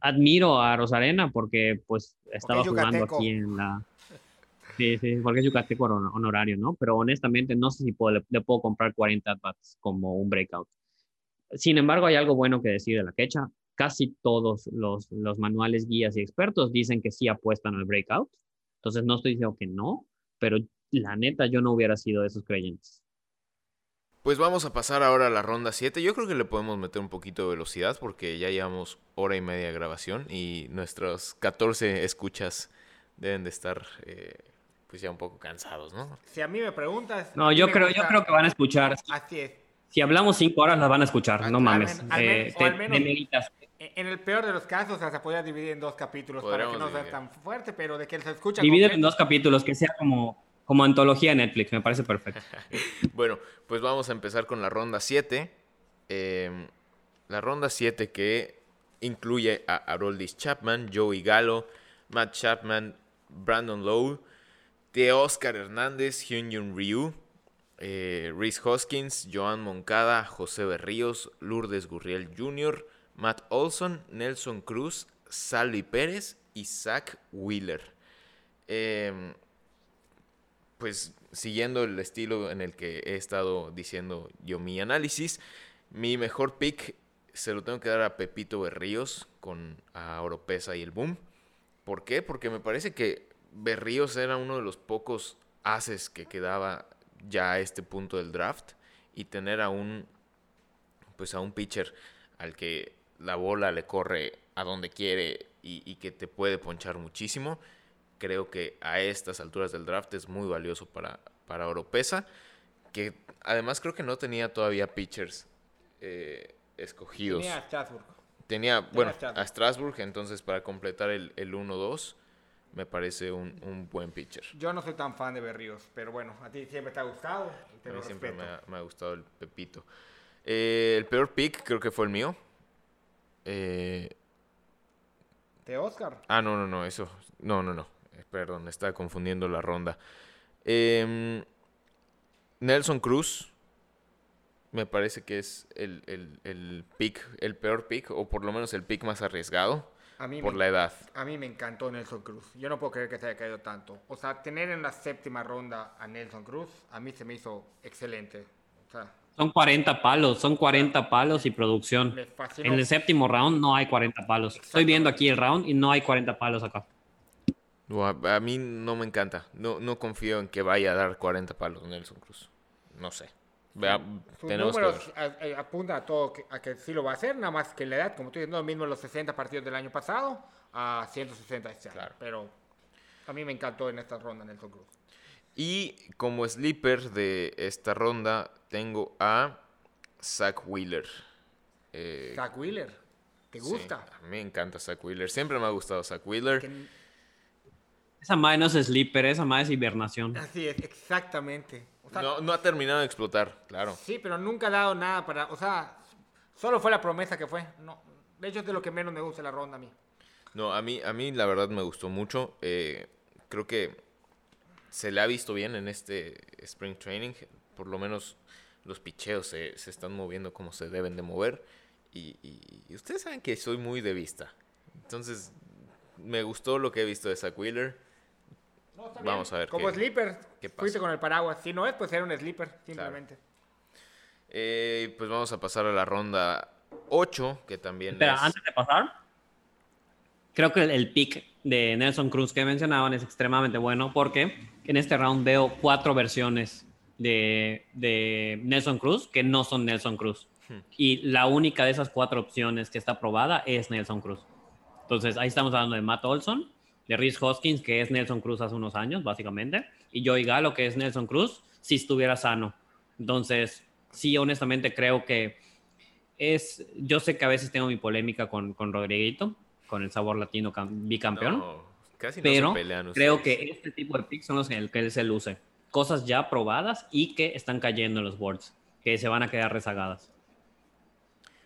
admiro a Rosarena porque pues estaba jugando aquí en la... Sí, sí, porque es yucateco honorario, ¿no? Pero honestamente no sé si puedo, le, puedo comprar 40 bats como un breakout. Sin embargo, hay algo bueno que decir de la quecha. Casi todos los, los manuales, guías y expertos dicen que sí apuestan al breakout entonces no estoy diciendo que no, pero la neta yo no hubiera sido de esos creyentes. Pues vamos a pasar ahora a la ronda 7. Yo creo que le podemos meter un poquito de velocidad porque ya llevamos hora y media de grabación y nuestros 14 escuchas deben de estar eh, pues ya un poco cansados, ¿no? Si a mí me preguntas... No, yo creo, yo creo que van a escuchar. Así es. Si hablamos cinco horas, las van a escuchar, no mames. Eh, en el peor de los casos, se podría dividir en dos capítulos para que no sea tan fuerte, pero de que se escucha. Dividir en dos capítulos, que sea como, como antología de Netflix, me parece perfecto. <laughs> bueno, pues vamos a empezar con la ronda 7. Em, la ronda 7 que incluye a Aroldis Chapman, Joey Gallo, Matt Chapman, Brandon Lowe, de Oscar Hernández, Hyun Ryu, eh, Reese Hoskins, Joan Moncada, José Berríos, Lourdes Gurriel Jr., Matt Olson, Nelson Cruz, Sally Pérez y Zach Wheeler. Em, pues siguiendo el estilo en el que he estado diciendo yo mi análisis, mi mejor pick se lo tengo que dar a Pepito Berríos con a Oropesa y el Boom. ¿Por qué? Porque me parece que Berríos era uno de los pocos haces que quedaba ya a este punto del draft y tener a un pues a un pitcher al que la bola le corre a donde quiere y, que te puede ponchar muchísimo, creo que a estas alturas del draft es muy valioso para, para Oropesa, que además creo que no tenía todavía pitchers eh, escogidos. Tenía a Strasburg. Tenía, bueno, a Strasburg, entonces para completar el, el 1-2 me parece un, buen pitcher. Yo no soy tan fan de Berríos, pero bueno, a ti siempre te ha gustado. a mí siempre me ha, gustado el Pepito. Eh, el peor pick creo que fue el mío. Eh, ¿De Oscar? ah, no, no, no, eso. No, no, no. Eh, Perdón, estaba confundiendo la ronda. Em, Nelson Cruz. Me parece que es el, el, el pick, el peor pick, o por lo menos el pick más arriesgado A mí por me- la edad. A mí me encantó Nelson Cruz. Yo no puedo creer que se haya caído tanto. O sea, tener en la séptima ronda a Nelson Cruz, a mí se me hizo excelente. O sea, Son 40 palos, son 40 palos y producción. En el séptimo round no hay 40 palos. Estoy viendo aquí el round y no hay 40 palos acá. No, A, a mí no me encanta. No, no confío en que vaya a dar 40 palos Nelson Cruz. No sé. Vea, Sus tenemos que números ver. a- a- apuntan a todo que, a que sí lo va a hacer, nada más que la edad, como tú dices, no mismo los 60 partidos del año pasado a 160 este año. Claro. Pero a mí me encantó en esta ronda Nelson Cruz. Y como sleeper de esta ronda, tengo a Zach Wheeler. Eh, Zach Wheeler, ¿te sí, gusta? a mí me encanta Zach Wheeler. Siempre me ha gustado Zach Wheeler. Que- Esa madre no es sleeper, esa madre es hibernación. así es, exactamente. O sea, No, no ha terminado de explotar, claro. Sí, pero nunca ha dado nada para. O sea, solo fue la promesa que fue. No, de hecho, es de lo que menos me gusta la ronda a mí. No, a mí, a mí la verdad me gustó mucho. Eh, creo que se le ha visto bien en este Spring Training. Por lo menos los picheos se, se están moviendo como se deben de mover. Y, y- y ustedes saben que soy muy de vista. Entonces, me gustó lo que he visto de Zach Wheeler. No, está Vamos a ver Como qué- sleeper, qué pasa. fuiste con el paraguas. Si no es, pues era un sleeper, simplemente. Eh, pues vamos a pasar a la ronda 8, que también Espera, es... antes de pasar, creo que el, el pick de Nelson Cruz que mencionaban es extremadamente bueno porque en este round veo cuatro versiones de, de Nelson Cruz que no son Nelson Cruz. Y la única de esas cuatro opciones que está aprobada es Nelson Cruz. Entonces ahí estamos hablando de Matt Olson, de Rhys Hoskins, que es Nelson Cruz hace unos años, básicamente, y Joey Gallo, que es Nelson Cruz, si estuviera sano. Entonces, sí, honestamente creo que es, yo sé que a veces tengo mi polémica con, con Rodriguito, con el sabor latino cam- bicampeón, No, casi no pero se creo que este tipo de picks son los en el que él se luce. Cosas ya probadas y que están cayendo en los boards, que se van a quedar rezagadas.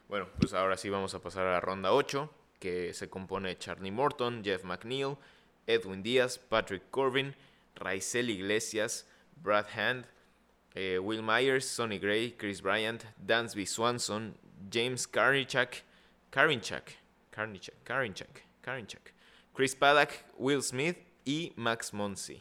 Bueno, pues ahora sí vamos a pasar a la ronda 8, que se compone de Charlie Morton, Jeff McNeil, Edwin Díaz, Patrick Corbin, Raizel Iglesias, Brad Hand, eh, Will Myers, Sonny Gray, Chris Bryant, Dansby Swanson, James Karinchak, Karinchak, Karinchak, Karinchak, Karinchak, Chris Paddock, Will Smith y Max Monsi.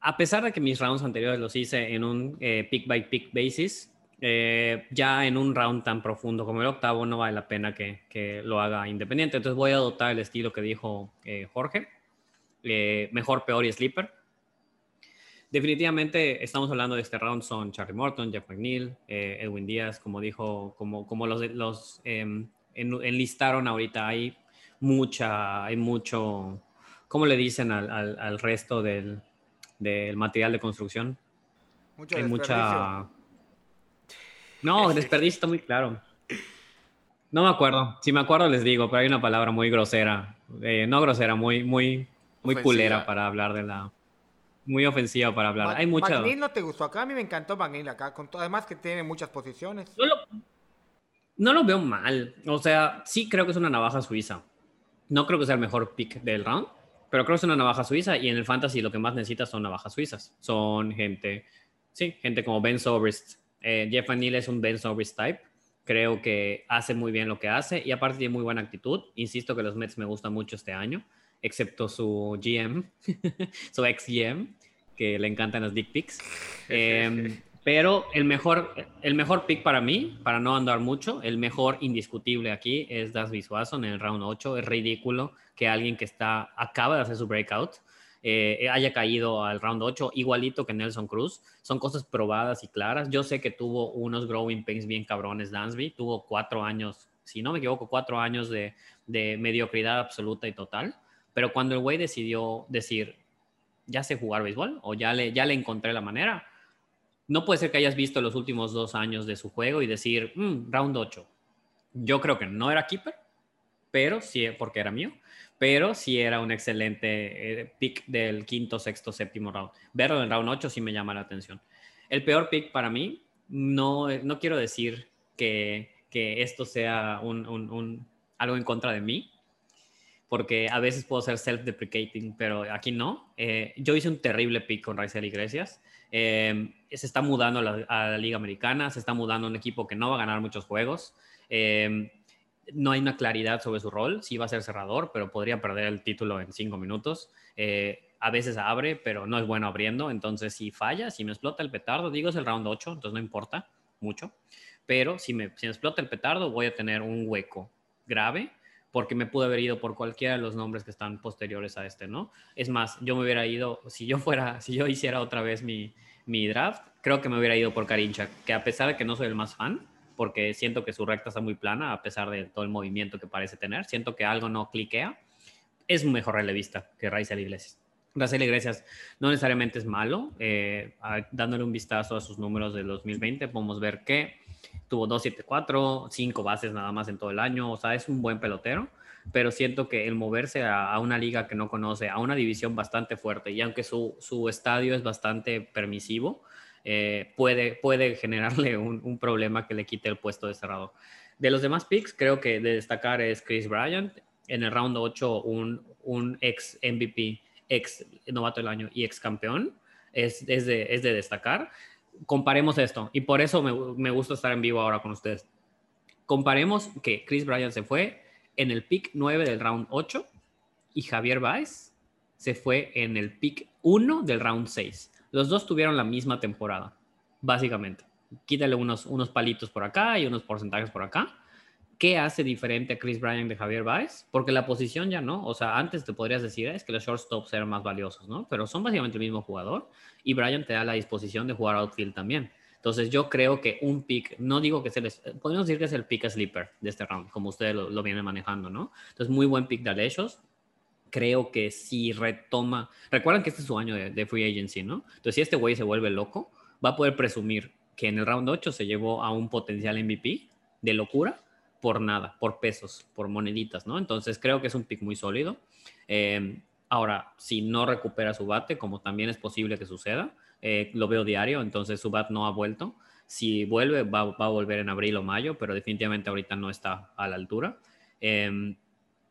A pesar de que mis rounds anteriores los hice en un eh, pick by pick basis, eh, ya en un round tan profundo como el octavo no vale la pena que, que lo haga independiente. Entonces voy a adoptar el estilo que dijo eh, Jorge, eh, mejor, peor y sleeper. Definitivamente estamos hablando de este round son Charlie Morton, Jeff McNeil, eh, Edwin Díaz, como dijo, como, como los, los em, en- enlistaron ahorita, hay mucha, hay mucho, ¿cómo le dicen al, al- al resto del, del material de construcción? Mucho hay mucha... No, desperdicio está muy claro. No me acuerdo. Si me acuerdo les digo, pero hay una palabra muy grosera. Eh, no grosera, muy, muy, muy Ofensiva. culera para hablar de la... Muy ofensiva para hablar. Ma- hay mucha... McNeil no te gustó acá, a mí me encantó McNeil acá, con además que tiene muchas posiciones. Lo, no lo veo mal. O sea, sí creo que es una navaja suiza. No creo que sea el mejor pick del round, pero creo que es una navaja suiza y en el fantasy lo que más necesitas son navajas suizas. Son gente, sí, gente como Ben Sobrist. Eh, Jeff Van es un Ben Sobrist type. Creo que hace muy bien lo que hace y aparte tiene muy buena actitud. Insisto que los Mets me gustan mucho este año, excepto su GM, <laughs> su ex GM, que le encantan las dick pics. <laughs> Em, pero el mejor, el mejor pick para mí, para no andar mucho, el mejor indiscutible aquí es Das Swanson en el round 8. Es ridículo que alguien que está acaba de hacer su breakout eh, haya caído al round 8 igualito que Nelson Cruz. Son cosas probadas y claras. Yo sé que tuvo unos growing pains bien cabrones Dansby. Tuvo cuatro años, si no me equivoco, cuatro años de, de mediocridad absoluta y total. Pero cuando el güey decidió decir, ya sé jugar béisbol o ya le, ya le encontré la manera, no puede ser que hayas visto los últimos dos años de su juego y decir, "Mm, round 8. Yo creo que no era keeper, pero sí, porque era mío, pero sí era un excelente eh, pick del quinto, sexto, séptimo round. Verlo en round 8 sí me llama la atención. El peor pick para mí, no, no quiero decir que, que esto sea un, un, algo en contra de mí, porque a veces puedo ser self-deprecating, pero aquí no. Eh, yo hice un terrible pick con Raizel Iglesias. Eh, se está mudando a la, Liga Americana, se está mudando a un equipo que no va a ganar muchos juegos. Eh, no hay una claridad sobre su rol, sí va a ser cerrador, pero podría perder el título en cinco minutos. a veces abre, pero no es bueno abriendo, entonces si falla, si me explota el petardo, digo es el round 8, entonces no importa mucho pero si me, si explota el petardo voy a tener un hueco grave porque me pude haber ido por cualquiera de los nombres que están posteriores a este, ¿no? Es más, yo me hubiera ido, si yo fuera, si yo hiciera otra vez mi, mi draft, creo que me hubiera ido por Karincha, que a pesar de que no soy el más fan, porque siento que su recta está muy plana, a pesar de todo el movimiento que parece tener, siento que algo no cliquea, es un mejor relevista que Raizel Iglesias. Raizel Iglesias no necesariamente es malo, eh, dándole un vistazo a sus números del 2020, podemos ver que tuvo 274, 5 bases nada más en todo el año, o sea, es un buen pelotero, pero siento que el moverse a, una liga que no conoce, a una división bastante fuerte, y aunque su, su estadio es bastante permisivo, eh, puede, puede generarle un, un, problema que le quite el puesto de cerrado. De los demás picks, creo que de destacar es Chris Bryant, en el round 8 un, un ex MVP, ex novato del año y ex campeón, es, es, de, es de destacar comparemos esto, y por eso me, gusta estar en vivo ahora con ustedes. Comparemos que Chris Bryant se fue en el pick 9 del round 8 y Javier Baez se fue en el pick 1 del round 6. Los dos tuvieron la misma temporada, básicamente. Quítale unos, unos palitos por acá y unos porcentajes por acá. ¿Qué hace diferente a Chris Bryant de Javier Baez? Porque la posición ya no. O sea, antes te podrías decir es que los shortstops eran más valiosos, ¿no? Pero son básicamente el mismo jugador y Bryant te da la disposición de jugar outfield también. Entonces yo creo que un pick, no digo que se les, podemos decir que es el pick sleeper de este round, como ustedes lo, vienen manejando, ¿no? Entonces muy buen pick de Alechos. Creo que si retoma, recuerden que este es su año de, de free agency, ¿no? Entonces si este güey se vuelve loco, va a poder presumir que en el round 8 se llevó a un potencial MVP de locura por nada, por pesos, por moneditas, ¿no? Entonces creo que es un pick muy sólido. Eh, ahora, si no recupera su bate, como también es posible que suceda, eh, lo veo diario, entonces su bat no ha vuelto. Si vuelve, va, a volver en abril o mayo, pero definitivamente ahorita no está a la altura. Em,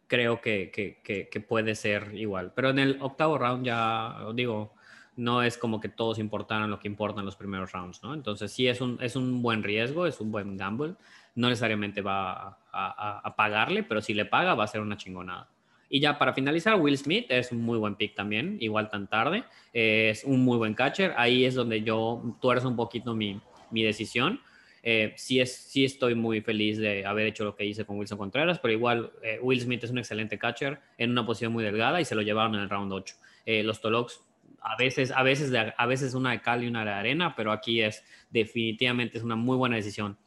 creo que, que, puede ser igual. Pero en el octavo round ya, digo, no es como que todos importaran lo que importan los primeros rounds, ¿no? Entonces sí es un, es un buen riesgo, es un buen gamble no necesariamente va a, pagarle, pero si le paga va a ser una chingonada. Y ya para finalizar, Will Smith es un muy buen pick también, igual tan tarde. Es un muy buen catcher. Ahí es donde yo tuerzo un poquito mi, mi decisión. Eh, sí, es, sí estoy muy feliz de haber hecho lo que hice con Wilson Contreras, pero igual eh, Will Smith es un excelente catcher en una posición muy delgada y se lo llevaron en el round 8. Eh, los Tolox a veces, a veces, a veces una de cal y una de arena, pero aquí es definitivamente es una muy buena decisión.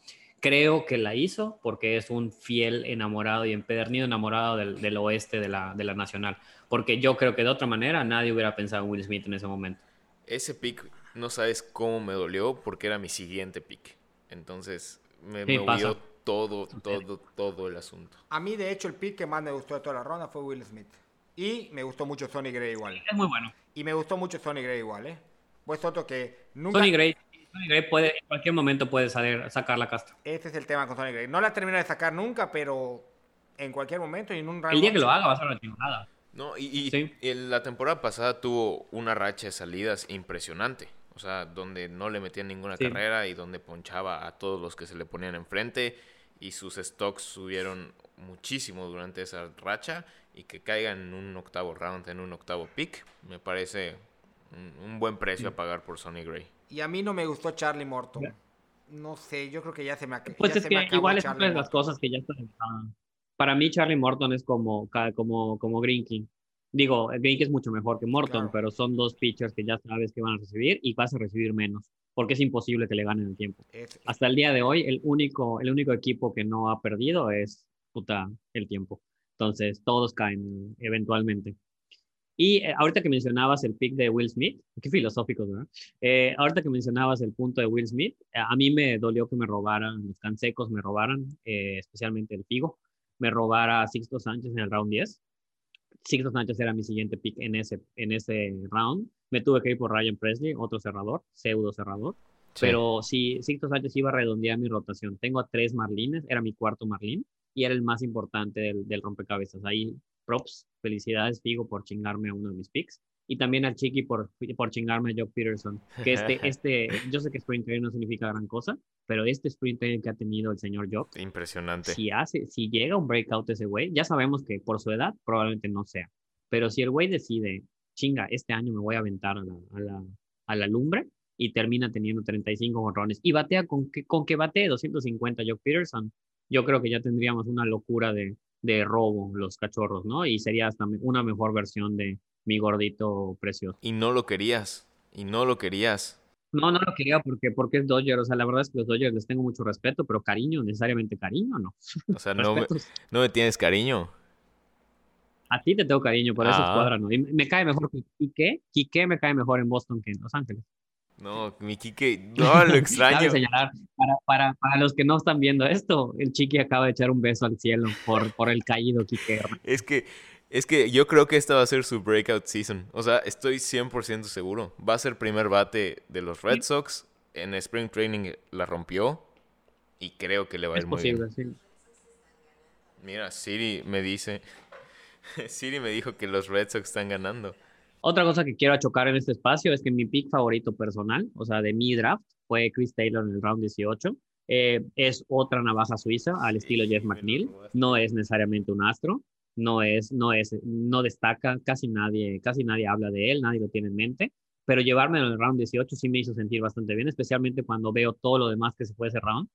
Creo que la hizo porque es un fiel enamorado y empedernido enamorado del, oeste de la, de la, Nacional. Porque yo creo que de otra manera nadie hubiera pensado en Will Smith en ese momento. Ese pick, no sabes cómo me dolió porque era mi siguiente pick. Entonces me movió todo, todo, todo el asunto. A mí, de hecho, el pick que más me gustó de toda la ronda fue Will Smith. Y me gustó mucho Sonny Gray igual. es muy bueno. Y me gustó mucho Sonny Gray igual, ¿eh? Pues otro que nunca... Sonny Gray puede, en cualquier momento puede salir, sacar la casta. Este es el tema con Sonny Gray. No la termina de sacar nunca, pero en cualquier momento y en un rango. El día que lo haga va a ser una temporada. No, y, en la temporada pasada tuvo una racha de salidas impresionante. O sea, donde no le metían ninguna carrera y donde ponchaba a todos los que se le ponían enfrente. Y sus stocks subieron muchísimo durante esa racha. Y que caiga en un octavo round, en un octavo pick, me parece un, buen precio a pagar por Sonny Gray. Y a mí no me gustó Charlie Morton. No sé, yo creo que ya se me, acabó. Pues es que igual es una de las cosas que ya están. Para mí, Charlie Morton es como, como, como Green King. Digo, Green King es mucho mejor que Morton, pero son dos pitchers que ya sabes que van a recibir y vas a recibir menos, porque es imposible que le ganen el tiempo. Hasta el día de hoy, el único, el único equipo que no ha perdido es puta, el tiempo. Entonces, todos caen eventualmente. Y eh, ahorita que mencionabas el pick de Will Smith, qué filosófico, ¿verdad? Eh, ahorita que mencionabas el punto de Will Smith, eh, a mí me dolió que me robaran, los cansecos me robaran, especialmente el Figo, me robara a Sixto Sánchez en el round 10. Sixto Sánchez era mi siguiente pick en ese, en ese round. Me tuve que ir por Ryan Presley, otro cerrador, pseudo cerrador. Pero sí, Sixto Sánchez iba a redondear mi rotación. Tengo a tres Marlines, era mi cuarto Marlin y era el más importante del, del rompecabezas. Ahí, props, felicidades, Figo, por chingarme a uno de mis picks. Y también al Chiqui por, por chingarme a Joe Peterson. Que este, <laughs> este, yo sé que sprint no significa gran cosa, pero este sprint que ha tenido el señor Joe. Impresionante. Si, hace, si llega un breakout ese güey, ya sabemos que por su edad probablemente no sea. Pero si el güey decide, chinga, este año me voy a aventar a la, a la, a la lumbre, y termina teniendo 35 jonrones y batea con que, con que batee 250 Joe Peterson, yo creo que ya tendríamos una locura de, de robo los cachorros, ¿no? Y sería hasta una mejor versión de mi gordito precioso. Y no lo querías, y no lo querías. No, no lo quería porque, porque es Dodger. O sea, la verdad es que los Dodgers les tengo mucho respeto, pero cariño, necesariamente cariño, ¿no? O sea, <laughs> no me, no me tienes cariño. A ti te tengo cariño por esa ah. escuadra, ¿no? Y me cae mejor que Quique. Quique me cae mejor en Boston que en Los Ángeles. No, mi Quique, <laughs> no, lo extraño. señalar, para, para, para, los que no están viendo esto, el Chiqui acaba de echar un beso al cielo por, por el caído Quique. Es que, es que yo creo que esta va a ser su breakout season. O sea, estoy 100% seguro. Va a ser primer bate de los Red Sox. En Spring Training la rompió. Y creo que le va a ir muy bien. Sí. Mira, Siri me dice. <laughs> Siri me dijo que los Red Sox están ganando. Otra cosa que quiero chocar en este espacio es que mi pick favorito personal, o sea, de mi draft, fue Chris Taylor en el round 18. Eh, es otra navaja suiza al estilo Jeff McNeil. No es necesariamente un astro, no es, no es, no destaca, casi nadie, casi nadie habla de él, nadie lo tiene en mente. Pero llevarme en el round 18 sí me hizo sentir bastante bien, especialmente cuando veo todo lo demás que se fue ese round.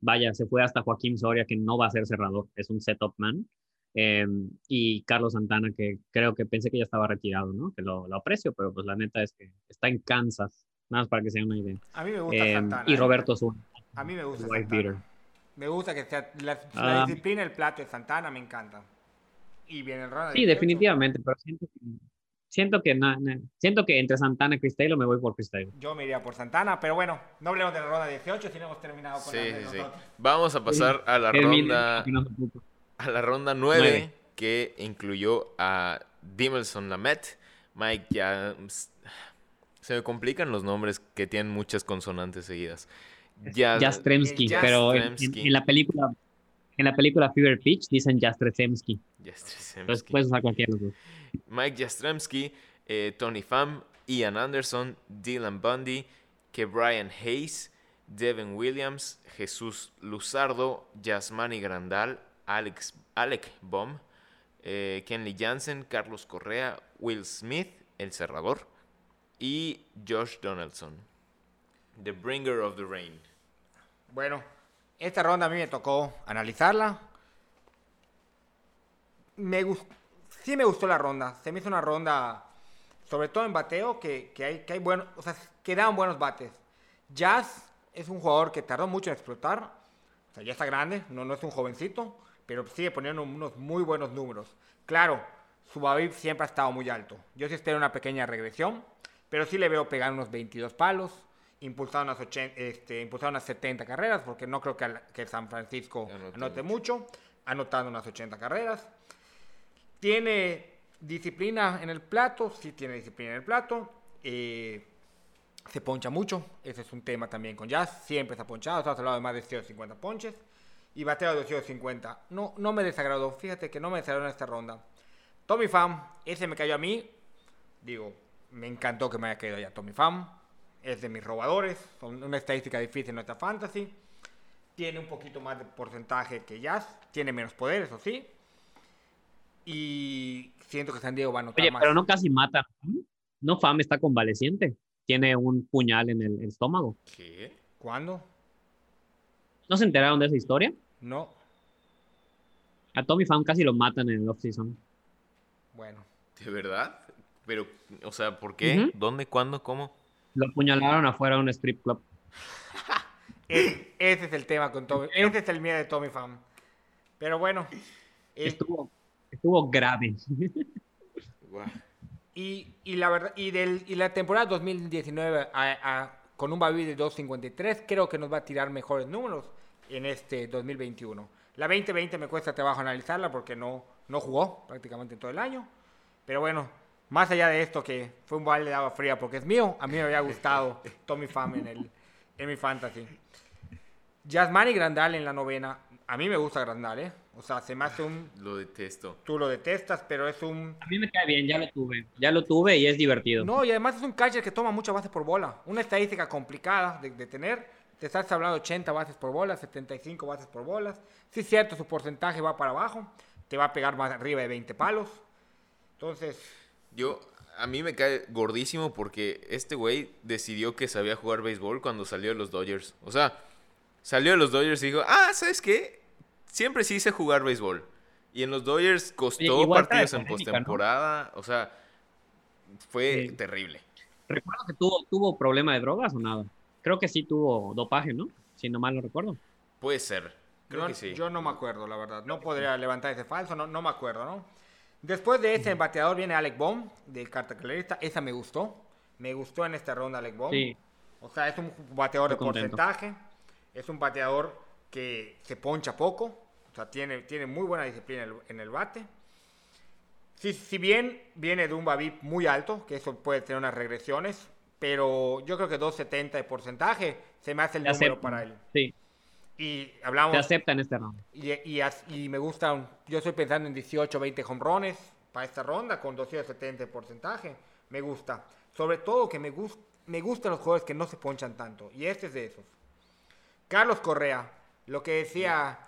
Vaya, se fue hasta Joaquín Soria, que no va a ser cerrador, es un setup man. Em, y Carlos Santana, que creo que pensé que ya estaba retirado, ¿no? Que lo, lo, aprecio, pero pues la neta es que está en Kansas, nada más para que sea una idea. A mí me gusta em, Santana. Y ¿eh? Roberto Zuna. A mí me gusta Santana. Me gusta que sea la, la ah. disciplina, el plato de Santana, me encanta. Y viene el Sí, de definitivamente, pero siento que, siento que, siento que entre Santana y Chris Taylor me voy por Chris Taylor. Yo me iría por Santana, pero bueno, no hablemos de la ronda 18, si no hemos terminado con sí, sí, sí. Vamos a pasar a la ronda a la ronda 9, que incluyó a Dimelson Lamet, Mike Jams. Se me complican los nombres que tienen muchas consonantes seguidas. Jastremski, pero en, la película en la película Fever Pitch dicen Jastremski. Entonces puedes usar cualquiera de los dos. Mike Jastremski, eh, Tony Pham, Ian Anderson, Dylan Bundy, que Brian Hayes, Devin Williams, Jesús Luzardo, Yasmani Grandal, Alex, Alec Baum, eh, Kenley Jansen, Carlos Correa, Will Smith, el cerrador, y Josh Donaldson, The Bringer of the Rain. Bueno, esta ronda a mí me tocó analizarla. Me sí me gustó la ronda. Se me hizo una ronda, sobre todo en bateo, que, hay, que hay o sea, que daban buenos bates. Jazz es un jugador que tardó mucho en explotar. O sea, ya está grande, no, no es un jovencito pero sigue poniendo unos muy buenos números. Claro, su Babib siempre ha estado muy alto. Yo sí espero una pequeña regresión, pero sí le veo pegar unos 22 palos, impulsar unas, 80, este, unas 70 carreras, porque no creo que, que San Francisco anote, mucho, anotando unas 80 carreras. Tiene disciplina en el plato, sí tiene disciplina en el plato. Eh, se poncha mucho, ese es un tema también con Jazz, siempre se ha ponchado, estamos hablando de más de 150 ponches y bateo de 250. No, no me desagradó, fíjate que no me desagradó en esta ronda. Tommy Pham, ese me cayó a mí. Digo, me encantó que me haya caído ya Tommy Pham. Es de mis robadores, son una estadística difícil en nuestra fantasy. Tiene un poquito más de porcentaje que Jazz, tiene menos poder, eso sí. Y siento que San Diego va a notar Oye, pero no casi mata. No, Pham está convaleciente. Tiene un puñal en el estómago. ¿Qué? ¿Cuándo? ¿No se enteraron de esa historia? No. A Tommy Pham casi lo matan en el off-season. Bueno. ¿De verdad? Pero, o sea, ¿por qué? ¿Dónde? ¿Cuándo? ¿Cómo? Lo apuñalaron afuera de un strip club. <laughs> ese es el tema con Tommy. Ese es el miedo de Tommy Pham. Pero bueno. Estuvo, estuvo grave. <laughs> y, y, la verdad, y, del, y la temporada 2019 con un Babi de 2.53, creo que nos va a tirar mejores números en este 2021. La 2020 me cuesta trabajo analizarla porque no, no jugó prácticamente todo el año. Pero bueno, más allá de esto que fue un balde de agua fría porque es mío, a mí me había gustado <laughs> Tommy Pham en el, en mi fantasy. Yasmani Grandal en la novena. A mí me gusta Grandal, ¿eh? O sea, se me hace un... Lo detesto. Tú lo detestas, pero es un... A mí me cae bien, ya lo tuve. Ya lo tuve y es divertido. No, y además es un catcher que toma muchas bases por bola. Una estadística complicada de, de tener. Te estás hablando de 80 bases por bola, 75 bases por bolas. Sí es cierto, su porcentaje va para abajo. Te va a pegar más arriba de 20 palos. Entonces, Yo, a mí me cae gordísimo porque este güey decidió que sabía jugar béisbol cuando salió de los Dodgers. O sea, salió de los Dodgers y dijo, ah, ¿sabes qué? Siempre sí hice jugar béisbol. Y en los Dodgers costó Oye, partidos en postemporada. O sea, fue Sí. terrible. ¿Recuerdo que tuvo, tuvo problema de drogas o nada? Creo que sí tuvo dopaje, ¿no? Si no mal lo recuerdo. Puede ser. Creo yo, que sí. yo no me acuerdo, la verdad. No podría levantar ese falso, no, no me acuerdo, ¿no? Después de ese bateador viene Alec Baum, del cartacalerista. Esa me gustó. Me gustó en esta ronda Alec Baum. Sí. O sea, es un bateador de Estoy contento. porcentaje. Es un bateador que se poncha poco. O sea, tiene, tiene muy buena disciplina en el, en el bate. Si, si bien viene de un BABIP muy alto, que eso puede tener unas regresiones, pero yo creo que 2.70 de porcentaje se me hace el Te número aceptan. para él. Sí, Y te hablamos, acepta en este round. y, y me gusta, yo estoy pensando en 18, 20 hombrones para esta ronda con 270 de porcentaje. Me gusta. Sobre todo que me, gus- me gustan los jugadores que no se ponchan tanto. Y este es de esos. Carlos Correa, lo que decía,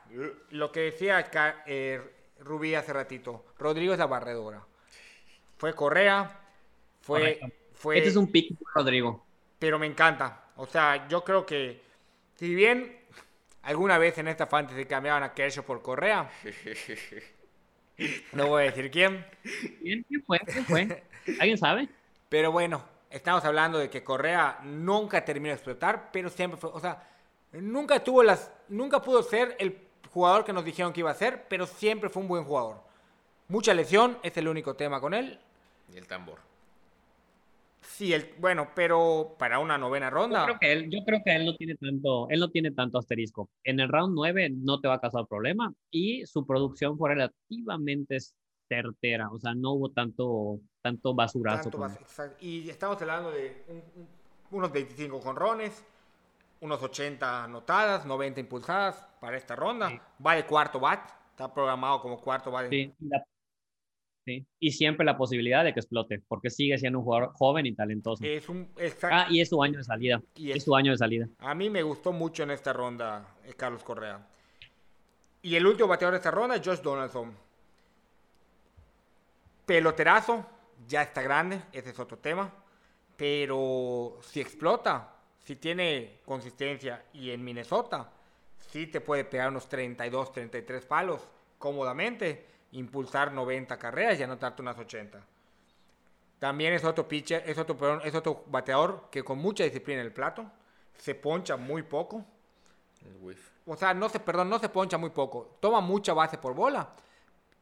lo que decía eh, Rubí hace ratito. Rodrigo es la barredora. Fue Correa, fue, Correcto. Fue Este es un pick, Rodrigo. pero me encanta. O sea, yo creo que si bien alguna vez en esta fantasy cambiaban a Kershaw por Correa, <laughs> no voy a decir quién, ¿Quién, quién fue? ¿Quién fue? ¿Alguien sabe? pero bueno, estamos hablando de que Correa nunca terminó de explotar, pero siempre fue, o sea, nunca tuvo las, nunca pudo ser el jugador que nos dijeron que iba a ser, pero siempre fue un buen jugador. Mucha lesión, es el único tema con él. Y el tambor. Sí, el, bueno, pero para una novena Yo ronda. creo que él, yo creo que él no tiene tanto, él no tiene tanto asterisco. En el round 9 no te va a causar problema y su producción fue relativamente certera, o sea, no hubo tanto, tanto basurazo. Tanto. Y estamos hablando de un- un- unos 25 jonrones, unos 80 anotadas, 90 impulsadas para esta ronda. Sí. Va de cuarto bat, está programado como cuarto bat. Sí, la- sí. Y siempre la posibilidad de que explote, porque sigue siendo un jugador joven y talentoso. Es un, exact- Ah, y es su año de salida. Y es es- su año de salida. A mí me gustó mucho en esta ronda eh, Carlos Correa. Y el último bateador de esta ronda, Josh Donaldson. Peloterazo, ya está grande, ese es otro tema. Pero si explota, si tiene consistencia y en Minnesota, sí te puede pegar unos 32, 33 palos cómodamente, impulsar 90 carreras y anotarte unas 80. También es otro pitcher, es otro, perdón, es otro bateador que con mucha disciplina en el plato, se poncha muy poco. El whiff. O sea, no se, perdón, no se poncha muy poco. Toma mucha base por bola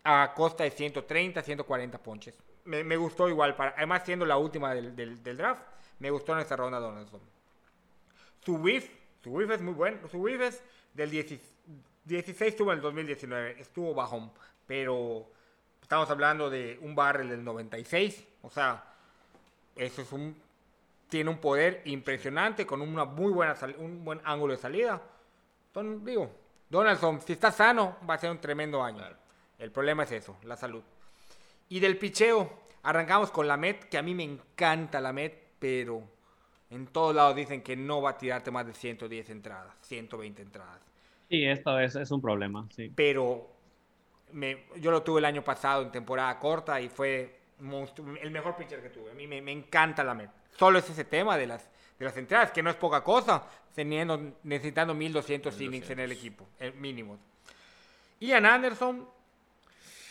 a costa de 130, 140 ponches. Me, me gustó igual, para, además siendo la última del, del- del draft, me gustó en esta ronda Donaldson. Su whiff, su whiff es muy bueno. Su whiff es del 10 16 tuvo en el 2019, estuvo bajón, pero estamos hablando de un barrel del 96, o sea, eso es un tiene un poder impresionante con una muy buena un buen ángulo de salida. Entonces, digo, Donaldson, si está sano, va a ser un tremendo año. El problema es eso, la salud. Y del picheo, arrancamos con la Met, que a mí me encanta la Met, pero en todos lados dicen que no va a tirarte más de 110 entradas, 120 entradas. Sí, esto es, es un problema, sí. Pero me- yo lo tuve el año pasado en temporada corta y fue el mejor pitcher que tuve. A mí me, me encanta la Met. Solo es ese tema de las, de las entradas, que no es poca cosa, teniendo, necesitando 1200 innings en el 1200. equipo, el mínimo. Ian Anderson,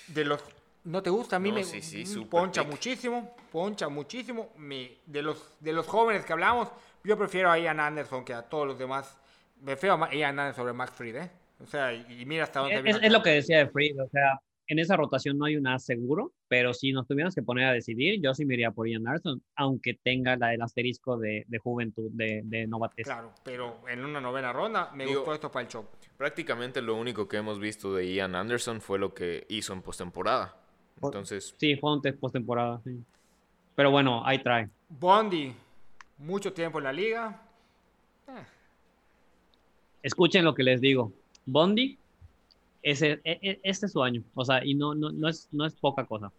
de los... ¿No te gusta? A mí No, me sí, poncha pick. muchísimo, poncha muchísimo. Me- de, los, de los jóvenes que hablamos, yo prefiero a Ian Anderson que a todos los demás. Prefiero a Ma- Ian Anderson sobre Max Fried, ¿eh? O sea, y, mira hasta dónde Es, es lo que decía de Freed, o sea, en esa rotación no hay un as seguro, pero si nos tuviéramos que poner a decidir, yo sí me iría por Ian Anderson, aunque tenga la, el asterisco de, de juventud, de, de novatez. Claro, pero en una novena ronda me Digo- gustó esto para el show. Prácticamente lo único que hemos visto de Ian Anderson fue lo que hizo en postemporada. Entonces, Sí, fue un test postemporada, sí. Pero bueno, ahí trae. Bondi, mucho tiempo en la liga. Eh, escuchen lo que les digo. Bondi, ese, e, e, este es su año. O sea, y no, no, no, es, no es poca cosa.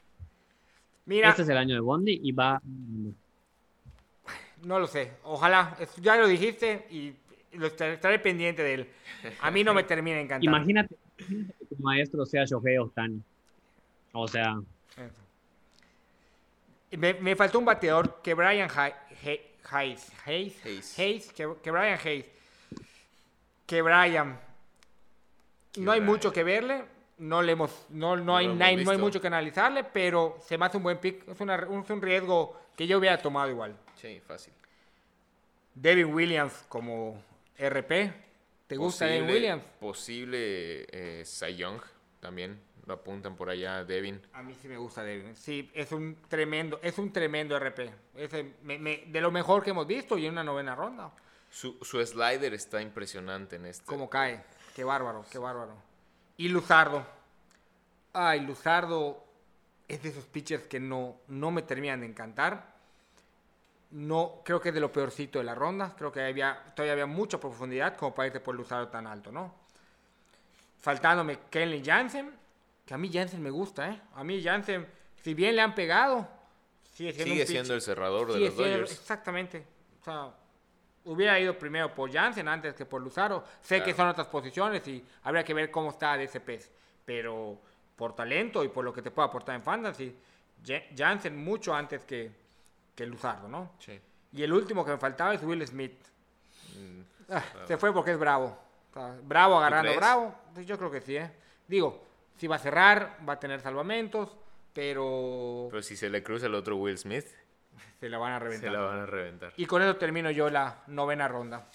Mira, Este es el año de Bondi y va. <laughs> no lo sé. Ojalá, ya lo dijiste y lo estaré, estaré pendiente de él. A mí no me <laughs> termina de encantar. Imagínate, imagínate que tu maestro sea Shohei Ohtani. O sea, Me, me faltó un bateador que Brian Hay- Hay- Hayes. Hayes. Hayes. Hayes, que, que Brian Hayes. Que Brian. No hay mucho que verle. No le hemos, no, no, No hay, hemos no hay- mucho que analizarle, pero se me hace un buen pick. Es, una- un, es un riesgo que yo hubiera tomado igual. Sí, fácil. Devin Williams como RP. ¿Te gusta Devin Posible- Williams? Posible eh, Cy Young también. Lo apuntan por allá, Devin. A mí sí me gusta Devin. Sí, es un tremendo, es un tremendo RP. Es el- me- me- de lo mejor que hemos visto y en una novena ronda. Su, su slider está impresionante en este. Cómo cae. Qué bárbaro, qué bárbaro. Y Luzardo. Ay, Luzardo es de esos pitchers que no, no me terminan de encantar. No, creo que es de lo peorcito de la ronda. Creo que había, todavía había mucha profundidad como para irte por Luzardo tan alto, ¿no? Faltándome Kenley Jansen, que a mí Jansen me gusta, ¿eh? A mí Jansen, si bien le han pegado, sigue siendo, Sigue un siendo el cerrador de sigue los siendo- Dodgers. Exactamente. O sea, hubiera ido primero por Jansen antes que por Luzaro. Sé que Claro. son otras posiciones y habría que ver cómo está de ese pez. Pero por talento y por lo que te puede aportar en fantasy, Ja- Jansen mucho antes que, que Luzardo, ¿no? Sí. Y el último que me faltaba es Will Smith. Mm, Ah, se fue porque es bravo. O sea, bravo agarrando bravo. Pues yo creo que sí, ¿eh? Digo, si va a cerrar, va a tener salvamentos, pero Pero si se le cruza el otro Will Smith, <laughs> se la van a reventar. se la van a reventar. Y con eso termino yo la novena ronda.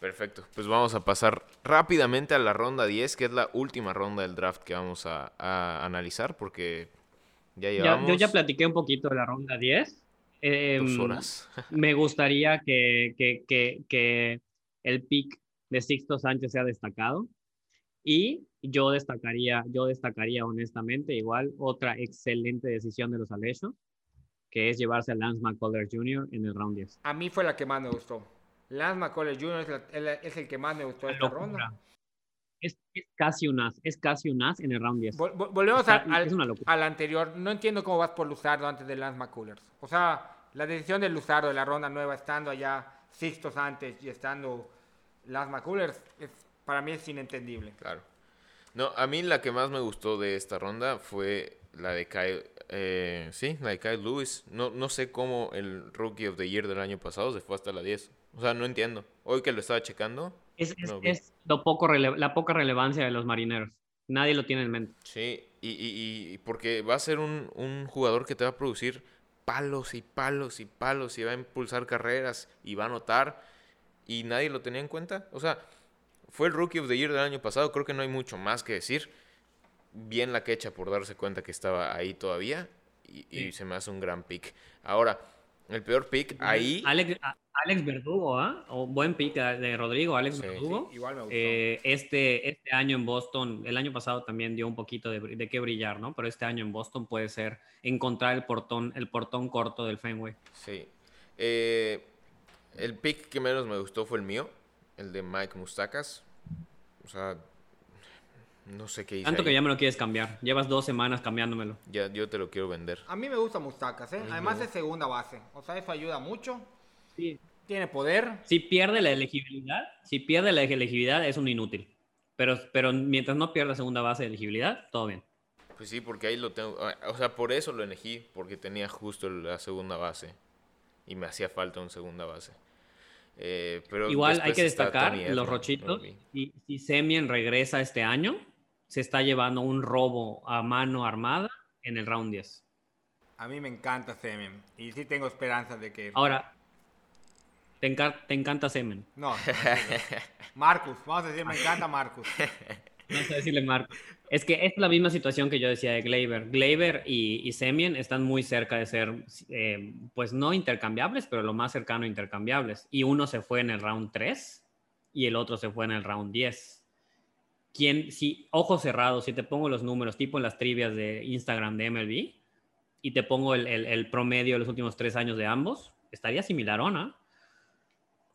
Perfecto. Pues vamos a pasar rápidamente a la ronda 10, que es la última ronda del draft que vamos a, a analizar, porque ya ya- llevamos yo ya platiqué un poquito de la ronda 10. Em, dos horas. <laughs> me gustaría que, que, que, que el pick de Sixto Sánchez sea destacado. Y yo destacaría, yo destacaría honestamente igual otra excelente decisión de los Alechos, que es llevarse a Lance McCullers Jr. en el round 10. A mí fue la que más me gustó. Lance McCullers Jr. es, la- el- es el que más me gustó de esta ronda. Es, es casi un as, es casi un as en el round 10. Vol- vol- volvemos Está- al, al- es una locura. al anterior. No entiendo cómo vas por Luzardo antes de Lance McCullers. O sea, la decisión de Luzardo de la ronda nueva, estando allá Sixtos antes y estando Lance McCullers, es, para mí es inentendible. Claro. No, a mí la que más me gustó de esta ronda fue la de Kyle, eh, sí, la de Kyle Lewis. No, no sé cómo el Rookie of the Year del año pasado se fue hasta la 10. O sea, no entiendo. Hoy que lo estaba checando, Es, es- No vi. es lo poco la poca relevancia de los marineros. Nadie lo tiene en mente. sí, y, y- y porque va a ser un, un jugador que te va a producir palos y palos y palos y va a impulsar carreras y va a anotar y nadie lo tenía en cuenta. O sea, fue el Rookie of the Year del año pasado, creo que no hay mucho más que decir. Bien la quecha por darse cuenta que estaba ahí todavía y, y Sí. se me hace un gran pick. Ahora, el peor pick ahí... Alex, Alex Verdugo, ¿ah? O buen pick de Rodrigo, Alex Sí. Verdugo. Igual me gustó. Eh, este, este año en Boston, el año pasado también dio un poquito de, de qué brillar, ¿no? Pero este año en Boston puede ser encontrar el portón, el portón corto del Fenway. Sí. Eh, el pick que menos me gustó fue el mío, el de Mike Mustakas. O sea, no sé qué hice. Tanto que ya me lo quieres cambiar. Llevas dos semanas cambiándomelo. Ya, yo te lo quiero vender. A mí me gusta Mustacas, ¿eh? Además es segunda base. O sea, eso ayuda mucho. Sí. Tiene poder. Si pierde la elegibilidad, si pierde la elegibilidad es un inútil. Pero, pero mientras no pierda segunda base de elegibilidad, todo bien. Pues sí, porque ahí lo tengo. ah, O sea, por eso lo elegí, porque tenía justo la segunda base. Y me hacía falta un segunda base. Eh, pero Igual hay que destacar Tony los rochitos. no. Si, si Semien regresa este año, se está llevando un robo a mano armada en el round 10. A mí me encanta Semen. Y sí tengo esperanzas de que. Ahora, te, encanta Semen. No. Marcus. Vamos a decir, me encanta Marcus. No sé decirle Marco. Es que es la misma situación que yo decía de Gleyber. Gleyber y, y Semien están muy cerca de ser, eh, pues no intercambiables, pero lo más cercano a intercambiables. Y uno se fue en el round 3 y el otro se fue en el round 10. ¿Quién, si, ojos cerrados, si te pongo los números, tipo en las trivias de Instagram de MLB, y te pongo el, el- el promedio de los últimos tres años de ambos, estaría similar, ¿o no?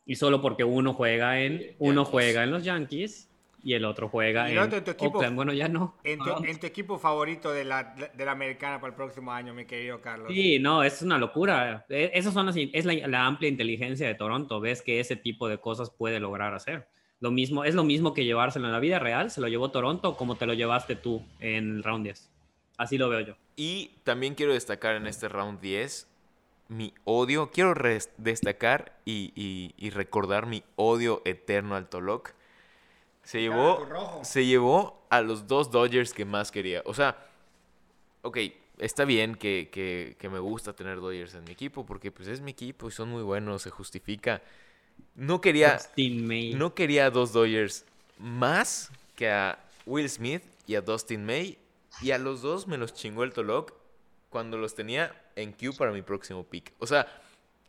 Y solo porque uno juega en, uno juega en los Yankees y el otro juega en otro en tu equipo- Oakland. Bueno, ya no. En tu, en tu equipo favorito de la, de la americana para el próximo año, mi querido Carlos. Sí, no, es una locura. E- Esas son las, es la, la amplia inteligencia de Toronto. Ves que ese tipo de cosas puede lograr hacer. Lo mismo, es lo mismo que llevárselo en la vida real, se lo llevó Toronto como te lo llevaste tú en el round 10. Así lo veo yo. Y también quiero destacar en este round 10 mi odio. Quiero destacar y, y- y recordar mi odio eterno al Tolok. Se llevó, se llevó a los dos Dodgers que más quería. O sea, ok, está bien que, que- que me gusta tener Dodgers en mi equipo porque pues es mi equipo y son muy buenos, se justifica. No quería, Dustin May. no quería a dos Dodgers más que a Will Smith y a Dustin May. Y a los dos me los chingó el Tolok cuando los tenía en queue para mi próximo pick. O sea,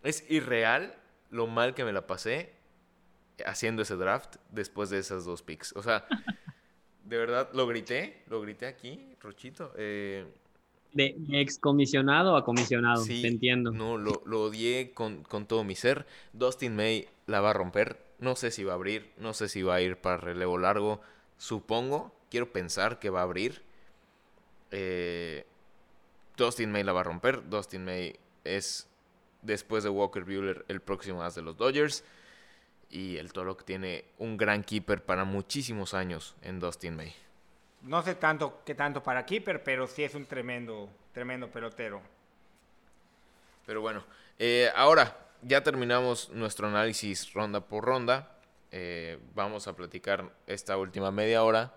es irreal lo mal que me la pasé haciendo ese draft después de esas dos picks. O sea, <laughs> de verdad, lo grité, lo grité aquí, Rochito. Eh, De, de excomisionado a comisionado, Sí, te entiendo. No, lo, lo odié con, con todo mi ser. Dustin May la va a romper. No sé si va a abrir. No sé si va a ir para relevo largo. Supongo, quiero pensar que va a abrir. Eh, Dustin May la va a romper. Dustin May es, después de Walker Bueller, el próximo as de los Dodgers. Y el Tolok tiene un gran keeper para muchísimos años en Dustin May. No sé tanto qué tanto para Keeper, pero sí es un tremendo, tremendo pelotero. Pero bueno, eh, ahora ya terminamos nuestro análisis ronda por ronda. Eh, vamos a platicar esta última media hora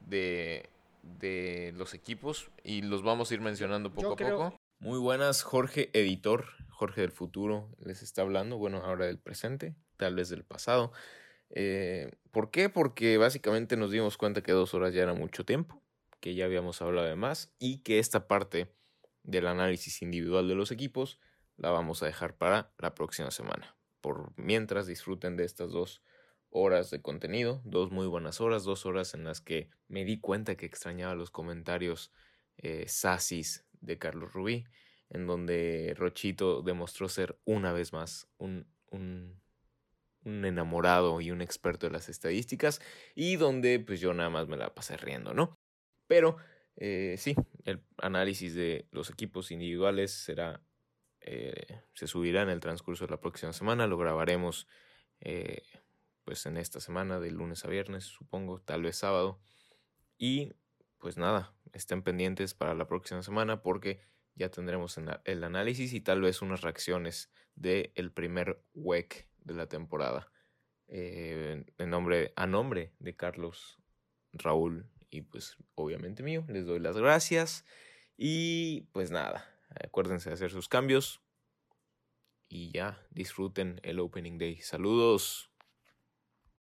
de, de los equipos y los vamos a ir mencionando poco Yo a creo- poco. Muy buenas, Jorge, editor, Jorge del futuro, les está hablando, bueno, ahora del presente, tal vez del pasado. Eh, ¿Por qué? Porque básicamente nos dimos cuenta que dos horas ya era mucho tiempo, que ya habíamos hablado de más y que esta parte del análisis individual de los equipos la vamos a dejar para la próxima semana. Por mientras disfruten de estas dos horas de contenido, dos muy buenas horas, dos horas en las que me di cuenta que extrañaba los comentarios eh, sasis de Carlos Rubí, en donde Rochito demostró ser una vez más un, un, un enamorado y un experto de las estadísticas, y donde pues yo nada más me la pasé riendo, ¿no? Pero eh, sí, el análisis de los equipos individuales será eh, se subirá en el transcurso de la próxima semana. Lo grabaremos eh, pues en esta semana, de lunes a viernes, supongo, tal vez sábado. Y pues nada, estén pendientes para la próxima semana porque ya tendremos el análisis y tal vez unas reacciones del el primer WEC de la temporada. Eh, en nombre, a nombre de Carlos, Raúl y pues obviamente mío, les doy las gracias. Y pues nada, acuérdense de hacer sus cambios. Y ya, disfruten el Opening Day. Saludos.